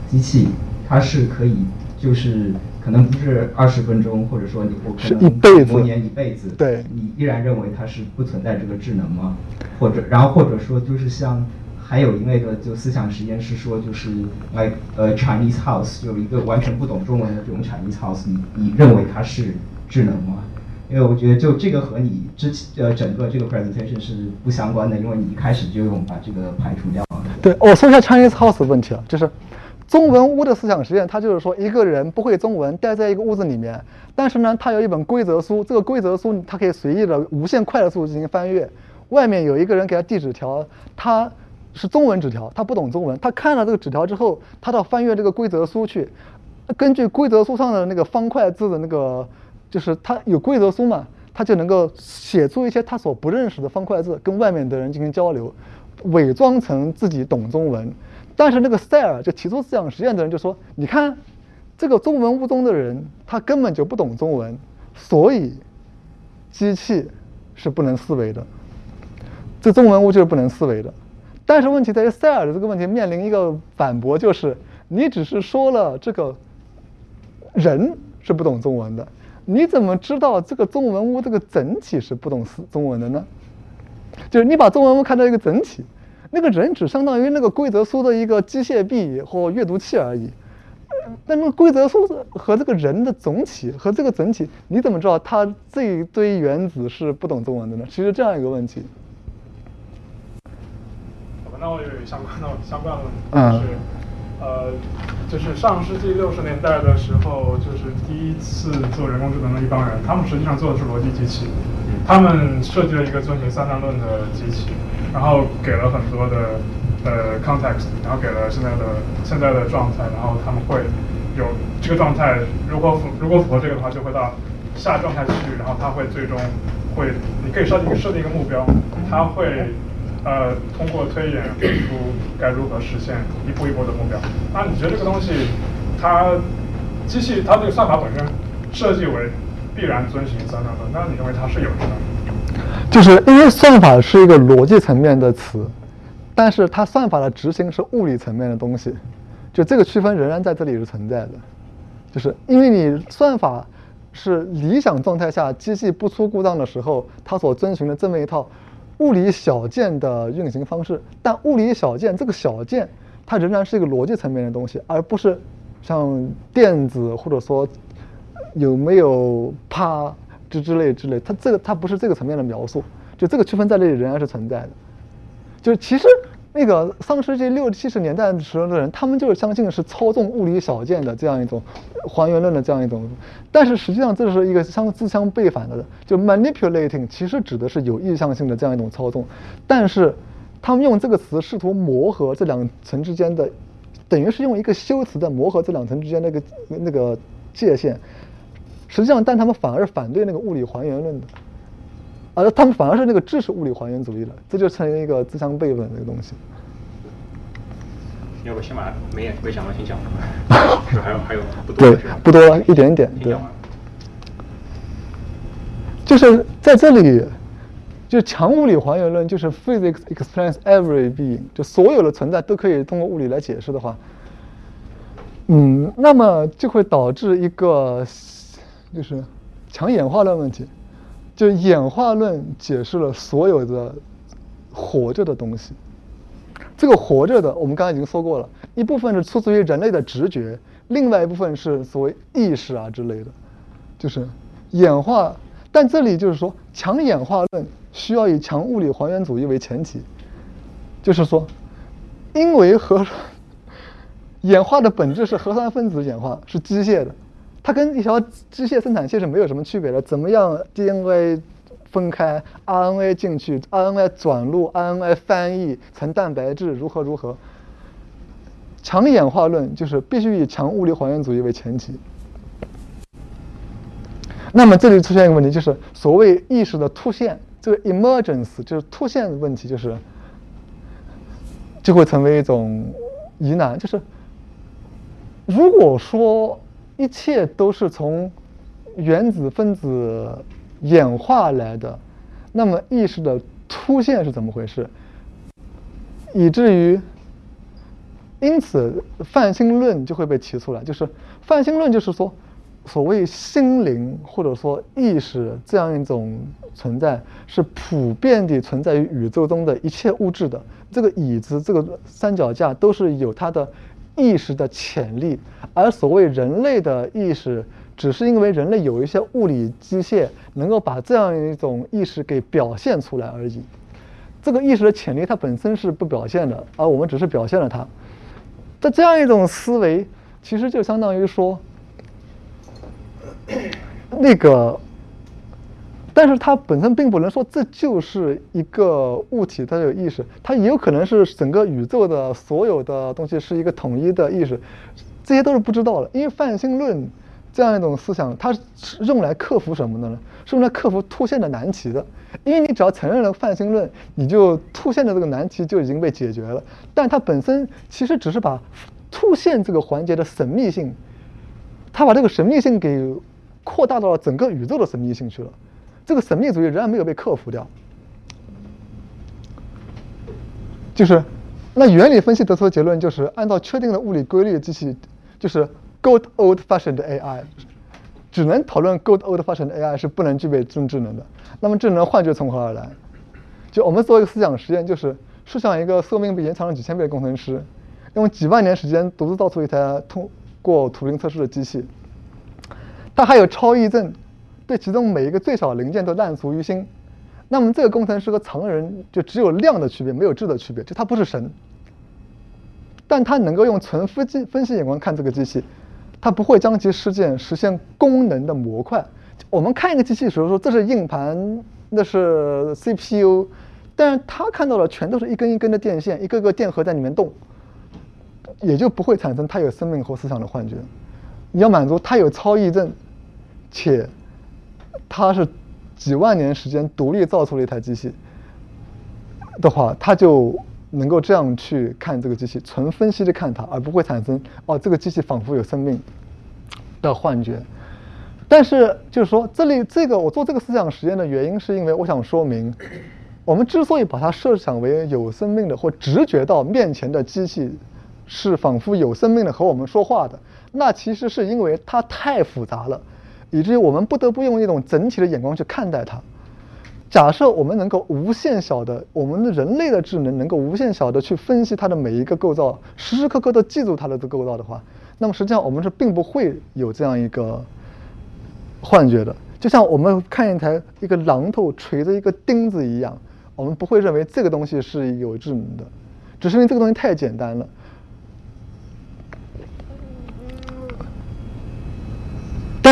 机器，它是可以就是。可能不是二十分钟，或者说你我可能磨年一辈子，对，你依然认为它是不存在这个智能吗？或者，然后或者说就是像还有一类的就思想实验是说就是 like 呃 Chinese house 有一个完全不懂中文的这种 Chinese house，你你认为它是智能吗？因为我觉得就这个和你之前呃整个这个 presentation 是不相关的，因为你一开始就用把这个排除掉了。对，我说一下 Chinese house 的问题啊，就是。中文屋的思想实验，它就是说，一个人不会中文，待在一个屋子里面，但是呢，他有一本规则书，这个规则书他可以随意的无限快速进行翻阅。外面有一个人给他递纸条，他是中文纸条，他不懂中文，他看了这个纸条之后，他到翻阅这个规则书去，根据规则书上的那个方块字的那个，就是他有规则书嘛，他就能够写出一些他所不认识的方块字，跟外面的人进行交流，伪装成自己懂中文。但是那个塞尔就提出思想实验的人就说：“你看，这个中文屋中的人，他根本就不懂中文，所以机器是不能思维的。这中文屋就是不能思维的。但是问题在于，塞尔的这个问题面临一个反驳，就是你只是说了这个人是不懂中文的，你怎么知道这个中文屋这个整体是不懂思中文的呢？就是你把中文屋看到一个整体。”那个人只相当于那个规则书的一个机械臂或阅读器而已，但那个规则书和这个人的总体和这个整体，你怎么知道他这一堆原子是不懂中文的呢？其实这样一个问题。好吧，那我有相关的相关的问题，就是呃，就是上世纪六十年代的时候，就是第一次做人工智能的一帮人，他们实际上做的是逻辑机器，他们设计了一个遵循三段论的机器。然后给了很多的呃 context，然后给了现在的现在的状态，然后他们会有这个状态，如果符如果符合这个的话，就会到下状态去，然后它会最终会，你可以设定设定一个目标，它会呃通过推演给出该如何实现一步一步的目标。那你觉得这个东西，它机器它这个算法本身设计为必然遵循三段论，那你认为它是有智能？就是因为算法是一个逻辑层面的词，但是它算法的执行是物理层面的东西，就这个区分仍然在这里是存在的。就是因为你算法是理想状态下机器不出故障的时候，它所遵循的这么一套物理小件的运行方式，但物理小件这个小件它仍然是一个逻辑层面的东西，而不是像电子或者说有没有啪。之之类之类，它这个它不是这个层面的描述，就这个区分在这里仍然是存在的。就是其实那个上世纪六七十年代的时候的人，他们就是相信是操纵物理小件的这样一种还原论的这样一种，但是实际上这是一个相自相背反的，就 manipulating 其实指的是有意向性的这样一种操纵，但是他们用这个词试图磨合这两层之间的，等于是用一个修辞在磨合这两层之间那个那个界限。实际上，但他们反而反对那个物理还原论的，而他们反而是那个知识物理还原主义了，这就成为一个自相悖论的东西。要不先把没没讲完先讲还有还有不多对，不多一点点，对。就是在这里，就强物理还原论，就是 physics explains every being，就所有的存在都可以通过物理来解释的话，嗯，那么就会导致一个就是强演化论问题，就演化论解释了所有的活着的东西。这个活着的，我们刚才已经说过了，一部分是出自于人类的直觉，另外一部分是所谓意识啊之类的，就是演化。但这里就是说，强演化论需要以强物理还原主义为前提，就是说，因为核 演化的本质是核酸分子演化，是机械的，它跟一条机械生产线是没有什么区别的。怎么样，DNA？分开 RNA 进去，RNA 转录，RNA 翻译成蛋白质，如何如何？强演化论就是必须以强物理还原主义为前提。那么这里出现一个问题，就是所谓意识的突现，这个 emergence 就是突现的问题，就是就会成为一种疑难。就是如果说一切都是从原子分子。演化来的，那么意识的出现是怎么回事？以至于，因此泛心论就会被提出来。就是泛心论就是说，所谓心灵或者说意识这样一种存在，是普遍地存在于宇宙中的一切物质的。这个椅子、这个三脚架都是有它的意识的潜力，而所谓人类的意识。只是因为人类有一些物理机械能够把这样一种意识给表现出来而已。这个意识的潜力它本身是不表现的，而我们只是表现了它。在这样一种思维，其实就相当于说，那个，但是它本身并不能说这就是一个物体它有意识，它也有可能是整个宇宙的所有的东西是一个统一的意识，这些都是不知道的，因为泛心论。这样一种思想，它是用来克服什么的呢？是用来克服突现的难题的。因为你只要承认了泛心论，你就突现的这个难题就已经被解决了。但它本身其实只是把突现这个环节的神秘性，它把这个神秘性给扩大到了整个宇宙的神秘性去了。这个神秘主义仍然没有被克服掉。就是，那原理分析得出的结论就是，按照确定的物理规律，机器就是。Good old-fashioned AI，只能讨论 Good old-fashioned AI 是不能具备真智能的。那么智能幻觉从何而来？就我们做一个思想实验，就是设想一个寿命被延长了几千倍的工程师，用几万年时间独自造出一台通过图灵测试的机器。它还有超忆症，对其中每一个最小零件都烂熟于心。那么这个工程师和常人就只有量的区别，没有质的区别，就他不是神，但他能够用纯分析分析眼光看这个机器。它不会将其事件实现功能的模块。我们看一个机器的时候说这是硬盘，那是 CPU，但是它看到的全都是一根一根的电线，一个个电荷在里面动，也就不会产生它有生命或思想的幻觉。你要满足它有超忆症，且它是几万年时间独立造出了一台机器的话，它就。能够这样去看这个机器，纯分析的看它，而不会产生哦这个机器仿佛有生命的幻觉。但是就是说，这里这个我做这个思想实验的原因，是因为我想说明，我们之所以把它设想为有生命的或直觉到面前的机器是仿佛有生命的和我们说话的，那其实是因为它太复杂了，以至于我们不得不用一种整体的眼光去看待它。假设我们能够无限小的，我们的人类的智能能够无限小的去分析它的每一个构造，时时刻刻都记住它的这构造的话，那么实际上我们是并不会有这样一个幻觉的。就像我们看一台一个榔头锤着一个钉子一样，我们不会认为这个东西是有智能的，只是因为这个东西太简单了。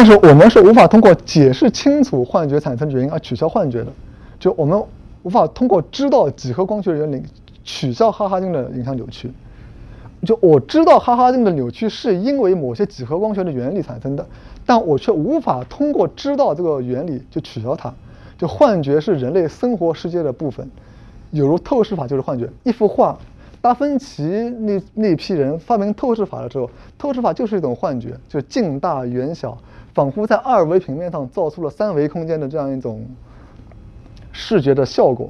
但是我们是无法通过解释清楚幻觉产生的原因而取消幻觉的。就我们无法通过知道几何光学原理取消哈哈镜的影响扭曲。就我知道哈哈镜的扭曲是因为某些几何光学的原理产生的，但我却无法通过知道这个原理就取消它。就幻觉是人类生活世界的部分，有如透视法就是幻觉。一幅画达芬奇那那批人发明透视法的时候，透视法就是一种幻觉，就近大远小，仿佛在二维平面上造出了三维空间的这样一种视觉的效果。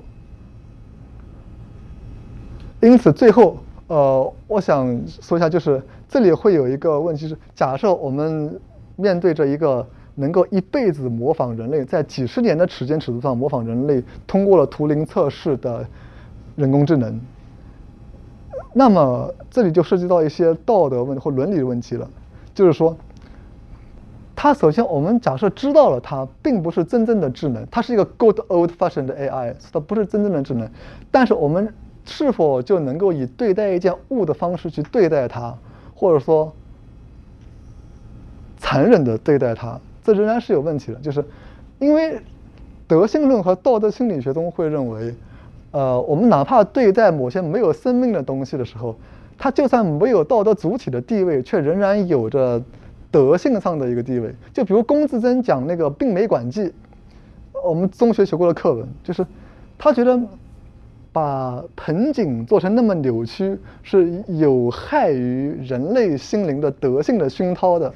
因此，最后，呃，我想说一下，就是这里会有一个问题是：假设我们面对着一个能够一辈子模仿人类，在几十年的时间尺度上模仿人类，通过了图灵测试的人工智能。那么这里就涉及到一些道德问或伦理问题了，就是说，它首先我们假设知道了它并不是真正的智能，它是一个 good old-fashioned AI，它不是真正的智能，但是我们是否就能够以对待一件物的方式去对待它，或者说残忍的对待它，这仍然是有问题的，就是因为德性论和道德心理学中会认为。呃，我们哪怕对待某些没有生命的东西的时候，它就算没有道德主体的地位，却仍然有着德性上的一个地位。就比如龚自珍讲那个病媒管剂，我们中学学过的课文，就是他觉得把盆景做成那么扭曲，是有害于人类心灵的德性的熏陶的。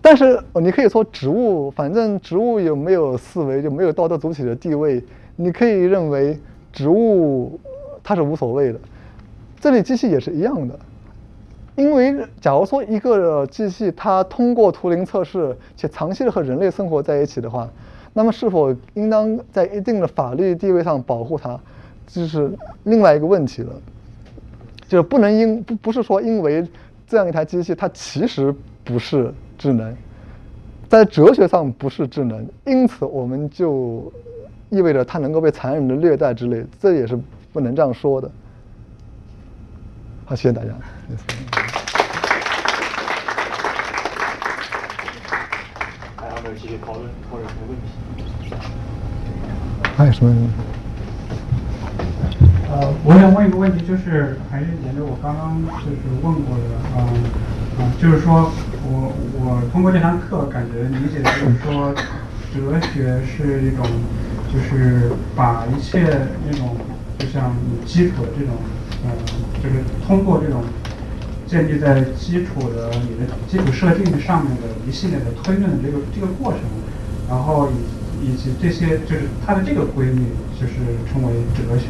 但是你可以说植物，反正植物有没有思维，就没有道德主体的地位。你可以认为植物它是无所谓的，这里机器也是一样的，因为假如说一个机器它通过图灵测试且长期的和人类生活在一起的话，那么是否应当在一定的法律地位上保护它，这是另外一个问题了。就是不能因不不是说因为这样一台机器它其实不是智能，在哲学上不是智能，因此我们就。意味着它能够被残忍的虐待之类，这也是不能这样说的。好，谢谢大家。有没有继续讨论或者什么问题？还有什么问题？呃，我想问一个问题，就是还是沿着我刚刚就是问过的，嗯嗯，就是说我我通过这堂课感觉理解就是说，哲学是一种。就是把一切那种就像基础的这种，嗯，就是通过这种建立在基础的你的基础设定上面的一系列的推论的这个这个过程，然后以以及这些就是它的这个规律，就是称为哲学。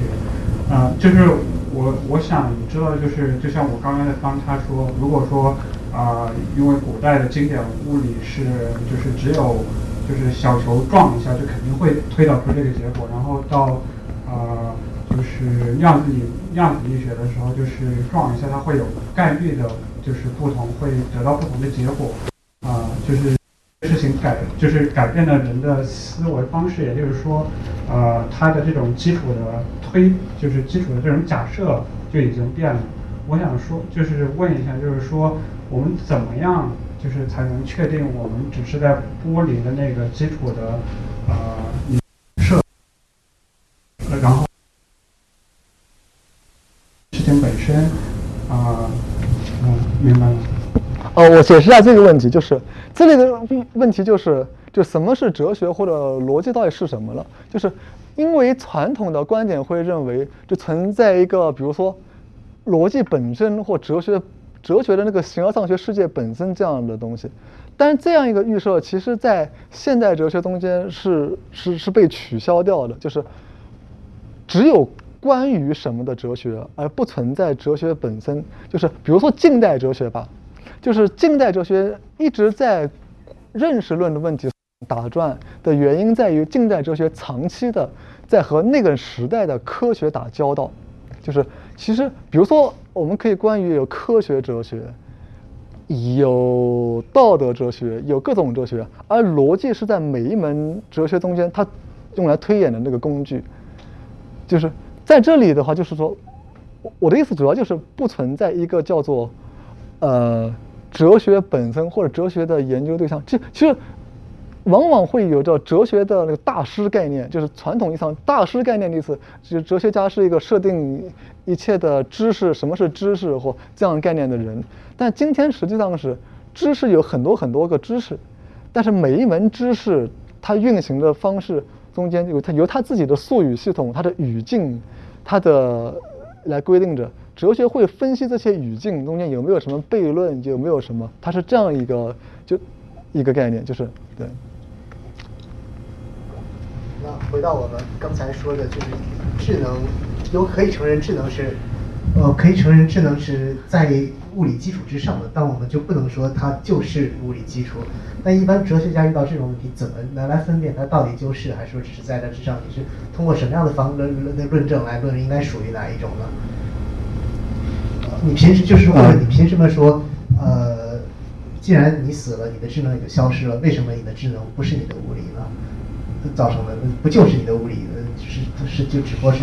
啊，就是我我想知道，就是就像我刚才刚他说，如果说啊，因为古代的经典物理是就是只有。就是小球撞一下，就肯定会推导出这个结果。然后到，呃，就是量子力量子力学的时候，就是撞一下，它会有概率的，就是不同，会得到不同的结果。啊，就是事情改，就是改变了人的思维方式。也就是说，呃，它的这种基础的推，就是基础的这种假设就已经变了。我想说，就是问一下，就是说，我们怎么样？就是才能确定我们只是在剥离的那个基础的呃设，然后本身啊，嗯，明白了。哦，我解释一下这个问题，就是这里的问题就是，就什么是哲学或者逻辑到底是什么了？就是因为传统的观点会认为，就存在一个，比如说逻辑本身或哲学。哲学的那个形而上学世界本身这样的东西，但是这样一个预设，其实在现代哲学中间是是是被取消掉的，就是只有关于什么的哲学，而不存在哲学本身。就是比如说近代哲学吧，就是近代哲学一直在认识论的问题打转的原因在于近代哲学长期的在和那个时代的科学打交道，就是其实比如说。我们可以关于有科学哲学，有道德哲学，有各种哲学，而逻辑是在每一门哲学中间，它用来推演的那个工具。就是在这里的话，就是说，我的意思主要就是不存在一个叫做呃哲学本身或者哲学的研究对象。其其实。往往会有着哲学的那个大师概念，就是传统意义上大师概念的意思，就是哲学家是一个设定一切的知识，什么是知识或这样概念的人。但今天实际上是知识有很多很多个知识，但是每一门知识它运行的方式中间有他由他自己的术语系统，他的语境他的来规定着。哲学会分析这些语境中间有没有什么悖论，有没有什么，它是这样一个就一个概念，就是对。那回到我们刚才说的，就是智能，有可以承认智能是，呃，可以承认智能是在物理基础之上的，但我们就不能说它就是物理基础。那一般哲学家遇到这种问题，怎么来来分辨它到底就是还是说只是在它之上？你是通过什么样的方论论论证来论应该属于哪一种呢？你平时就是或者你凭什么说，呃，既然你死了，你的智能也就消失了，为什么你的智能不是你的物理呢？造成的不就是你的物理？是是就只不过是，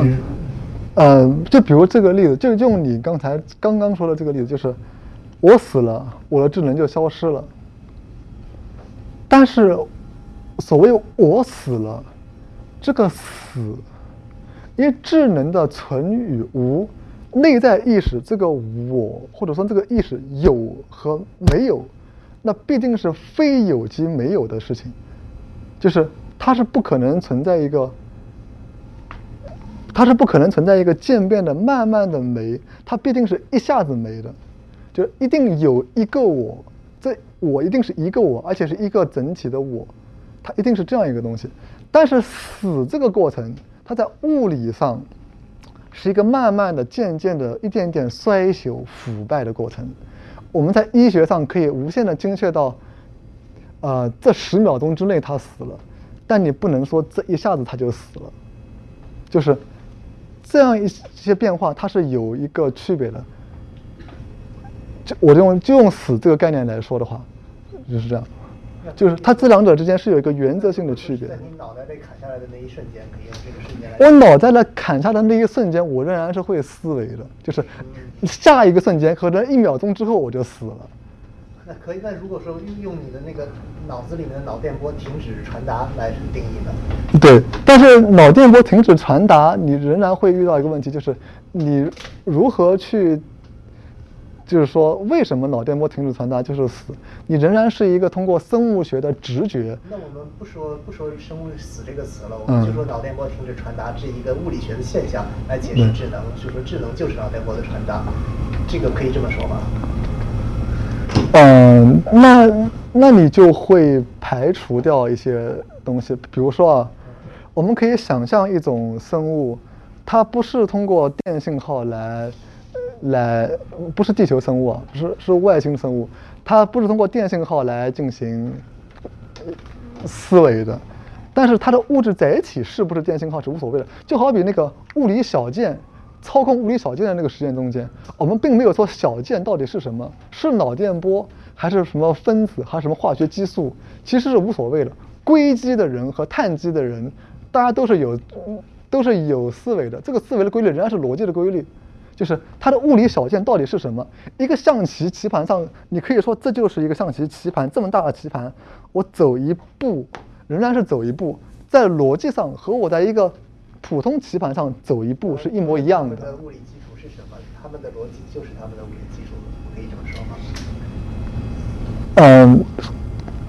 呃，就比如这个例子，就用你刚才刚刚说的这个例子，就是我死了，我的智能就消失了。但是，所谓我死了，这个死，因为智能的存与无。内在意识这个我，或者说这个意识有和没有，那必定是非有即没有的事情，就是它是不可能存在一个，它是不可能存在一个渐变的、慢慢的没，它必定是一下子没的，就一定有一个我，这我一定是一个我，而且是一个整体的我，它一定是这样一个东西。但是死这个过程，它在物理上。是一个慢慢的、渐渐的、一点点衰朽、腐败的过程。我们在医学上可以无限的精确到，呃，这十秒钟之内他死了，但你不能说这一下子他就死了。就是这样一些变化，它是有一个区别的。就我用就用死这个概念来说的话，就是这样。就是它这两者之间是有一个原则性的区别。在你脑袋被砍下来的那一瞬间，可以用这个瞬间来。我脑袋在砍下的那一瞬间，我仍然是会思维的，就是下一个瞬间，可能一秒钟之后我就死了。那可以，那如果说用你的那个脑子里面的脑电波停止传达来定义呢？对，但是脑电波停止传达，你仍然会遇到一个问题，就是你如何去。就是说，为什么脑电波停止传达就是死？你仍然是一个通过生物学的直觉。那我们不说不说生物死这个词了，我们就说脑电波停止传达这一个物理学的现象来解释智能，就说智能就是脑电波的传达，这个可以这么说吗？嗯，那那你就会排除掉一些东西，比如说啊，我们可以想象一种生物，它不是通过电信号来。来，不是地球生物啊，是是外星生物，它不是通过电信号来进行思维的，但是它的物质载体是不是电信号是无所谓的，就好比那个物理小件操控物理小件的那个实验中间，我们并没有说小件到底是什么，是脑电波还是什么分子还是什么化学激素，其实是无所谓的。硅基的人和碳基的人，大家都是有都是有思维的，这个思维的规律仍然是逻辑的规律。就是它的物理小件到底是什么？一个象棋棋盘上，你可以说这就是一个象棋棋盘，这么大的棋盘，我走一步仍然是走一步，在逻辑上和我在一个普通棋盘上走一步是一模一样的。物理基础是什么？他们的逻辑就是他们的物理基础，可以这么说吗？嗯，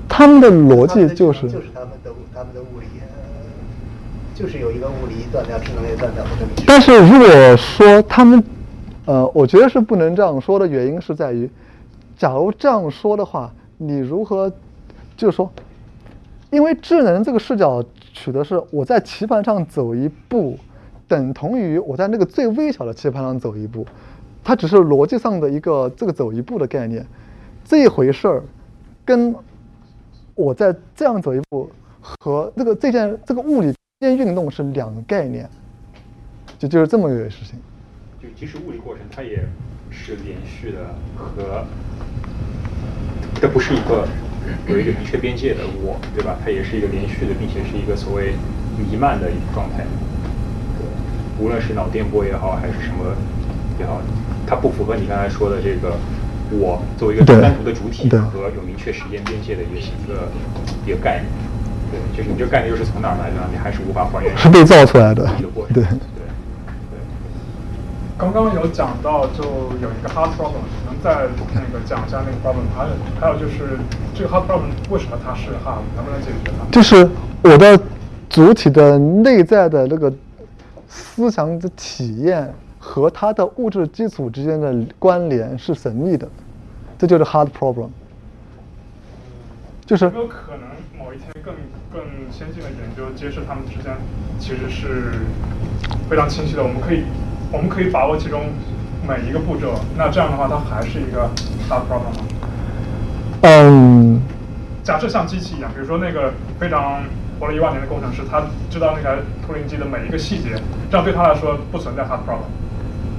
他们的逻辑就是就是他们的他们的物理，就是有一个物理断掉，智能也断掉，但是如果说他们。呃，我觉得是不能这样说的原因是在于，假如这样说的话，你如何，就是说，因为智能这个视角取的是我在棋盘上走一步，等同于我在那个最微小的棋盘上走一步，它只是逻辑上的一个这个走一步的概念，这一回事儿，跟我在这样走一步和这个这件这个物理间运动是两个概念，就就是这么一个事情。就即使物理过程，它也是连续的和，这不是一个有一个明确边界的我，对吧？它也是一个连续的，并且是一个所谓弥漫的一个状态。对，无论是脑电波也好，还是什么也好，它不符合你刚才说的这个我作为一个单独的主体和有明确时间边界的一个一个一个概念。对，就是你这个概念又是从哪儿来的？你还是无法还原。是被造出来的。对。刚刚有讲到，就有一个 hard problem，能再那个讲一下那个 problem？还有还有就是这个 hard problem 为什么它是 hard？能不能解决它？就是我的主体的内在的那个思想的体验和它的物质基础之间的关联是神秘的，这就是 hard problem。就是有没有可能某一天更更先进的研究揭示它们之间其实是非常清晰的？我们可以我们可以把握其中每一个步骤，那这样的话，它还是一个 hard problem 吗？嗯。假设像机器一样，比如说那个非常活了一万年的工程师，他知道那台图灵机的每一个细节，这样对他来说不存在 hard problem。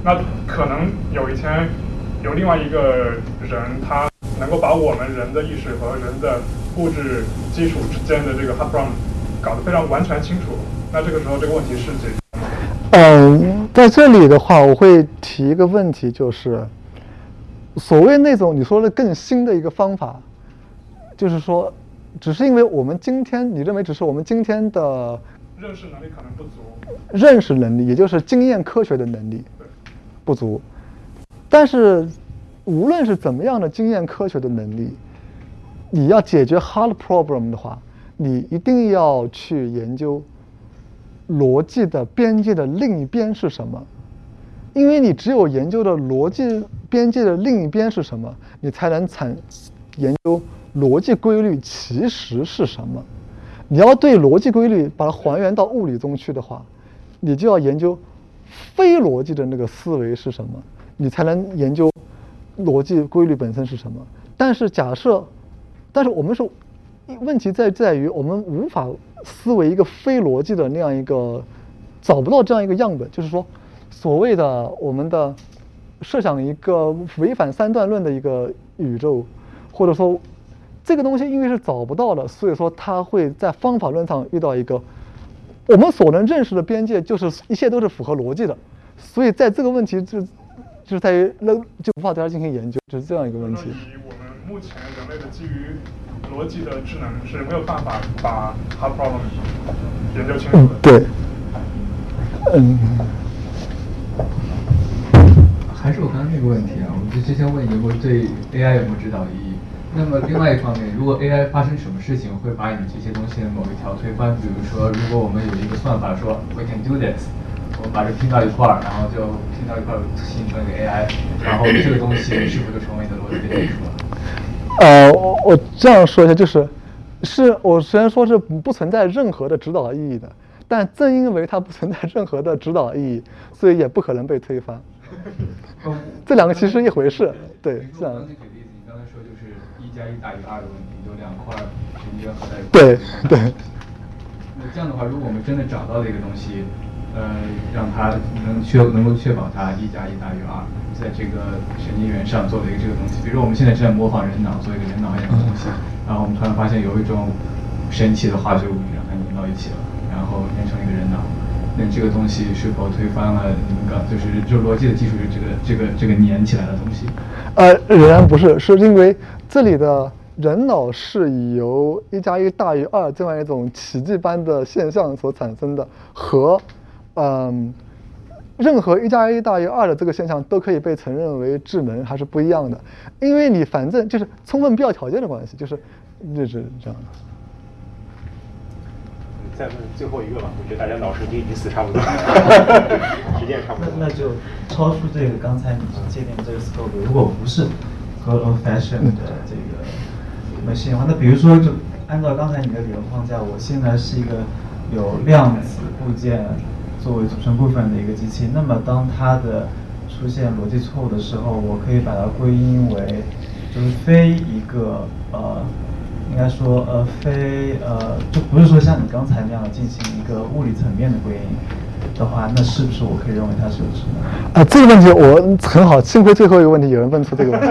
那可能有一天有另外一个人，他能够把我们人的意识和人的物质基础之间的这个 hard problem 搞得非常完全清楚。那这个时候这个问题是解决吗？嗯，在这里的话，我会提一个问题，就是所谓那种你说的更新的一个方法。就是说，只是因为我们今天，你认为只是我们今天的认识能力可能不足，认识能力，也就是经验科学的能力不足。但是，无论是怎么样的经验科学的能力，你要解决 hard problem 的话，你一定要去研究逻辑的边界的另一边是什么。因为你只有研究的逻辑边界的另一边是什么，你才能产研究。逻辑规律其实是什么？你要对逻辑规律把它还原到物理中去的话，你就要研究非逻辑的那个思维是什么，你才能研究逻辑规律本身是什么。但是假设，但是我们说，问题在在于我们无法思维一个非逻辑的那样一个，找不到这样一个样本。就是说，所谓的我们的设想一个违反三段论的一个宇宙，或者说。这个东西因为是找不到的，所以说它会在方法论上遇到一个我们所能认识的边界，就是一切都是符合逻辑的。所以在这个问题就就是在于那就无法对它进行研究，就是这样一个问题。以我们目前人类的基于逻辑的智能是没有办法把 hard problem 研究清楚的。对，嗯，还是我刚刚那个问题啊，我们就先问一个，对 AI 有没有指导意义？那么另外一方面，如果 AI 发生什么事情会把你这些东西的某一条推翻，比如说，如果我们有一个算法说 we can do this，我们把这拼到一块儿，然后就拼到一块儿形成一个 AI，然后这个东西是不是就成为你的逻辑基础了？呃，我我这样说一下，就是是我虽然说是不存在任何的指导意义的，但正因为它不存在任何的指导意义，所以也不可能被推翻。这两个其实是一回事，对，这样。加一大于二的问题，有两块直接合在一块。对对。那这样的话，如果我们真的找到了一个东西，呃，让它能确能够确保它一加一大于二，在这个神经元上做了一个这个东西，比如说我们现在正在模仿人脑做一个人脑一样的东西，然后我们突然发现有一种神奇的化学物质让它拧到一起了，然后变成一个人脑，那这个东西是否推翻了你们刚就是就逻辑的基础是这个这个这个粘起来的东西？呃，仍然不是，是因为。这里的人脑是由一加一大于二这样一种奇迹般的现象所产生的，和，嗯，任何一加一大于二的这个现象都可以被承认为智能，还是不一样的。因为你反正就是充分必要条件的关系，就是就是这样的。再问最后一个吧，我觉得大家脑神经已经死差不多，时间差不多。那就超出这个刚才你界定这个 scope，如果不是。和 old fashion 的这个 machine 化，那比如说，就按照刚才你的理论框架，我现在是一个有量子部件作为组成部分的一个机器，那么当它的出现逻辑错误的时候，我可以把它归因为就是非一个呃，应该说呃非呃，就不是说像你刚才那样进行一个物理层面的归因。的话，那是不是我可以认为它是有智能？啊，这个问题我很好，幸亏最后一个问题有人问出这个问题，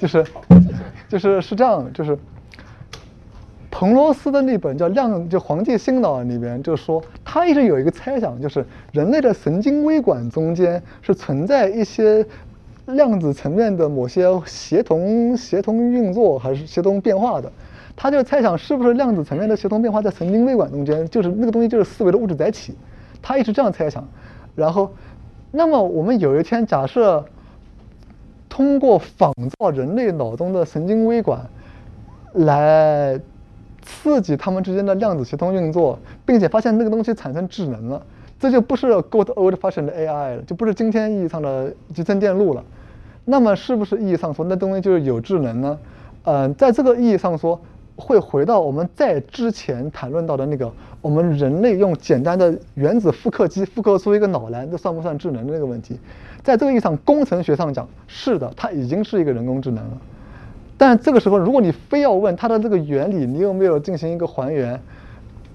就是 就是是这样，就是彭罗斯的那本叫《量就黄帝心脑》里边就说，他一直有一个猜想，就是人类的神经微管中间是存在一些量子层面的某些协同协同运作还是协同变化的，他就猜想是不是量子层面的协同变化在神经微管中间，就是那个东西就是思维的物质载体。他一直这样猜想，然后，那么我们有一天假设，通过仿造人类脑中的神经微管，来刺激它们之间的量子协同运作，并且发现那个东西产生智能了，这就不是 good old fashioned AI 了，就不是今天意义上的集成电路了。那么是不是意义上说那东西就是有智能呢？嗯，在这个意义上说，会回到我们在之前谈论到的那个，我们人类用简单的原子复刻机复刻出一个脑来，这算不算智能的那个问题？在这个意义上，工程学上讲，是的，它已经是一个人工智能了。但这个时候，如果你非要问它的这个原理，你有没有进行一个还原？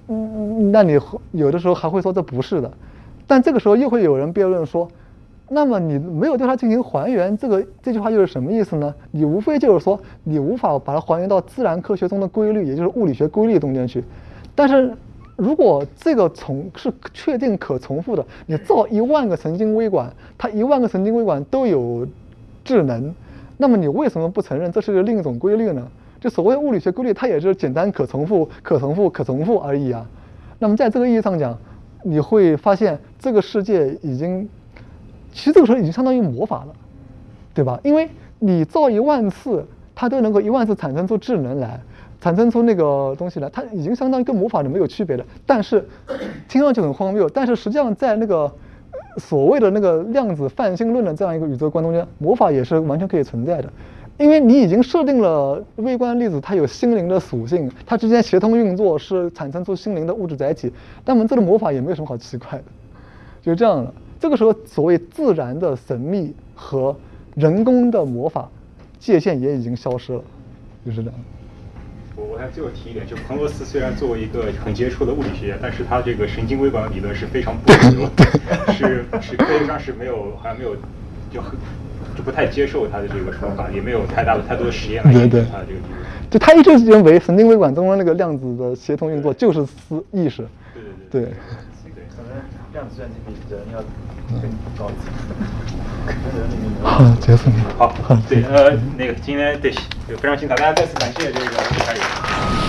嗯，那你有的时候还会说这不是的。但这个时候又会有人辩论说，那么你没有对它进行还原，这个这句话又是什么意思呢？你无非就是说你无法把它还原到自然科学中的规律，也就是物理学规律中间去。但是如果这个重是确定可重复的，你造一万个神经微管，它一万个神经微管都有智能。那么你为什么不承认这是另一种规律呢？就所谓物理学规律，它也是简单可重复、可重复、可重复而已啊。那么在这个意义上讲，你会发现这个世界已经，其实这个时候已经相当于魔法了，对吧？因为你造一万次，它都能够一万次产生出智能来，产生出那个东西来，它已经相当于跟魔法是没有区别的。但是听上去很荒谬，但是实际上在那个。所谓的那个量子泛心论的这样一个宇宙观中间，魔法也是完全可以存在的，因为你已经设定了微观粒子它有心灵的属性，它之间协同运作是产生出心灵的物质载体，那么这个魔法也没有什么好奇怪的，就是这样了。这个时候，所谓自然的神秘和人工的魔法界限也已经消失了，就是这样。我我还最后提一点，就彭罗斯虽然作为一个很杰出的物理学家，但是他这个神经微管理论是非常不主流，是是科学上是没有好像没有就很就不太接受他的这个说法，也没有太大的太多的实验来验证他的这个理论。就他一直认为神经微管中的那个量子的协同运作就是思意识。对对对。对，可能量子计算机比人要更高级。好，结束。好，对，呃，那个今天对，就非常精彩，大家再次感谢这个吴凯宇。